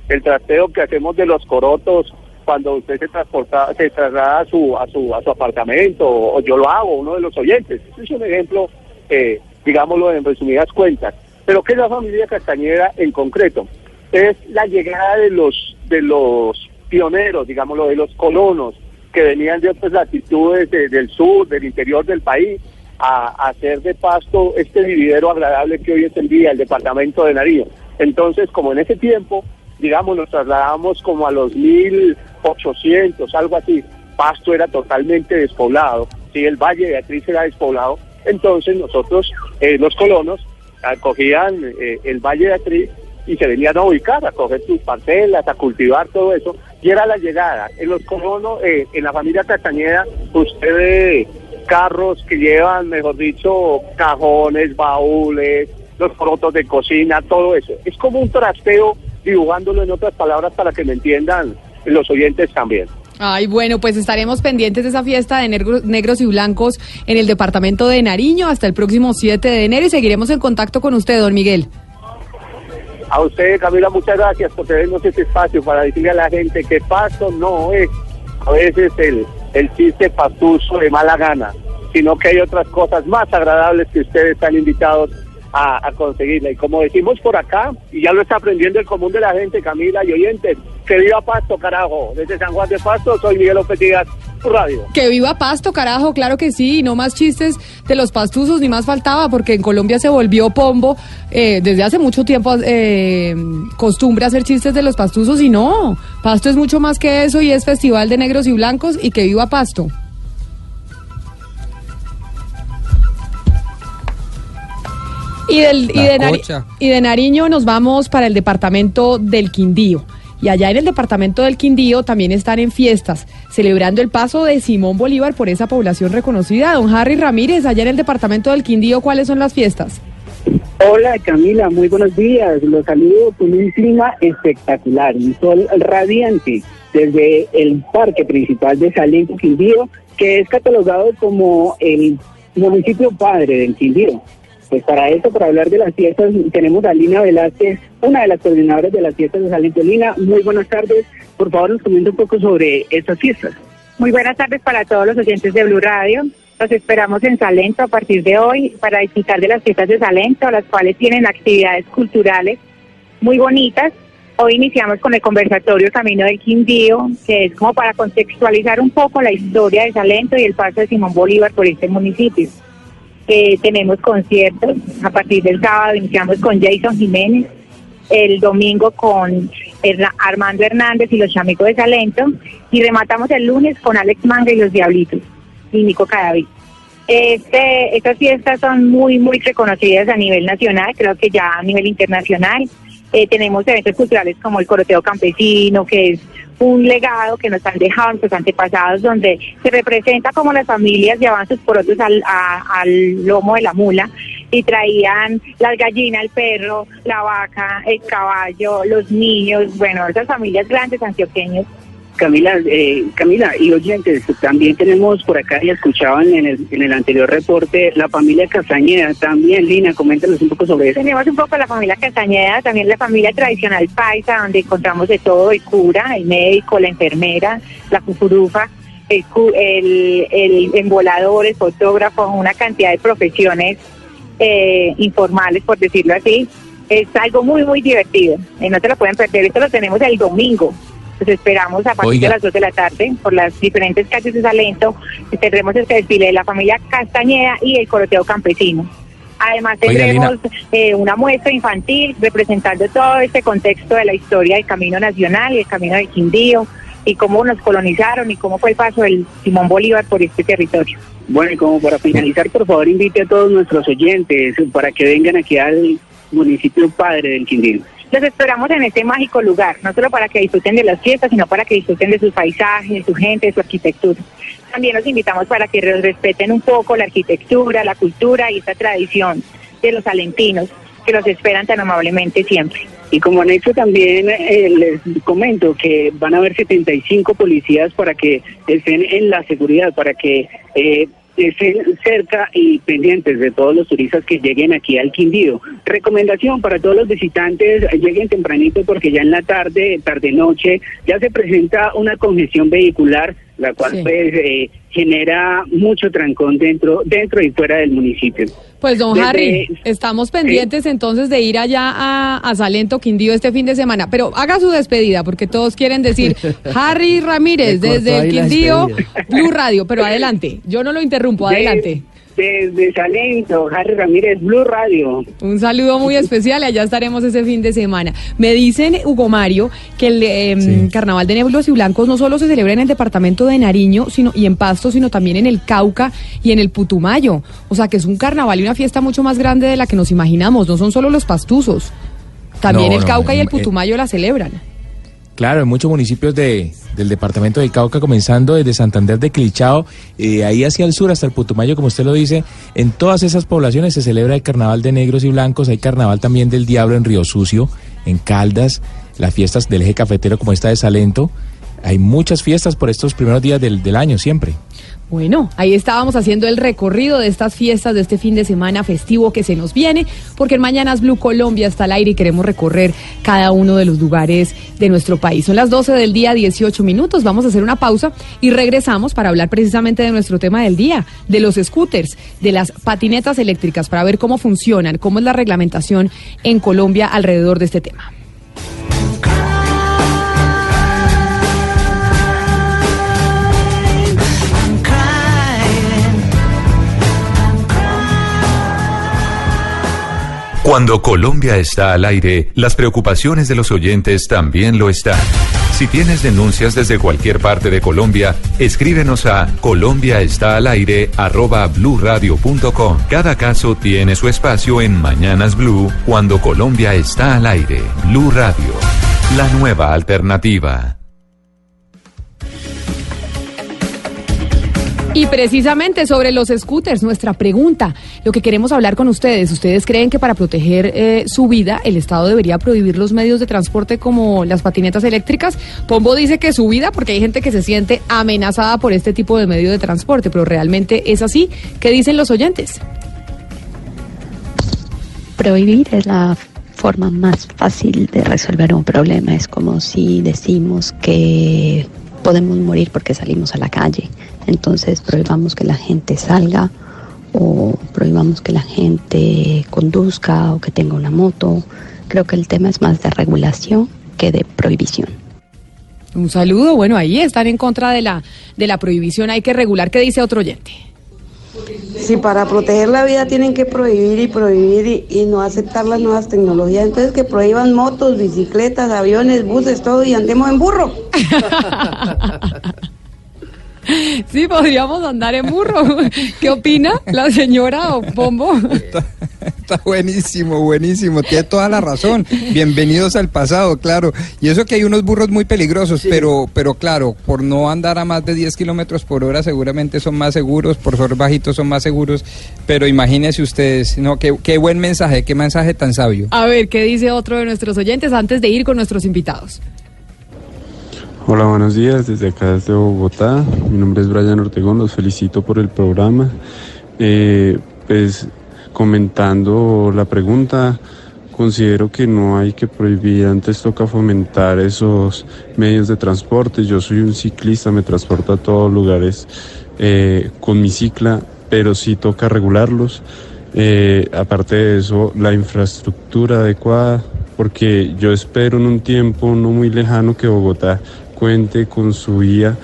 El trasteo que hacemos de los corotos cuando usted se transporta, se traslada a su, a su, a su apartamento, o, yo lo hago, uno de los oyentes. Este es un ejemplo, eh, digámoslo en resumidas cuentas. Pero ¿qué es la familia Castañeda en concreto? Es la llegada de los, de los pioneros, digámoslo, de los colonos, que venían de otras latitudes de- del sur, del interior del país, a, a hacer de pasto este vividero agradable que hoy es el día, el departamento de Nariño. Entonces, como en ese tiempo, digamos, nos trasladamos como a los 1800, algo así, pasto era totalmente despoblado, sí, el Valle de Atriz era despoblado, entonces nosotros, eh, los colonos, acogían eh, el Valle de Atriz y se venían a ubicar, a coger sus parcelas, a cultivar todo eso, y era la llegada. En los colonos, eh, en la familia Castañeda, usted ve carros que llevan, mejor dicho, cajones, baúles, los corotos de cocina, todo eso. Es como un trasteo, dibujándolo en otras palabras para que me entiendan los oyentes también. Ay, bueno, pues estaremos pendientes de esa fiesta de negros, y blancos en el departamento de Nariño hasta el próximo 7 de enero y seguiremos en contacto con usted, don Miguel. A usted, Camila, muchas gracias por tenernos este espacio para decirle a la gente que pasto no es a veces el, el chiste pastuso de mala gana, sino que hay otras cosas más agradables que ustedes están invitados a, a conseguirla. Y como decimos por acá, y ya lo está aprendiendo el común de la gente, Camila y oyentes, que viva Pasto, carajo. Desde San Juan de Pasto, soy Miguel López tu radio. Que viva Pasto, carajo, claro que sí, y no más chistes de los pastuzos, ni más faltaba, porque en Colombia se volvió pombo eh, desde hace mucho tiempo eh, costumbre hacer chistes de los pastuzos, y no, Pasto es mucho más que eso y es festival de negros y blancos, y que viva Pasto. Y, del, y, La de Nari- cocha. y de Nariño nos vamos para el departamento del Quindío. Y allá en el departamento del Quindío también están en fiestas, celebrando el paso de Simón Bolívar por esa población reconocida. Don Harry Ramírez, allá en el departamento del Quindío, ¿cuáles son las fiestas? Hola Camila, muy buenos días. Los saludo con un clima espectacular, un sol radiante desde el parque principal de Salento Quindío, que es catalogado como el municipio padre del Quindío. Pues para eso, para hablar de las fiestas, tenemos a Lina Velázquez, una de las coordinadoras de las fiestas de Salento. Lina, muy buenas tardes. Por favor, nos comenta un poco sobre estas fiestas. Muy buenas tardes para todos los oyentes de Blue Radio. Los esperamos en Salento a partir de hoy para disfrutar de las fiestas de Salento, las cuales tienen actividades culturales muy bonitas. Hoy iniciamos con el conversatorio Camino del Quindío, que es como para contextualizar un poco la historia de Salento y el paso de Simón Bolívar por este municipio. Eh, tenemos conciertos a partir del sábado, iniciamos con Jason Jiménez, el domingo con Armando Hernández y los chamicos de Salento y rematamos el lunes con Alex Manga y los Diablitos y Nico Cadavid. Este, estas fiestas son muy, muy reconocidas a nivel nacional, creo que ya a nivel internacional. Eh, tenemos eventos culturales como el Coroteo Campesino, que es un legado que nos han dejado nuestros antepasados, donde se representa como las familias llevaban sus porotos al, a- al lomo de la mula y traían las gallinas, el perro, la vaca, el caballo, los niños, bueno, esas familias grandes antioqueños Camila, eh, Camila y oyentes, también tenemos por acá y escuchaban en el, en el anterior reporte la familia Castañeda. También, Lina, coméntanos un poco sobre eso. Tenemos un poco la familia Castañeda, también la familia tradicional paisa, donde encontramos de todo, el cura, el médico, la enfermera, la cucurufa, el, el, el embolador, el fotógrafo, una cantidad de profesiones eh, informales, por decirlo así. Es algo muy, muy divertido. Eh, no te lo pueden perder. Esto lo tenemos el domingo. Los esperamos a partir Oiga. de las 2 de la tarde por las diferentes calles de Salento. Tendremos este desfile de la familia Castañeda y el coroteo campesino. Además Oiga, tendremos eh, una muestra infantil representando todo este contexto de la historia del Camino Nacional y el Camino del Quindío y cómo nos colonizaron y cómo fue el paso del Simón Bolívar por este territorio. Bueno, y como para finalizar, por favor, invite a todos nuestros oyentes para que vengan aquí al municipio padre del Quindío. Los esperamos en este mágico lugar, no solo para que disfruten de las fiestas, sino para que disfruten de sus paisajes, su gente, su arquitectura. También los invitamos para que respeten un poco la arquitectura, la cultura y esta tradición de los salentinos que los esperan tan amablemente siempre. Y como anexo también eh, les comento que van a haber 75 policías para que estén en la seguridad, para que eh, cerca y pendientes de todos los turistas que lleguen aquí al Quindío. Recomendación para todos los visitantes, eh, lleguen tempranito porque ya en la tarde, tarde-noche, ya se presenta una congestión vehicular, la cual Sí. pues eh, genera mucho trancón dentro, dentro y fuera del municipio. Pues don Desde- Harry, estamos pendientes entonces de ir allá a, a Salento, Quindío este fin de semana, pero haga su despedida porque todos quieren decir Harry Ramírez desde el Quindío. Blue Radio, pero adelante, yo no lo interrumpo, De- adelante. Desde Salento, Harry Ramírez, Blue Radio. Un saludo muy especial y allá estaremos ese fin de semana. Me dicen, Hugo Mario, que el eh, Carnaval de Neblos y Blancos no solo se celebra en el departamento de Nariño sino, y en Pasto, sino también en el Cauca y en el Putumayo. O sea que es un carnaval y una fiesta mucho más grande de la que nos imaginamos. No son solo los pastuzos. También No, el no, Cauca y el eh, Putumayo la celebran. Claro, en muchos municipios de, del departamento del Cauca, comenzando desde Santander de Clichao, eh, ahí hacia el sur hasta el Putumayo, como usted lo dice, en todas esas poblaciones se celebra el carnaval de negros y blancos, hay carnaval también del diablo en Río Sucio, en Caldas, las fiestas del eje cafetero como esta de Salento, hay muchas fiestas por estos primeros días del, del año, siempre. Bueno, ahí estábamos haciendo el recorrido de estas fiestas de este fin de semana festivo que se nos viene, porque en Mañanas Blue Colombia está al aire y queremos recorrer cada uno de los lugares de nuestro país. Son las 12 del día, 18 minutos. Vamos a hacer una pausa y regresamos para hablar precisamente de nuestro tema del día, de los scooters, de las patinetas eléctricas, para ver cómo funcionan, cómo es la reglamentación en Colombia alrededor de este tema. Cuando Colombia está al aire, las preocupaciones de los oyentes también lo están. Si tienes denuncias desde cualquier parte de Colombia, escríbenos a colombiaestalaire@bluradio.com. Cada caso tiene su espacio en Mañanas Blue cuando Colombia está al aire. Blue Radio, la nueva alternativa. Y precisamente sobre los scooters, nuestra pregunta, lo que queremos hablar con ustedes, ¿ustedes creen que para proteger eh, su vida el Estado debería prohibir los medios de transporte como las patinetas eléctricas? Pombo dice que su vida, porque hay gente que se siente amenazada por este tipo de medio de transporte, pero realmente es así. ¿Qué dicen los oyentes? Prohibir es la forma más fácil de resolver un problema. Es como si decimos que podemos morir porque salimos a la calle. Entonces prohibamos que la gente salga o prohibamos que la gente conduzca o que tenga una moto. Creo que el tema es más de regulación que de prohibición. Un saludo, bueno, ahí están en contra de la, de la prohibición, hay que regular. ¿Qué dice otro oyente? Si para proteger la vida tienen que prohibir y prohibir y, y no aceptar las nuevas tecnologías, entonces que prohíban motos, bicicletas, aviones, buses, todo y andemos en burro. Sí, podríamos andar en burro. ¿Qué opina la señora o Pombo? Está buenísimo, buenísimo, tiene toda la razón. Bienvenidos al pasado, claro. Y eso que hay unos burros muy peligrosos, pero, pero claro, por no andar a más de 10 kilómetros por hora seguramente son más seguros, por ser bajitos son más seguros. Pero imagínense ustedes, no, qué, qué buen mensaje, qué mensaje tan sabio. A ver, ¿qué dice otro de nuestros oyentes antes de ir con nuestros invitados? Hola, buenos días. Desde acá, desde Bogotá. Mi nombre es Brian Ortegón. Los felicito por el programa. Eh, pues comentando la pregunta, considero que no hay que prohibir. Antes toca fomentar esos medios de transporte. Yo soy un ciclista, me transporto a todos lugares eh, con mi cicla, pero sí toca regularlos. Eh, aparte de eso, la infraestructura adecuada, porque yo espero en un tiempo no muy lejano que Bogotá cuente con su guía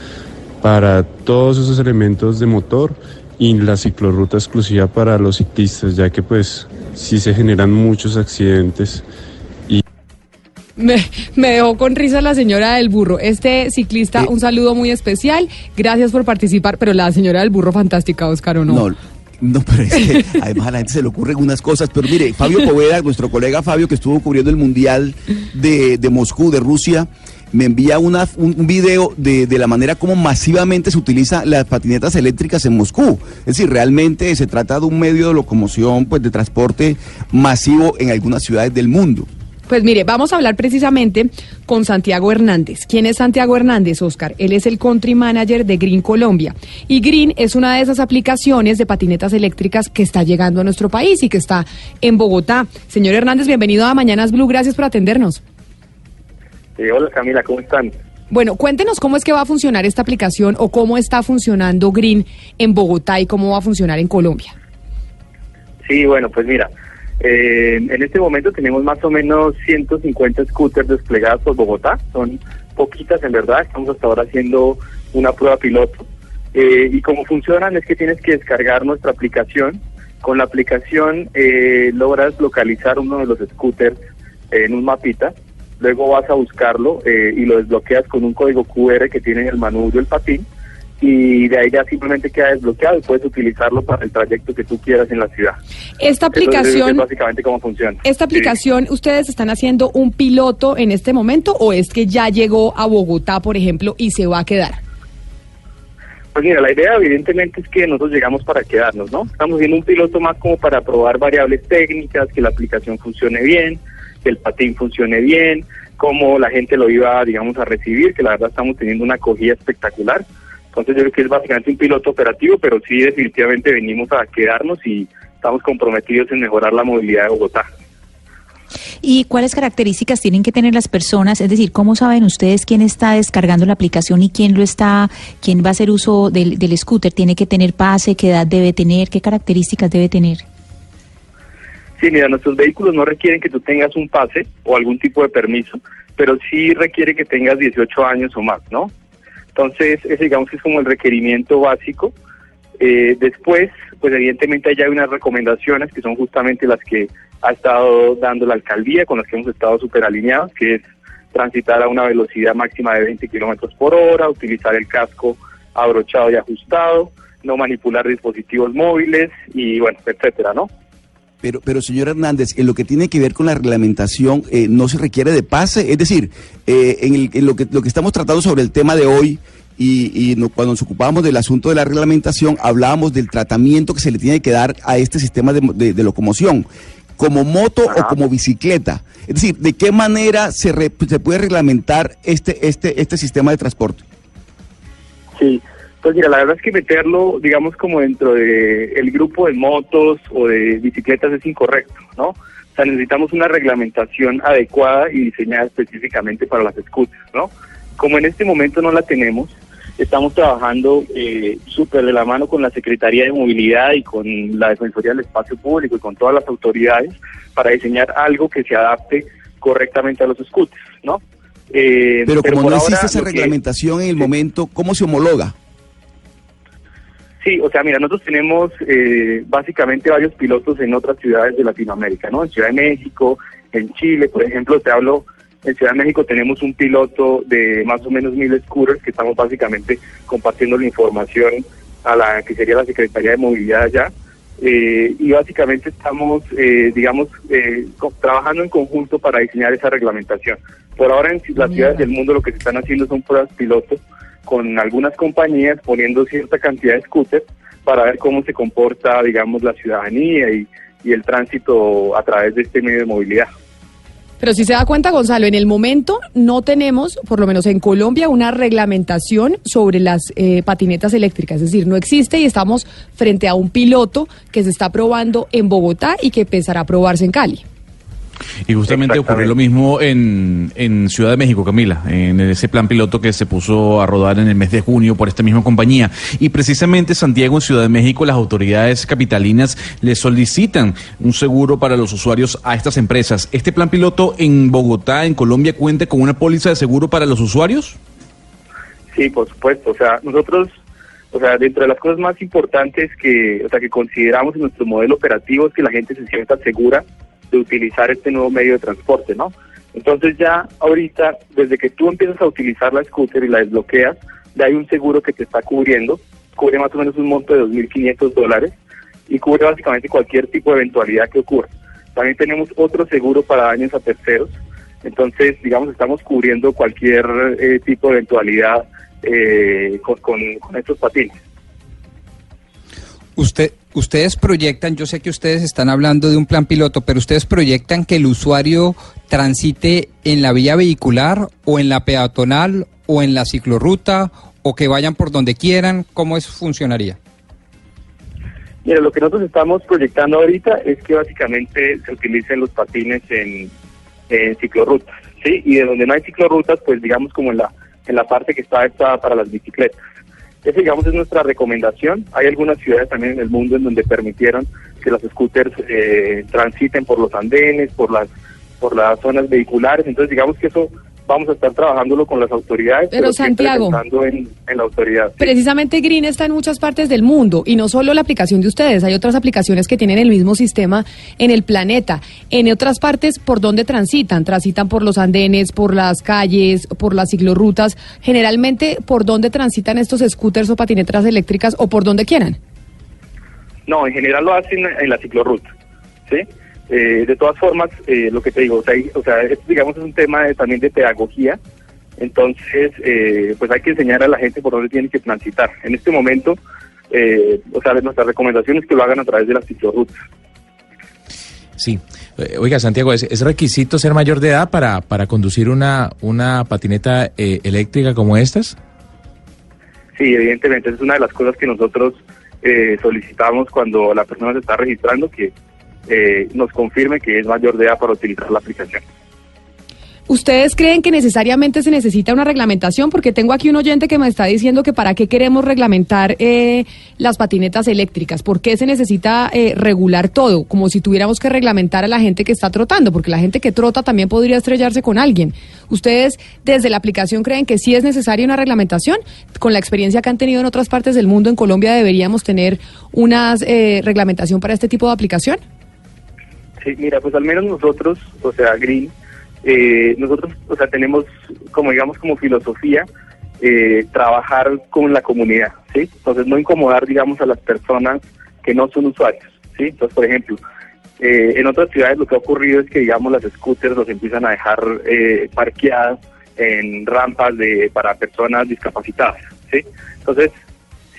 para todos esos elementos de motor y la ciclorruta exclusiva para los ciclistas, ya que pues sí se generan muchos accidentes Me, me dejó con risa la señora del burro. Este ciclista, un saludo muy especial. Gracias por participar. Pero la señora del burro, fantástica, Oscar, ¿o no? No, no, pero es que además a la gente se le ocurren unas cosas. Pero mire, Fabio Poveda, nuestro colega Fabio, que estuvo cubriendo el Mundial de, de Moscú, de Rusia, me envía una, un, video de, de la manera como masivamente se utilizan las patinetas eléctricas en Moscú. Es decir, realmente se trata de un medio de locomoción, pues de transporte masivo en algunas ciudades del mundo. Pues mire, vamos a hablar precisamente con Santiago Hernández. ¿Quién es Santiago Hernández, Oscar? Él es el country manager de Green Colombia. Y Green es una de esas aplicaciones de patinetas eléctricas que está llegando a nuestro país y que está en Bogotá. Señor Hernández, bienvenido a Mañanas Blue. Gracias por atendernos. Eh, hola Camila, ¿cómo están? Bueno, cuéntenos cómo es que va a funcionar esta aplicación o cómo está funcionando Green en Bogotá y cómo va a funcionar en Colombia. Sí, bueno, pues mira, eh, en este momento tenemos más o menos 150 scooters desplegados por Bogotá, son poquitas en verdad, estamos hasta ahora haciendo una prueba piloto. Eh, y cómo funcionan es que tienes que descargar nuestra aplicación. Con la aplicación eh, logras localizar uno de los scooters en un mapita, luego vas a buscarlo eh, y lo desbloqueas con un código QR que tiene en el manubrio el patín y de ahí ya simplemente queda desbloqueado y puedes utilizarlo para el trayecto que tú quieras en la ciudad. Esta aplicación, es básicamente cómo funciona. esta aplicación, ¿ustedes están haciendo un piloto en este momento o es que ya llegó a Bogotá, por ejemplo, y se va a quedar? Pues mira, la idea evidentemente es que nosotros llegamos para quedarnos, ¿no? Estamos haciendo un piloto más como para probar variables técnicas, que la aplicación funcione bien, que el patín funcione bien, cómo la gente lo iba, digamos, a recibir, que la verdad estamos teniendo una acogida espectacular. Entonces yo creo que es básicamente un piloto operativo, pero sí definitivamente venimos a quedarnos y estamos comprometidos en mejorar la movilidad de Bogotá. ¿Y cuáles características tienen que tener las personas? Es decir, ¿cómo saben ustedes quién está descargando la aplicación y quién lo está, quién va a hacer uso del, del scooter? ¿Tiene que tener pase? ¿Qué edad debe tener? ¿Qué características debe tener? Sí, mira, nuestros vehículos no requieren que tú tengas un pase o algún tipo de permiso, pero sí requiere que tengas 18 años o más, ¿no? Entonces, ese digamos que es como el requerimiento básico. Eh, después, pues evidentemente allá hay unas recomendaciones que son justamente las que ha estado dando la alcaldía, con las que hemos estado súper alineados, que es transitar a una velocidad máxima de 20 kilómetros por hora, utilizar el casco abrochado y ajustado, no manipular dispositivos móviles y bueno, etcétera, ¿no? Pero, pero señor Hernández, en lo que tiene que ver con la reglamentación, eh, no se requiere de pase. Es decir, eh, en, el- en lo, que, lo que estamos tratando sobre el tema de hoy, y, y no- cuando nos ocupábamos del asunto de la reglamentación, hablábamos del tratamiento que se le tiene que dar a este sistema de, de- de locomoción, como moto o como bicicleta. Es decir, ¿de qué manera se, re- se puede reglamentar este, este, este sistema de transporte? Sí, pues mira, la verdad es que meterlo, digamos, como dentro de el grupo de motos o de bicicletas es incorrecto, ¿no? O sea, necesitamos una reglamentación adecuada y diseñada específicamente para las scooters, ¿no? Como en este momento no la tenemos, estamos trabajando eh, súper de la mano con la Secretaría de Movilidad y con la Defensoría del Espacio Público y con todas las autoridades para diseñar algo que se adapte correctamente a los scooters, ¿no? Eh, Pero como no ahora existe esa que- reglamentación en el momento, ¿cómo se homologa? Sí, o sea, mira, nosotros tenemos eh, básicamente varios pilotos en otras ciudades de Latinoamérica, ¿no? En Ciudad de México, en Chile, por ejemplo, te hablo, en Ciudad de México tenemos un piloto de más o menos mil scooters que estamos básicamente compartiendo la información a la que sería la Secretaría de Movilidad allá. Eh, y básicamente estamos, eh, digamos, eh, trabajando en conjunto para diseñar esa reglamentación. Por ahora en las ciudades del mundo lo que se están haciendo son pruebas pilotos con algunas compañías poniendo cierta cantidad de scooters para ver cómo se comporta, digamos, la ciudadanía y, el tránsito a través de este medio de movilidad. Pero si se da cuenta, Gonzalo, en el momento no tenemos, por lo menos en Colombia, una reglamentación sobre las eh, patinetas eléctricas. Es decir, no existe y estamos frente a un piloto que se está probando en Bogotá y que empezará a probarse en Cali. Y justamente ocurrió lo mismo en, en Ciudad de México, Camila, en ese plan piloto que se puso a rodar en el mes de junio por esta misma compañía. Y precisamente Santiago, en Ciudad de México, las autoridades capitalinas le solicitan un seguro para los usuarios a estas empresas. ¿Este plan piloto en Bogotá, en Colombia, cuenta con una póliza de seguro para los usuarios? Sí, por supuesto. O sea, nosotros, o sea, dentro de las cosas más importantes que, o sea, que consideramos en nuestro modelo operativo es que la gente se sienta segura de utilizar este nuevo medio de transporte, ¿no? Entonces ya ahorita, desde que tú empiezas a utilizar la scooter y la desbloqueas, ya hay un seguro que te está cubriendo, cubre más o menos un monto de 2.500 dólares y cubre básicamente cualquier tipo de eventualidad que ocurra. También tenemos otro seguro para daños a terceros, entonces, digamos, estamos cubriendo cualquier eh, tipo de eventualidad eh, con, con, estos patines. Usted, ustedes proyectan, yo sé que ustedes están hablando de un plan piloto, pero ustedes proyectan que el usuario transite en la vía vehicular o en la peatonal o en la ciclorruta o que vayan por donde quieran, ¿cómo eso funcionaría? Mira, lo que nosotros estamos proyectando ahorita es que básicamente se utilicen los patines en, en ciclorrutas, ¿sí? Y de donde no hay ciclorrutas, pues digamos como en la, en la parte que está adaptada para las bicicletas. Esa, digamos, es nuestra recomendación. Hay algunas ciudades también en el mundo en donde permitieron que los scooters eh, transiten por los andenes, por las por las zonas vehiculares. Entonces, digamos que eso vamos a estar trabajándolo con las autoridades. Pero, Santiago, en la autoridad. Precisamente Green está en muchas partes del mundo y no solo la aplicación de ustedes, hay otras aplicaciones que tienen el mismo sistema en el planeta. En otras partes, ¿por dónde transitan? Transitan por los andenes, por las calles, por las ciclorrutas. Generalmente, ¿por dónde transitan estos scooters o patinetas eléctricas o por donde quieran? No, en general lo hacen en la ciclorruta, ¿sí? Eh, de todas formas, eh, lo que te digo, o sea, o sea, digamos es un tema de- también de pedagogía, entonces, eh, pues hay que enseñar a la gente por dónde tienen que transitar. En este momento, eh, o sea, nuestra recomendación es que lo hagan a través de las ciclorrutas. Sí. Eh, Oiga, Santiago, ¿es, es requisito ser mayor de edad para, para conducir una, una patineta eh, eléctrica como estas? Sí, evidentemente, es una de las cosas que nosotros eh, solicitamos cuando la persona se está registrando, que eh, nos confirme que es mayor de edad para utilizar la aplicación. ¿Ustedes creen que necesariamente se necesita una reglamentación? Porque tengo aquí un oyente que me está diciendo que para qué queremos reglamentar eh, las patinetas eléctricas. ¿Por qué se necesita eh, regular todo? Como si tuviéramos que reglamentar a la gente que está trotando, porque la gente que trota también podría estrellarse con alguien. ¿Ustedes desde la aplicación creen que sí es necesaria una reglamentación? Con la experiencia que han tenido en otras partes del mundo, en Colombia deberíamos tener una eh, reglamentación para este tipo de aplicación. Sí, mira, pues al menos nosotros, o sea, Green, eh, nosotros, o sea, tenemos como digamos como filosofía eh, trabajar con la comunidad, ¿sí? Entonces no incomodar, digamos, a las personas que no son usuarios, ¿sí? Entonces, por ejemplo, eh, en otras ciudades lo que ha ocurrido es que, digamos, las scooters los empiezan a dejar eh, parqueadas en rampas de para personas discapacitadas, ¿sí? Entonces,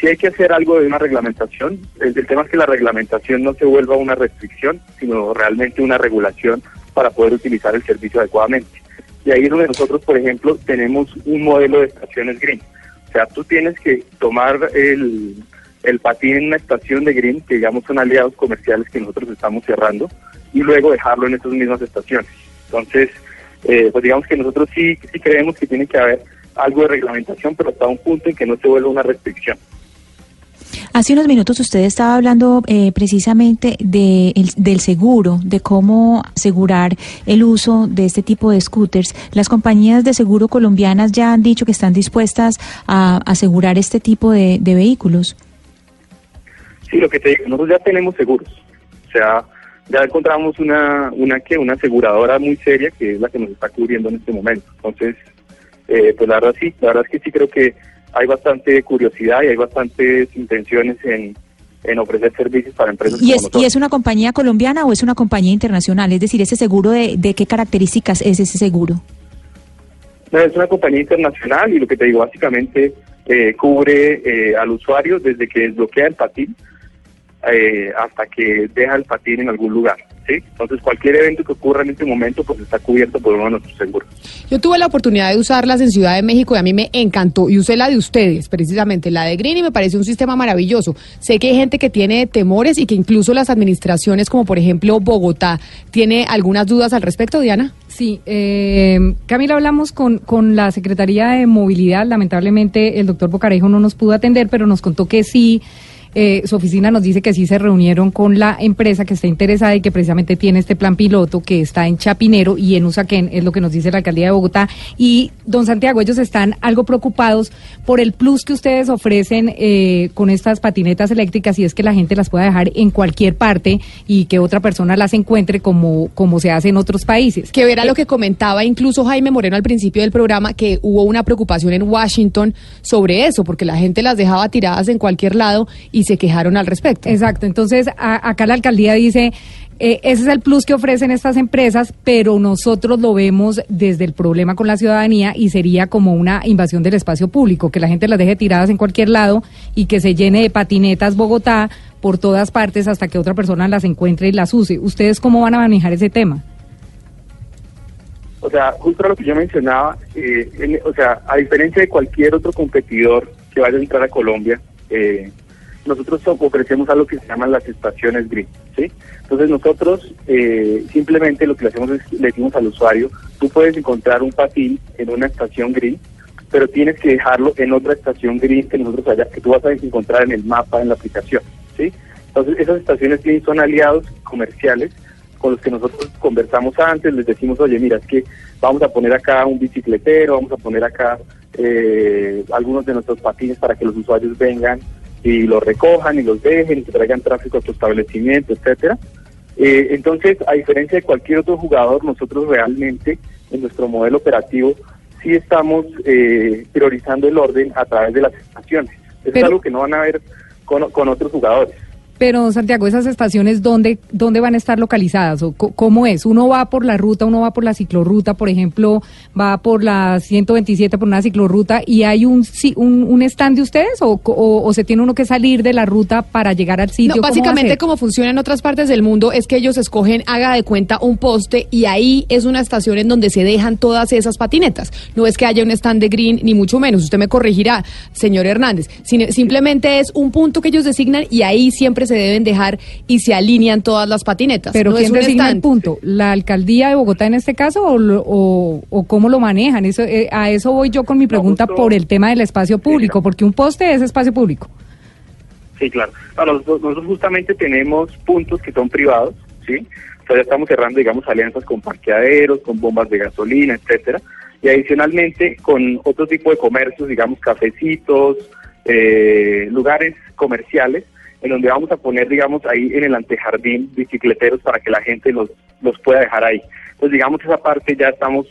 si hay que hacer algo de una reglamentación. El, tema es que la reglamentación no se vuelva una restricción, sino realmente una regulación para poder utilizar el servicio adecuadamente. Y ahí es donde nosotros, por ejemplo, tenemos un modelo de estaciones green. O sea, tú tienes que tomar el, el patín en una estación de green, que digamos son aliados comerciales que nosotros estamos cerrando, y luego dejarlo en esas mismas estaciones. Entonces, eh, pues digamos que nosotros sí, sí creemos que tiene que haber algo de reglamentación, pero hasta un punto en que no se vuelva una restricción. Hace unos minutos usted estaba hablando eh, precisamente de el- del seguro, de cómo asegurar el uso de este tipo de scooters. Las compañías de seguro colombianas ya han dicho que están dispuestas a asegurar este tipo de, de vehículos. Sí, lo que te digo, nosotros ya tenemos seguros. O sea, ya encontramos una, una que una aseguradora muy seria que es la que nos está cubriendo en este momento. Entonces, eh, pues la verdad sí, la verdad es que sí creo que hay bastante curiosidad y hay bastantes intenciones en, en ofrecer servicios para empresas ¿Y como es, nosotros. ¿Y es una compañía colombiana o es una compañía internacional? Es decir, ese seguro, de, de qué características es ese seguro? No, es una compañía internacional y lo que te digo, básicamente eh, cubre eh, al usuario desde que desbloquea el patín eh, hasta que deja el patín en algún lugar. ¿sí? Entonces, cualquier evento que ocurra en este momento pues está cubierto por uno de nuestros seguros. Yo tuve la oportunidad de usarlas en Ciudad de México y a mí me encantó. Y usé la de ustedes, precisamente, la de Green, y me pareció un sistema maravilloso. Sé que hay gente que tiene temores y que incluso las administraciones, como por ejemplo Bogotá, tiene algunas dudas al respecto, Diana. Sí, eh, Camila, hablamos con, con la Secretaría de Movilidad. Lamentablemente el doctor Bocarejo no nos pudo atender, pero nos contó que sí eh, su oficina nos dice que sí se reunieron con la empresa que está interesada y que precisamente tiene este plan piloto que está en Chapinero y en Usaquén, es lo que nos dice la alcaldía de Bogotá. Y, don Santiago, ellos están algo preocupados por el plus que ustedes ofrecen eh, con estas patinetas eléctricas y es que la gente las pueda dejar en cualquier parte y que otra persona las encuentre como, como se hace en otros países. Que verá lo que comentaba incluso Jaime Moreno al principio del programa, que hubo una preocupación en Washington sobre eso, porque la gente las dejaba tiradas en cualquier lado y se quejaron al respecto. Exacto, entonces a- acá la alcaldía dice, eh, ese es el plus que ofrecen estas empresas, pero nosotros lo vemos desde el problema con la ciudadanía y sería como una invasión del espacio público, que la gente las deje tiradas en cualquier lado y que se llene de patinetas Bogotá por todas partes hasta que otra persona las encuentre y las use. ¿Ustedes cómo van a manejar ese tema? O sea, justo lo que yo mencionaba, eh, en- o sea, a diferencia de cualquier otro competidor que vaya a entrar a Colombia, eh, nosotros so- ofrecemos algo que se llaman las estaciones green, ¿sí? Entonces nosotros eh, simplemente lo que le hacemos es, le decimos al usuario, tú puedes encontrar un patín en una estación green, pero tienes que dejarlo en otra estación green que nosotros haya, que tú vas a encontrar en el mapa, en la aplicación, ¿sí? Entonces esas estaciones green son aliados comerciales con los que nosotros conversamos antes, les decimos, oye, mira, es que vamos a poner acá un bicicletero, vamos a poner acá eh, algunos de nuestros patines para que los usuarios vengan y los recojan y los dejen y que traigan tráfico a tu establecimiento, etcétera. Eh, entonces, a diferencia de cualquier otro jugador, nosotros realmente en nuestro modelo operativo sí estamos eh, priorizando el orden a través de las estaciones. Eso es algo que no van a ver con, con otros jugadores. Pero, Santiago, ¿esas estaciones dónde, dónde van a estar localizadas? ¿O ¿Cómo es? ¿Uno va por la ruta, uno va por la ciclorruta, por ejemplo, va por la 127 por una ciclorruta y hay un, un, un stand de ustedes o, co- o, o se tiene uno que salir de la ruta para llegar al sitio? No, ¿Cómo va a básicamente como funciona en otras partes del mundo es que ellos escogen, haga de cuenta, un poste y ahí es una estación en donde se dejan todas esas patinetas. No es que haya un stand de green, ni mucho menos. Usted me corregirá, señor Hernández. Sin- simplemente es un punto que ellos designan y ahí siempre se deben dejar y se alinean todas las patinetas. Pero no ¿quién designa el punto? ¿La alcaldía de Bogotá en este caso o, lo- o, o cómo lo manejan? Eso, eh, a eso voy yo con mi pregunta por el tema del espacio público, porque un poste es espacio público. Sí, claro. No, nosotros, nosotros justamente tenemos puntos que son privados, ¿sí? O sea, ya estamos cerrando, digamos, alianzas con parqueaderos, con bombas de gasolina, etcétera. Y adicionalmente con otro tipo de comercios, digamos, cafecitos, eh, lugares comerciales, en donde vamos a poner, digamos, ahí en el antejardín bicicleteros para que la gente los, los pueda dejar ahí. Entonces, digamos, esa parte ya estamos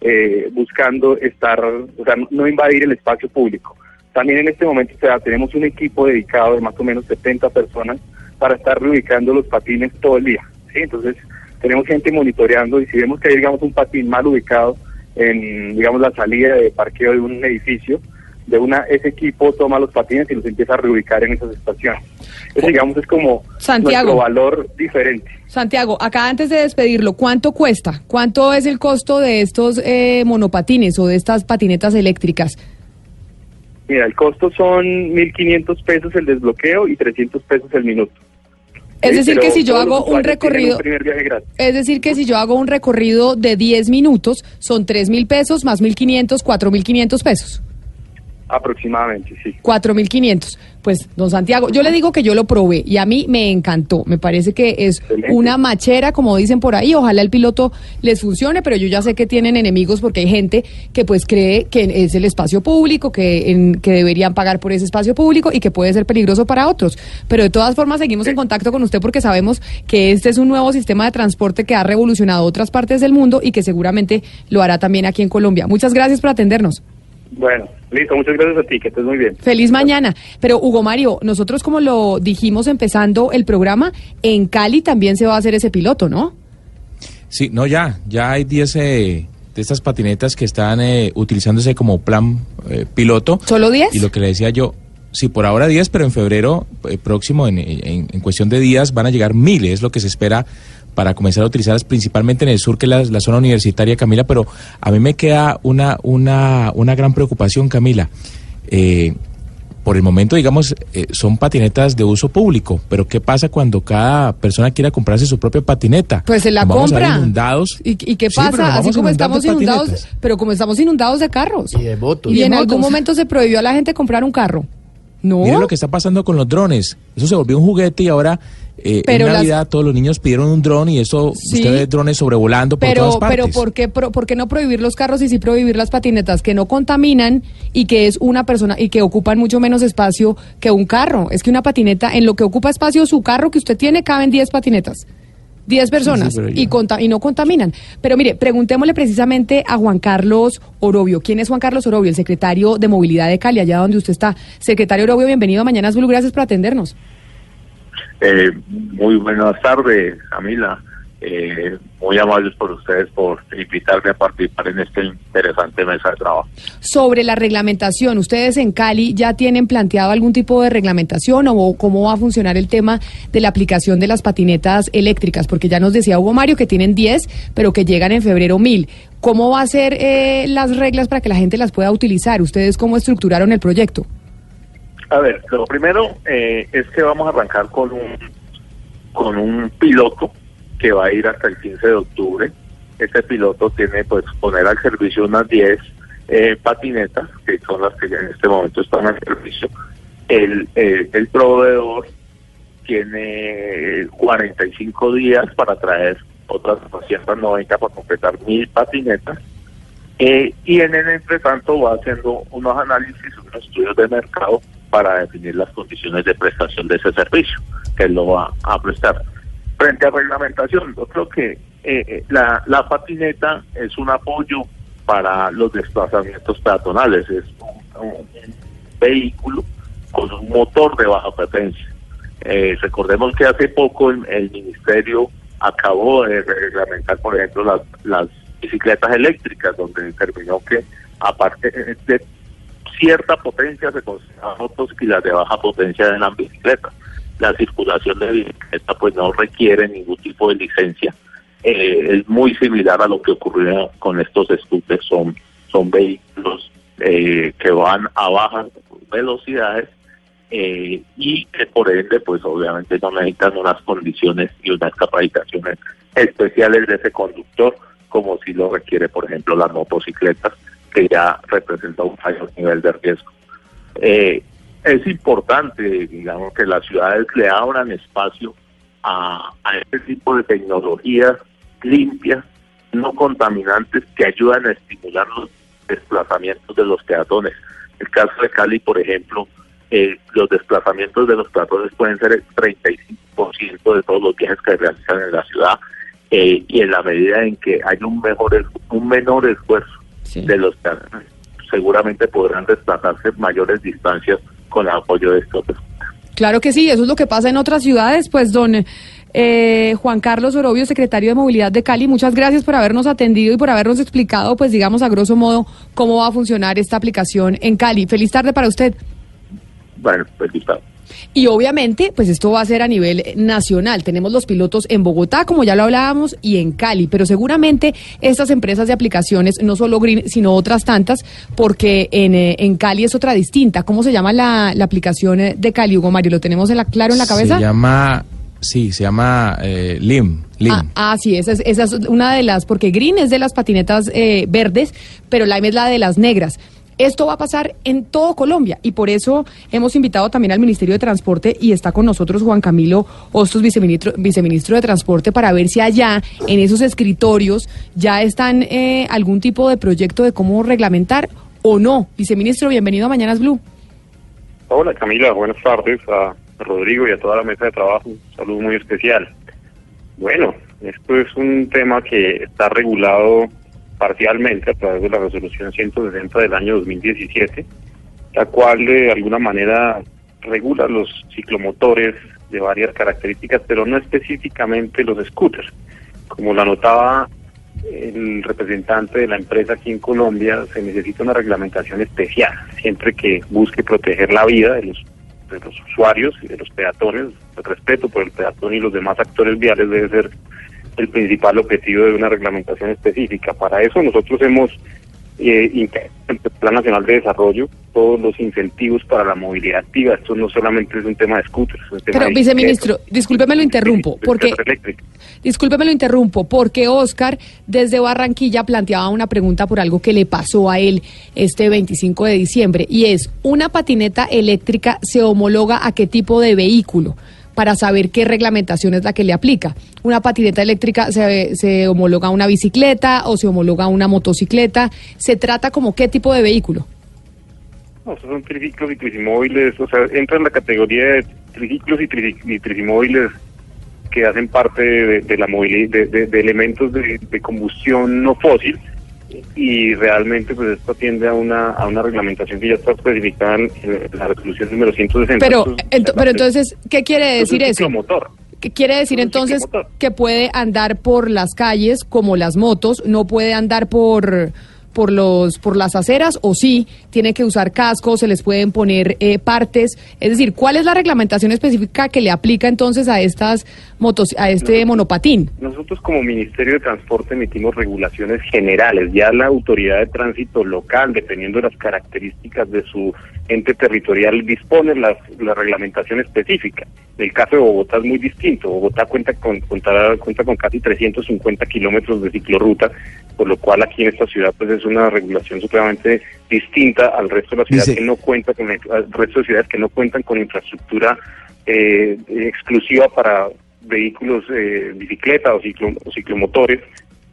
eh, buscando estar, o sea, no- invadir el espacio público. También en este momento tenemos un equipo dedicado de más o menos 70 personas para estar reubicando los patines todo el día. ¿sí? Entonces, tenemos gente monitoreando y si vemos que hay, digamos, un patín mal ubicado en, digamos, la salida de parqueo de un edificio, de una ese equipo toma los patines y los empieza a reubicar en esas estaciones. Digamos, es como Santiago. nuestro valor diferente. Santiago, acá antes de despedirlo, ¿cuánto cuesta? ¿Cuánto es el costo de estos eh, monopatines o de estas patinetas eléctricas? Mira, el costo son 1.500 pesos el desbloqueo y 300 pesos el minuto. Es decir, pero que si yo hago un recorrido- Un. Es decir, que si yo hago un recorrido de 10 minutos, son 3 mil pesos más 1.500, 4.500 pesos. Aproximadamente, sí. 4.500. Pues, don Santiago, yo le digo que yo lo probé y a mí me encantó. Me parece que es una machera, como dicen por ahí. Ojalá el piloto les funcione, pero yo ya sé que tienen enemigos porque hay gente que pues cree que es el espacio público, que, en- que deberían pagar por ese espacio público y que puede ser peligroso para otros. Pero de todas formas seguimos en contacto con usted porque sabemos que este es un nuevo sistema de transporte que ha revolucionado otras partes del mundo y que seguramente lo hará también aquí en Colombia. Muchas gracias por atendernos. Bueno, listo, muchas gracias a ti, que estés muy bien. Feliz mañana. Pero Hugo Mario, nosotros como lo dijimos empezando el programa, en Cali también se va a hacer ese piloto, ¿no? Sí, no, ya, ya hay 10 eh, de estas patinetas que están eh, utilizándose como plan eh, piloto. ¿Solo 10? Y lo que le decía yo, sí, por ahora 10, pero en febrero eh, próximo, en, en- en cuestión de días, van a llegar miles, es lo que se espera para comenzar a utilizarlas principalmente en el sur, que es la, la zona universitaria, Camila, pero a mí me queda una, una, una gran preocupación, Camila. Eh, por el momento, digamos, eh, son patinetas de uso público, pero ¿qué pasa cuando cada persona quiera comprarse su propia patineta? Pues se la Nos vamos a ver compra. inundados. ¿Y, y qué pasa? Así como estamos inundados, patinetas. pero como estamos inundados de carros. Y de motos. Y, Y de en algún momento se prohibió a la gente comprar un carro. No. Mire lo que está pasando con los drones. Eso se volvió un juguete y ahora eh, Pero en las- Navidad todos los niños pidieron un dron y eso Sí. usted ve drones sobrevolando por todas Pero, partes. pero ¿por qué, por qué no prohibir los carros y sí prohibir las patinetas que no contaminan y que es una persona y que ocupan mucho menos espacio que un carro? Es que una patineta, en lo que ocupa espacio su carro que usted tiene, caben 10 patinetas. 10 personas y, conta- y no contaminan. Pero mire, preguntémosle precisamente a Juan Carlos Orobio. ¿Quién es Juan Carlos Orobio? El secretario de Movilidad de Cali, allá donde usted está. Secretario Orobio, bienvenido a Mañanas Blue. Gracias por atendernos. Eh, muy buenas tardes, Camila. Eh, muy amables por ustedes por invitarme a participar en esta interesante mesa de trabajo. Sobre la reglamentación, ¿ustedes en Cali ya tienen planteado algún tipo de reglamentación o cómo va a funcionar el tema de la aplicación de las patinetas eléctricas? Porque ya nos decía Hugo Mario que tienen 10, pero que llegan en febrero 1000. ¿Cómo va a ser eh, las reglas para que la gente las pueda utilizar? ¿Ustedes cómo estructuraron el proyecto? A ver, lo primero eh, es que vamos a arrancar con un, con un piloto que va a ir hasta el 15 de octubre. Este piloto tiene pues poner al servicio unas 10 eh, patinetas, que son las que ya en este momento están al servicio. El, eh, el proveedor tiene 45 días para traer otras 290 para completar mil patinetas. Eh, y en el entre tanto va haciendo unos análisis, unos estudios de mercado para definir las condiciones de prestación de ese servicio que lo va a prestar. Frente a reglamentación, yo creo que eh, eh, la, la patineta es un apoyo para los desplazamientos peatonales, es un, un vehículo con un motor de baja potencia. Eh, recordemos que hace poco el, el ministerio acabó de reglamentar, por ejemplo, las, las bicicletas eléctricas, donde determinó que aparte de cierta potencia se consideran motos y las de baja potencia en las bicicletas. La circulación de bicicleta pues no requiere ningún tipo de licencia. Eh, es muy similar a lo que ocurrió con estos scooters, son, son vehículos eh, que van a bajas velocidades eh, y que por ende pues obviamente no necesitan unas condiciones y unas capacitaciones especiales de ese conductor como si lo requiere por ejemplo las motocicletas que ya representa un mayor nivel de riesgo. Eh, es importante, digamos, que las ciudades le abran espacio a, este tipo de tecnologías limpias, no contaminantes, que ayudan a estimular los desplazamientos de los peatones. El caso de Cali, por ejemplo, eh, los desplazamientos de los peatones pueden ser el 35% de todos los viajes que realizan en la ciudad eh, y en la medida en que hay un mejor un menor esfuerzo de los peatones, seguramente podrán desplazarse mayores distancias con el apoyo de estos Claro que sí, eso es lo que pasa en otras ciudades. Pues, don eh, Juan Carlos Orobio, secretario de Movilidad de Cali, muchas gracias por habernos atendido y por habernos explicado, pues, digamos, a grosso modo, cómo va a funcionar esta aplicación en Cali. Feliz tarde para usted. Bueno, pues listo. Y obviamente, pues esto va a ser a nivel nacional. Tenemos los pilotos en Bogotá, como ya lo hablábamos, y en Cali. Pero seguramente estas empresas de aplicaciones, no solo Green, sino otras tantas, porque en, eh, en Cali es otra distinta. ¿Cómo se llama la, la aplicación eh, de Cali, Hugo Mario? ¿Lo tenemos en la, claro en la cabeza? Se llama, sí, se llama eh, LIM. LIM. Ah, ah, sí, esa es, esa es una de las, porque Green es de las patinetas eh, verdes, pero Lime es la de las negras. Esto va a pasar en todo Colombia y por eso hemos invitado también al Ministerio de Transporte y está con nosotros Juan Camilo Hostos, viceministro, viceministro de Transporte, para ver si allá en esos escritorios ya están eh, algún tipo de proyecto de cómo reglamentar o no. Viceministro, bienvenido a Mañanas Blue. Hola Camila, buenas tardes a Rodrigo y a toda la mesa de trabajo. Un saludo muy especial. Bueno, esto es un tema que está regulado parcialmente a través de la resolución 160 del año 2017, la cual de alguna manera regula los ciclomotores de varias características, pero no específicamente los scooters. Como lo anotaba el representante de la empresa aquí en Colombia, se necesita una reglamentación especial, siempre que busque proteger la vida de los, de los usuarios y de los peatones. El respeto por el peatón y los demás actores viales debe ser el principal objetivo de una reglamentación específica. Para eso nosotros hemos eh, Plan Nacional de Desarrollo todos los incentivos para la movilidad activa. Esto no solamente es un tema de scooters. Es un tema Pero, de viceministro, discúlpeme lo interrumpo, porque. Discúlpeme lo interrumpo, porque Oscar desde Barranquilla planteaba una pregunta por algo que le pasó a él este 25 de diciembre y es, ¿una patineta eléctrica se homologa a qué tipo de vehículo? Para saber qué reglamentación es la que le aplica. ¿Una patineta eléctrica se, se homologa a una bicicleta o se homologa a una motocicleta? ¿Se trata como qué tipo de vehículo? No, son triciclos y tricimóviles, o sea, entra en la categoría de triciclos y, tri- y tricimóviles que hacen parte de, la movilidad, de, elementos de combustión no fósil y realmente pues esto atiende a una, a una reglamentación que ya está especificada en la resolución número 160. Pero, Esto es- ento- pero entonces, ¿qué quiere decir eso? ¿Qué quiere decir entonces que puede andar por las calles como las motos, no puede andar por por los por las aceras o sí tiene que usar cascos, se les pueden poner eh, partes, es decir, ¿cuál es la reglamentación específica que le aplica entonces a estas motos a este monopatín? Nosotros como Ministerio de Transporte emitimos regulaciones generales. Ya la autoridad de tránsito local, dependiendo de las características de su ente territorial, dispone las, la reglamentación específica. El caso de Bogotá es muy distinto. Bogotá cuenta con, cuenta, cuenta con casi 350 kilómetros de ciclorruta, por lo cual aquí en esta ciudad pues es una regulación supremamente distinta al resto de las ciudades Dice- que no cuenta con al resto de ciudades que no cuentan con infraestructura eh, exclusiva para vehículos, eh, bicicleta o, ciclo, o ciclomotores.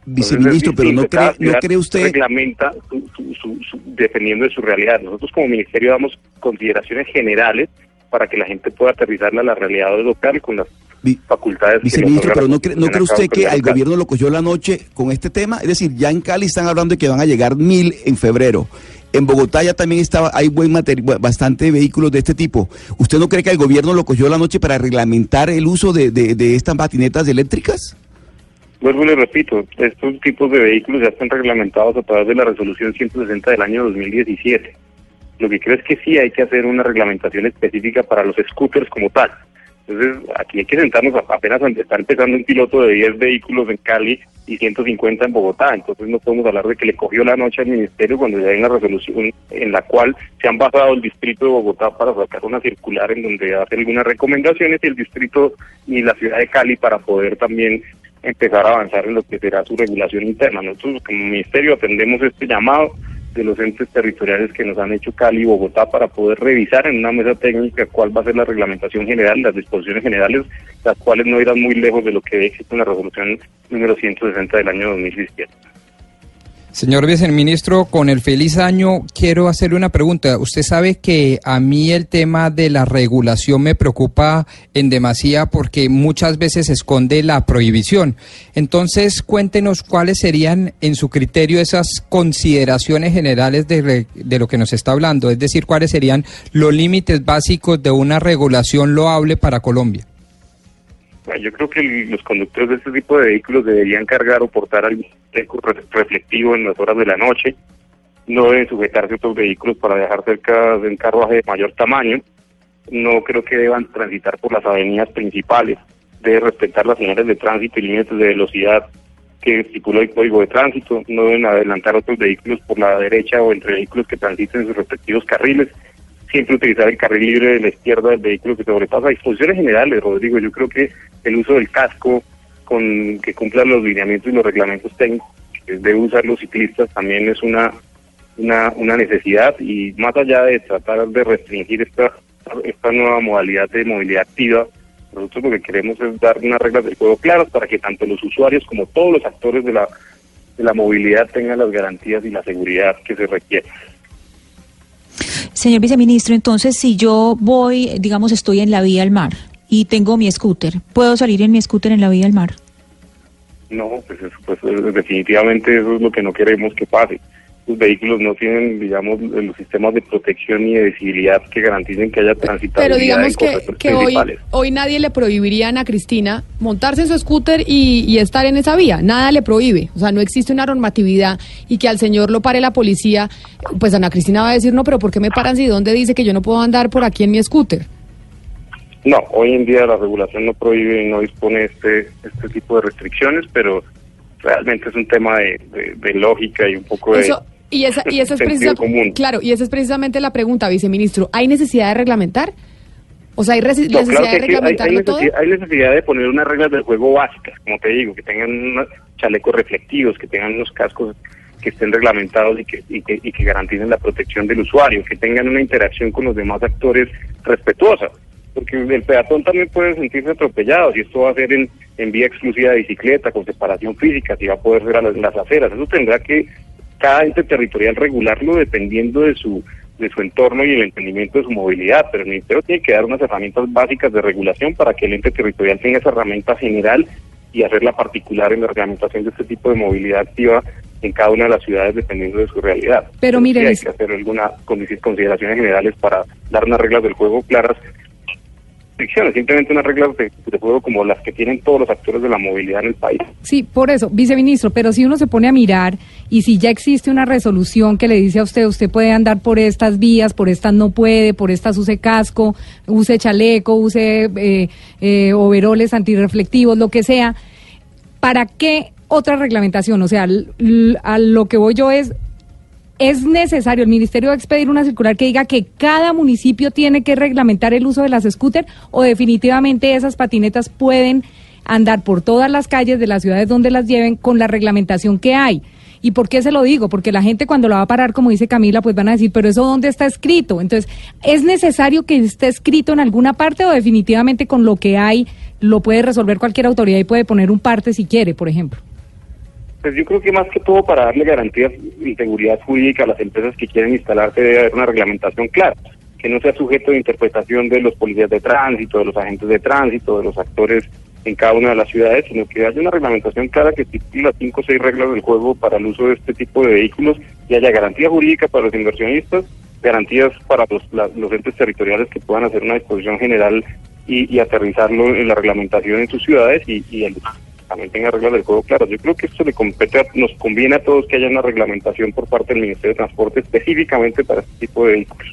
Viceministro, pero no cree, no ciudad cree usted... reglamenta su- su- su- su- dependiendo de su realidad. Nosotros como ministerio damos consideraciones generales para que la gente pueda aterrizarla a la realidad local con las facultades. Viceministro, pero ¿no cree, ¿no cree usted que al gobierno lo cogió la noche con este tema? Es decir, ya en Cali están hablando de que van a llegar mil en febrero. En Bogotá ya también estaba, hay buen materi- bu- bastante vehículos de este tipo. ¿Usted no cree que el gobierno lo cogió la noche para reglamentar el uso de, de- de estas patinetas eléctricas? Vuelvo y le repito, estos tipos de vehículos ya están reglamentados a través de la resolución 160 del año 2017. Lo que creo es que sí hay que hacer una reglamentación específica para los scooters como tal. Entonces, aquí hay que sentarnos, apenas está empezando un piloto de 10 vehículos en Cali y 150 en Bogotá. Entonces, no podemos hablar de que le cogió la noche al ministerio cuando ya hay una resolución en la cual se han basado el distrito de Bogotá para sacar una circular en donde hace algunas recomendaciones y el distrito y la ciudad de Cali para poder también empezar a avanzar en lo que será su regulación interna. Nosotros como ministerio atendemos este llamado de los entes territoriales que nos han hecho Cali y Bogotá para poder revisar en una mesa técnica cuál va a ser la reglamentación general, las disposiciones generales, las cuales no irán muy lejos de lo que existe en la resolución número 160 del año 2017. Señor viceministro, con el feliz año quiero hacerle una pregunta. Usted sabe que a mí el tema de la regulación me preocupa en demasía porque muchas veces esconde la prohibición. Entonces, cuéntenos cuáles serían, en su criterio, esas consideraciones generales de, de lo que nos está hablando. Es decir, cuáles serían los límites básicos de una regulación loable para Colombia. Yo creo que los conductores de este tipo de vehículos deberían cargar o portar algún re- reflectivo en las horas de la noche. No deben sujetarse a otros vehículos para dejar cerca de un carruaje de mayor tamaño. No creo que deban transitar por las avenidas principales. Deben respetar las señales de tránsito y límites de velocidad que estipula el código de tránsito. No deben adelantar otros vehículos por la derecha o entre vehículos que transiten en sus respectivos carriles siempre utilizar el carril libre de la izquierda del vehículo que sobrepasa. Disposiciones generales, Rodrigo, yo creo que el uso del casco con que cumplan los lineamientos y los reglamentos técnicos que deben usar los ciclistas también es una, una, una necesidad y más allá de tratar de restringir esta, esta nueva modalidad de movilidad activa, nosotros lo que queremos es dar unas reglas del juego claras para que tanto los usuarios como todos los actores de la, de la movilidad tengan las garantías y la seguridad que se requiere. Señor viceministro, entonces si yo voy, digamos, estoy en la vía al mar y tengo mi scooter, ¿puedo salir en mi scooter en la vía al mar? No, pues, eso, pues, eh, definitivamente eso es lo que no queremos que pase. Los vehículos no tienen, digamos, los sistemas de protección y de visibilidad que garanticen que haya transitabilidad Pero digamos en que, que hoy nadie le prohibiría a Ana Cristina montarse en su scooter y, y estar en esa vía. Nada le prohíbe. O sea, no existe una normatividad y que al señor lo pare la policía. Pues Ana Cristina va a decir, no, pero ¿por qué me paran si dónde dice que yo no puedo andar por aquí en mi scooter? No, hoy en día la regulación no prohíbe y no dispone este este tipo de restricciones, pero realmente es un tema de, de- de lógica y un poco de, Eso- Y esa, y esa es Sentido precisa- común. claro, y esa es precisamente la pregunta, viceministro. ¿Hay necesidad de reglamentar? O sea, ¿hay No, necesidad claro de sí, hay, hay reglamentarlo todo? necesidad, hay necesidad de poner unas reglas del juego básicas, como te digo, que tengan unos chalecos reflectivos, que tengan unos cascos que estén reglamentados y que, y que, y que garanticen la protección del usuario, que tengan una interacción con los demás actores respetuosa, porque el peatón también puede sentirse atropellado, si esto va a ser en, en vía exclusiva de bicicleta, con separación física, si va a poder ser a las, las aceras, eso tendrá que cada ente territorial regularlo dependiendo de su de su entorno y el entendimiento de su movilidad, pero el Ministerio tiene que dar unas herramientas básicas de regulación para que el ente territorial tenga esa herramienta general y hacerla particular en la reglamentación de este tipo de movilidad activa en cada una de las ciudades dependiendo de su realidad. Pero sí mire, hay es- que hacer algunas consideraciones generales para dar unas reglas del juego claras. Simplemente unas reglas de, juego como las que tienen todos los actores de la movilidad en el país. Sí, por eso, viceministro, pero si uno se pone a mirar y si ya existe una resolución que le dice a usted, usted puede andar por estas vías, por estas no puede, por estas use casco, use chaleco, use eh, eh, overoles antirreflectivos, lo que sea, ¿para qué otra reglamentación? O sea, a lo que voy yo es, ¿es necesario, el ministerio expedir una circular que diga que cada municipio tiene que reglamentar el uso de las scooters o definitivamente esas patinetas pueden andar por todas las calles de las ciudades donde las lleven con la reglamentación que hay? ¿Y por qué se lo digo? Porque la gente cuando la va a parar, como dice Camila, pues van a decir, pero eso dónde está escrito. Entonces, ¿es necesario que esté escrito en alguna parte o definitivamente con lo que hay lo puede resolver cualquier autoridad y puede poner un parte si quiere, por ejemplo? Pues yo creo que más que todo para darle garantías y seguridad jurídica a las empresas que quieren instalarse debe haber una reglamentación clara, que no sea sujeto de interpretación de los policías de tránsito, de los agentes de tránsito, de los actores en cada una de las ciudades, sino que haya una reglamentación clara que estipule las cinco o seis reglas del juego para el uso de este tipo de vehículos y haya garantía jurídica para los inversionistas, garantías para los, la- los entes territoriales que puedan hacer una disposición general y, y aterrizarlo en la reglamentación en sus ciudades y, y el también tenga reglas del juego claras. Yo creo que esto le compete, a- nos conviene a todos que haya una reglamentación por parte del Ministerio de Transporte específicamente para este tipo de vehículos.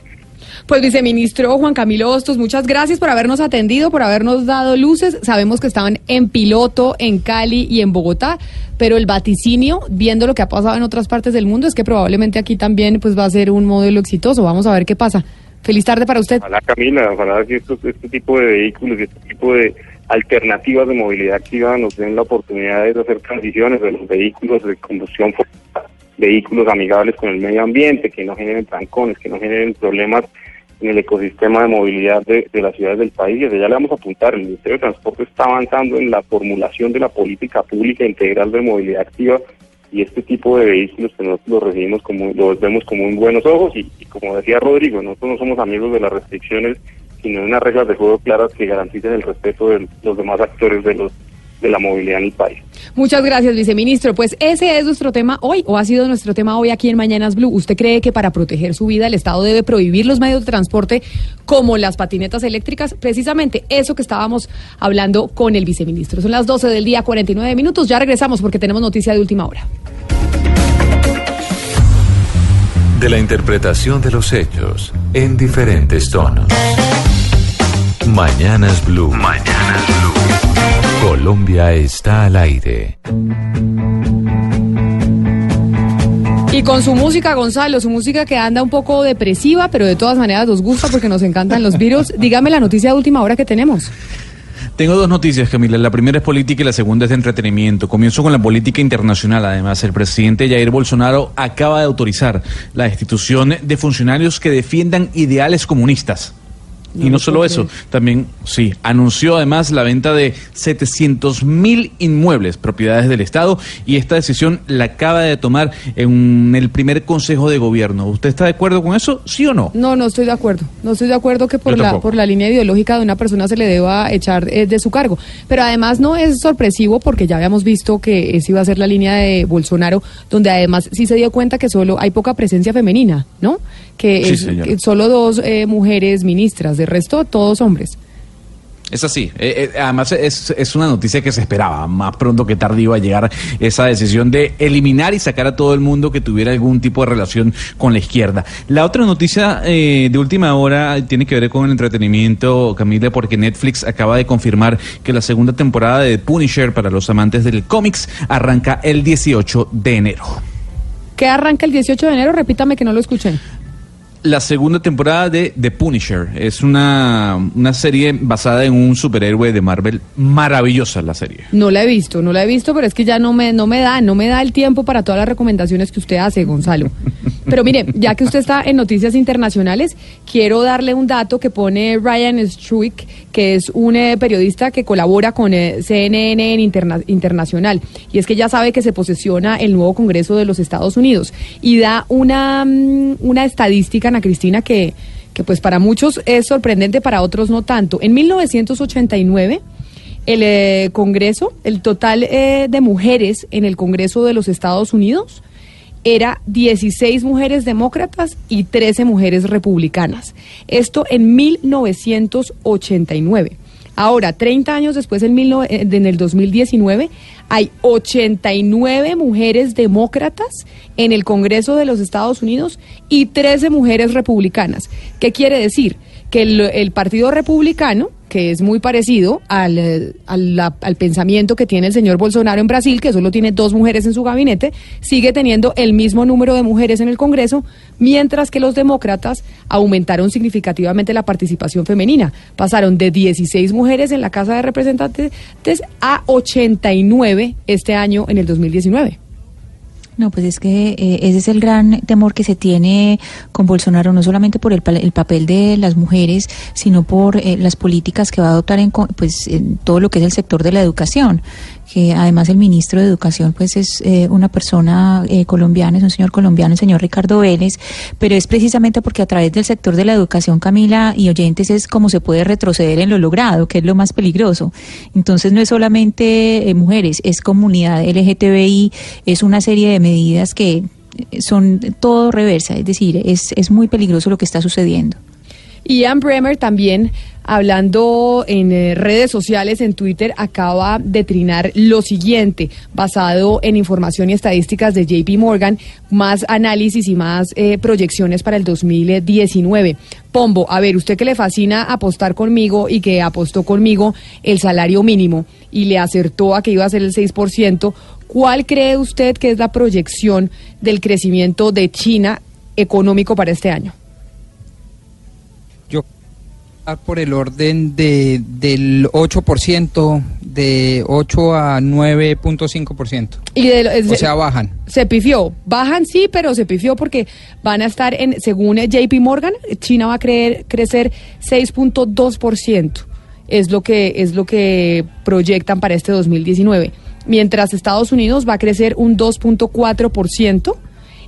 Pues viceministro Juan Camilo Hostos, muchas gracias por habernos atendido, por habernos dado luces. Sabemos que estaban en piloto, en Cali y en Bogotá, pero el vaticinio, viendo lo que ha pasado en otras partes del mundo, es que probablemente aquí también pues va a ser un modelo exitoso. Vamos a ver qué pasa. Feliz tarde para usted. Ojalá, Camila, ojalá que estos- este tipo de vehículos y este tipo de alternativas de movilidad activa nos den la oportunidad de hacer transiciones de los vehículos de combustión vehículos amigables con el medio ambiente, que no generen trancones, que no generen problemas en el ecosistema de movilidad de, de las ciudades del país. Y desde ya le vamos a apuntar, el Ministerio de Transporte está avanzando en la formulación de la política pública integral de movilidad activa y este tipo de vehículos que nosotros los recibimos como, los vemos como en buenos ojos y, y como decía Rodrigo, nosotros no somos amigos de las restricciones, sino de unas reglas de juego claras que garanticen el respeto de los demás actores de los de la movilidad en el país. Muchas gracias, viceministro. Pues ese es nuestro tema hoy, o ha sido nuestro tema hoy aquí en Mañanas Blue. ¿Usted cree que para proteger su vida el Estado debe prohibir los medios de transporte como las patinetas eléctricas? Precisamente eso que estábamos hablando con el viceministro. Son las 12 del día, 49 minutos. Ya regresamos porque tenemos noticia de última hora. De la interpretación de los hechos en diferentes tonos. Mañanas Blue. Mañanas Blue. Colombia está al aire. Y con su música, Gonzalo, su música que anda un poco depresiva, pero de todas maneras nos gusta porque nos encantan los virus. Dígame la noticia de última hora que tenemos. Tengo dos noticias, Camila. La primera es política y la segunda es de entretenimiento. Comienzo con la política internacional. Además, el presidente Jair Bolsonaro acaba de autorizar la destitución de funcionarios que defiendan ideales comunistas. No y no lo solo eso, también, sí, anunció además la venta de 700 mil inmuebles, propiedades del Estado, y esta decisión la acaba de tomar en el primer Consejo de Gobierno. ¿Usted está de acuerdo con eso, sí o no? No, no estoy de acuerdo. No estoy de acuerdo que por la por la línea ideológica de una persona se le deba echar eh, de su cargo. Pero además no es sorpresivo porque ya habíamos visto que esa iba a ser la línea de Bolsonaro, donde además sí se dio cuenta que solo hay poca presencia femenina, ¿no? Que Sí, es que solo dos eh, mujeres ministras, de resto todos hombres. Es así. Eh, eh, además, es, es una noticia que se esperaba. Más pronto que tarde iba a llegar esa decisión de eliminar y sacar a todo el mundo que tuviera algún tipo de relación con la izquierda. La otra noticia eh, de última hora tiene que ver con el entretenimiento, Camila, porque Netflix acaba de confirmar que la segunda temporada de Punisher para los amantes del cómics arranca el 18 de enero. ¿Qué arranca el 18 de enero? Repítame que no lo escuché. La segunda temporada de The Punisher. Es una, una serie basada en un superhéroe de Marvel. Maravillosa la serie. No la he visto, no la he visto, pero es que ya no me, no me da, no me da el tiempo para todas las recomendaciones que usted hace, Gonzalo. Pero mire, ya que usted está en noticias internacionales, quiero darle un dato que pone Ryan Struick, que es un eh, periodista que colabora con eh, CNN en interna- internacional. Y es que ya sabe que se posesiona el nuevo Congreso de los Estados Unidos. Y da una, mm, una estadística, Ana Cristina, que, que pues para muchos es sorprendente, para otros no tanto. En 1989 el eh, Congreso, el total eh, de mujeres en el Congreso de los Estados Unidos era 16 mujeres demócratas y 13 mujeres republicanas. Esto en 1989. Ahora, 30 años después, en, mil no- eh, en el 2019, hay 89 mujeres demócratas en el Congreso de los Estados Unidos y 13 mujeres republicanas. ¿Qué quiere decir? Que el, Partido Republicano, que es muy parecido al, eh, al pensamiento que tiene el señor Bolsonaro en Brasil, que solo tiene dos mujeres en su gabinete, sigue teniendo el mismo número de mujeres en el Congreso, mientras que los demócratas aumentaron significativamente la participación femenina. Pasaron de 16 mujeres en la Casa de Representantes a 89 este año en el 2019. No, pues es que eh, ese es el gran temor que se tiene con Bolsonaro, no solamente por el, el papel de las mujeres, sino por eh, las políticas que va a adoptar en, pues, en todo lo que es el sector de la educación. Que además el ministro de Educación pues es eh, una persona eh, colombiana, es un señor colombiano, el señor Ricardo Vélez, pero es precisamente porque a través del sector de la educación, Camila y oyentes, es como se puede retroceder en lo logrado, que es lo más peligroso. Entonces no es solamente eh, mujeres, es comunidad LGTBI, es una serie de medidas que eh, son todo reversa, es decir, es, es muy peligroso lo que está sucediendo. Ian Bremer también, hablando en eh, redes sociales, en Twitter, acaba de trinar lo siguiente, basado en información y estadísticas de JP Morgan, más análisis y más eh, proyecciones para el 2019. Pombo, a ver, usted que le fascina apostar conmigo y que apostó conmigo el salario mínimo y le acertó a que iba a ser el 6%, ¿cuál cree usted que es la proyección del crecimiento de China económico para este año? Por el orden de del 8%, de 8 a 9.5%. Y de- O sea, bajan. Se pifió. Bajan sí, pero se pifió porque van a estar en, según JP Morgan, China va a creer, crecer 6.2%. Es lo que es lo que proyectan para este 2019. Mientras Estados Unidos va a crecer un 2.4%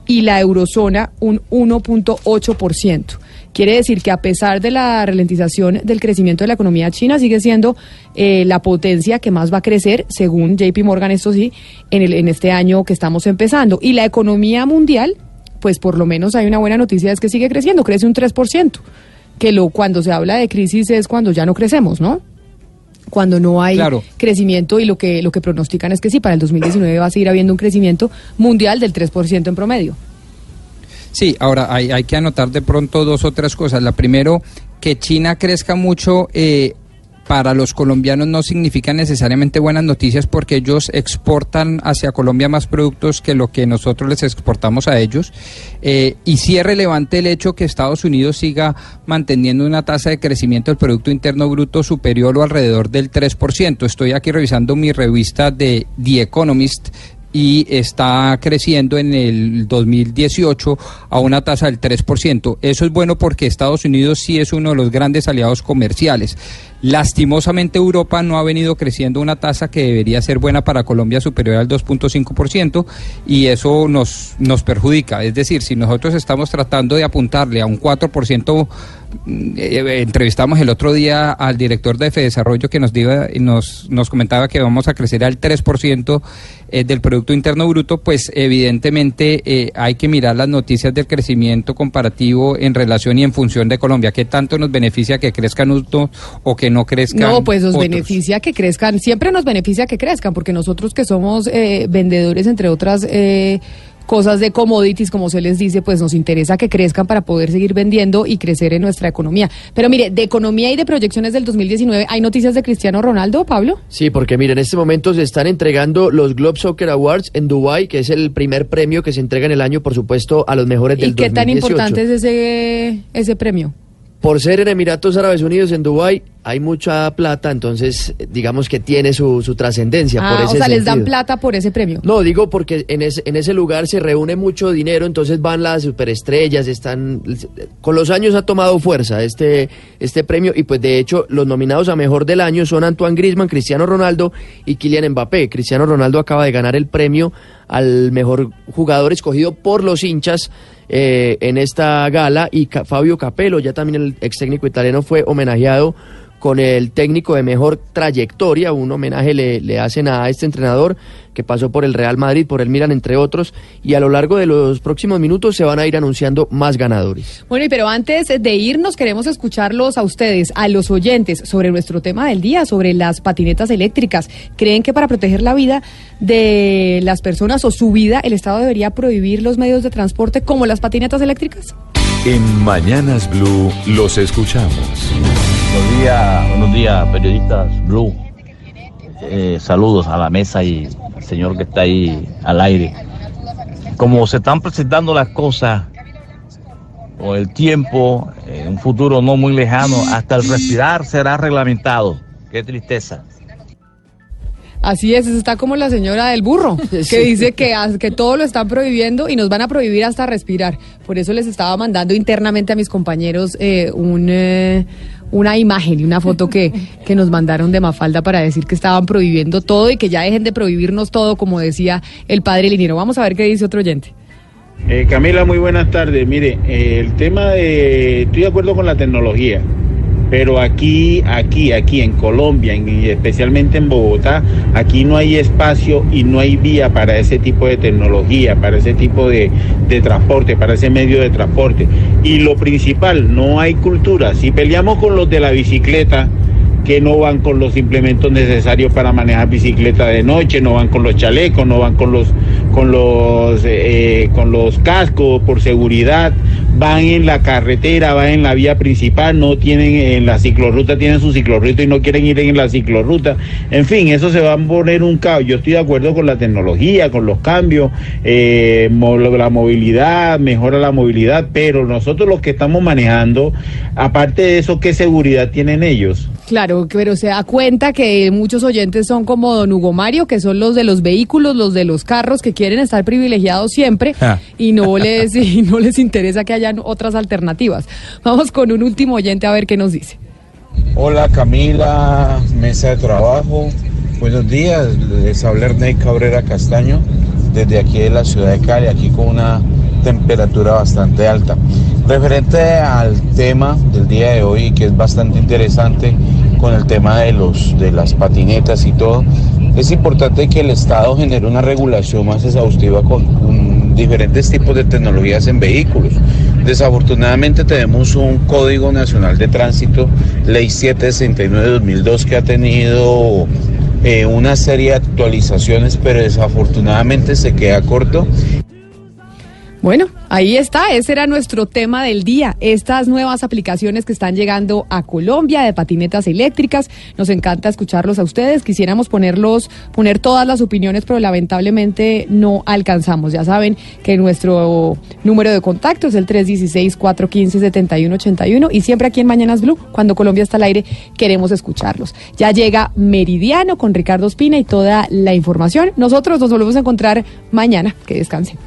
y la eurozona un 1.8%. Quiere decir que a pesar de la ralentización del crecimiento de la economía china, sigue siendo eh, la potencia que más va a crecer, según JP Morgan, esto sí, en, el, en este año que estamos empezando. Y la economía mundial, pues por lo menos hay una buena noticia, es que sigue creciendo, crece un 3%, que lo, cuando se habla de crisis es cuando ya no crecemos, ¿no? Cuando no hay Claro. crecimiento y lo que, lo que pronostican es que sí, para el 2019 va a seguir habiendo un crecimiento mundial del 3% en promedio. Sí, ahora hay, que anotar de pronto dos o tres cosas. La primero, que China crezca mucho eh, para los colombianos no significa necesariamente buenas noticias porque ellos exportan hacia Colombia más productos que lo que nosotros les exportamos a ellos. Eh, y sí es relevante el hecho que Estados Unidos siga manteniendo una tasa de crecimiento del Producto Interno Bruto superior o alrededor del 3%. Estoy aquí revisando mi revista de The Economist y está creciendo en el 2018 a una tasa del 3%. Eso es bueno porque Estados Unidos sí es uno de los grandes aliados comerciales. Lastimosamente Europa no ha venido creciendo una tasa que debería ser buena para Colombia superior al 2.5% y eso nos, nos perjudica. Es decir, si nosotros estamos tratando de apuntarle a un 4%, mm, eh, entrevistamos el otro día al director de Desarrollo que nos, diga, y nos, nos comentaba que vamos a crecer al 3% eh, del Producto Interno Bruto, pues evidentemente eh, hay que mirar las noticias del crecimiento comparativo en relación y en función de Colombia. ¿Qué tanto nos beneficia que crezcan unos o que no crezcan? No, pues nos otros? beneficia que crezcan, siempre nos beneficia que crezcan, porque nosotros que somos eh, vendedores, entre otras eh, cosas de commodities, como se les dice, pues nos interesa que crezcan para poder seguir vendiendo y crecer en nuestra economía. Pero mire, de economía y de proyecciones del 2019, ¿hay noticias de Cristiano Ronaldo, Pablo? Sí, porque mire, en este momento se están entregando los Globe Soccer Awards en Dubai, que es el primer premio que se entrega en el año, por supuesto, a los mejores del ¿Y qué tan 2018. importante es ese, ese premio? Por ser en Emiratos Árabes Unidos, en Dubai, hay mucha plata, entonces digamos que tiene su, su trascendencia. por Ah, o ese sea, les dan plata por ese premio. No, digo porque en ese, en ese lugar se reúne mucho dinero, entonces van las superestrellas, están con los años ha tomado fuerza este este premio y pues de hecho los nominados a mejor del año son Antoine Griezmann, Cristiano Ronaldo y Kylian Mbappé. Cristiano Ronaldo acaba de ganar el premio al mejor jugador escogido por los hinchas eh, en esta gala y Fabio Capello, ya también el ex técnico italiano fue homenajeado con el técnico de mejor trayectoria, un homenaje le, le hacen a este entrenador que pasó por el Real Madrid, por el Milan, entre otros, y a lo largo de los próximos minutos se van a ir anunciando más ganadores. Bueno, y pero antes de irnos, queremos escucharlos a ustedes, a los oyentes, sobre nuestro tema del día, sobre las patinetas eléctricas. ¿Creen que para proteger la vida de las personas o su vida, el Estado debería prohibir los medios de transporte como las patinetas eléctricas? En Mañanas Blue los escuchamos. Buenos días, buenos días, periodistas Blue. Eh, saludos a la mesa y al señor que está ahí al aire. Como se están presentando las cosas, o el tiempo, en un futuro no muy lejano, hasta el respirar será reglamentado. Qué tristeza. Así es, está como la señora del burro, que Sí. dice que, que todo lo están prohibiendo y nos van a prohibir hasta respirar. Por eso les estaba mandando internamente a mis compañeros eh, un, eh, una imagen y una foto que, que nos mandaron de Mafalda para decir que estaban prohibiendo todo y que ya dejen de prohibirnos todo, como decía el padre Linero. Vamos a ver qué dice otro oyente. Eh, Camila, muy buenas tardes. Mire, eh, el tema de, estoy de acuerdo con la tecnología, pero aquí, aquí, aquí en Colombia, en- especialmente en Bogotá, aquí no hay espacio y no hay vía para ese tipo de tecnología, para ese tipo de, de transporte, para ese medio de transporte. Y lo principal, no hay cultura. Si peleamos con los de la bicicleta, que no van con los implementos necesarios para manejar bicicleta de noche, no van con los chalecos, no van con los con los eh, con los cascos por seguridad, van en la carretera, van en la vía principal, no tienen en la ciclorruta, tienen su ciclorruta y no quieren ir en la ciclorruta. En fin, eso se va a poner un caos. Yo estoy de acuerdo con la tecnología, con los cambios, eh, la movilidad, mejora la movilidad, pero nosotros los que estamos manejando, aparte de eso, ¿qué seguridad tienen ellos? Claro, pero se da cuenta que muchos oyentes son como don Hugo Mario, que son los de los vehículos, los de los carros, que quieren estar privilegiados siempre Ah. y no les y no les interesa que hayan otras alternativas. Vamos con un último oyente a ver qué nos dice. Hola Camila, mesa de trabajo. Buenos días, les habla Ernei Cabrera Castaño desde aquí de la ciudad de Cali, aquí con una temperatura bastante alta. Referente al tema del día de hoy, que es bastante interesante con el tema de, los, de las patinetas y todo, es importante que el Estado genere una regulación más exhaustiva con, diferentes tipos de tecnologías en vehículos. Desafortunadamente tenemos un Código Nacional de Tránsito, Ley 769-2002, que ha tenido eh, una serie de actualizaciones, pero desafortunadamente se queda corto Bueno, ahí está, ese era nuestro tema del día. Estas nuevas aplicaciones que están llegando a Colombia de patinetas eléctricas. Nos encanta escucharlos a ustedes. Quisiéramos ponerlos, poner todas las opiniones, pero lamentablemente no alcanzamos. Ya saben que nuestro número de contacto es el 316-415-7181 y siempre aquí en Mañanas Blue, cuando Colombia está al aire, queremos escucharlos. Ya llega Meridiano con Ricardo Espina y toda la información. Nosotros nos volvemos a encontrar mañana. Que descansen.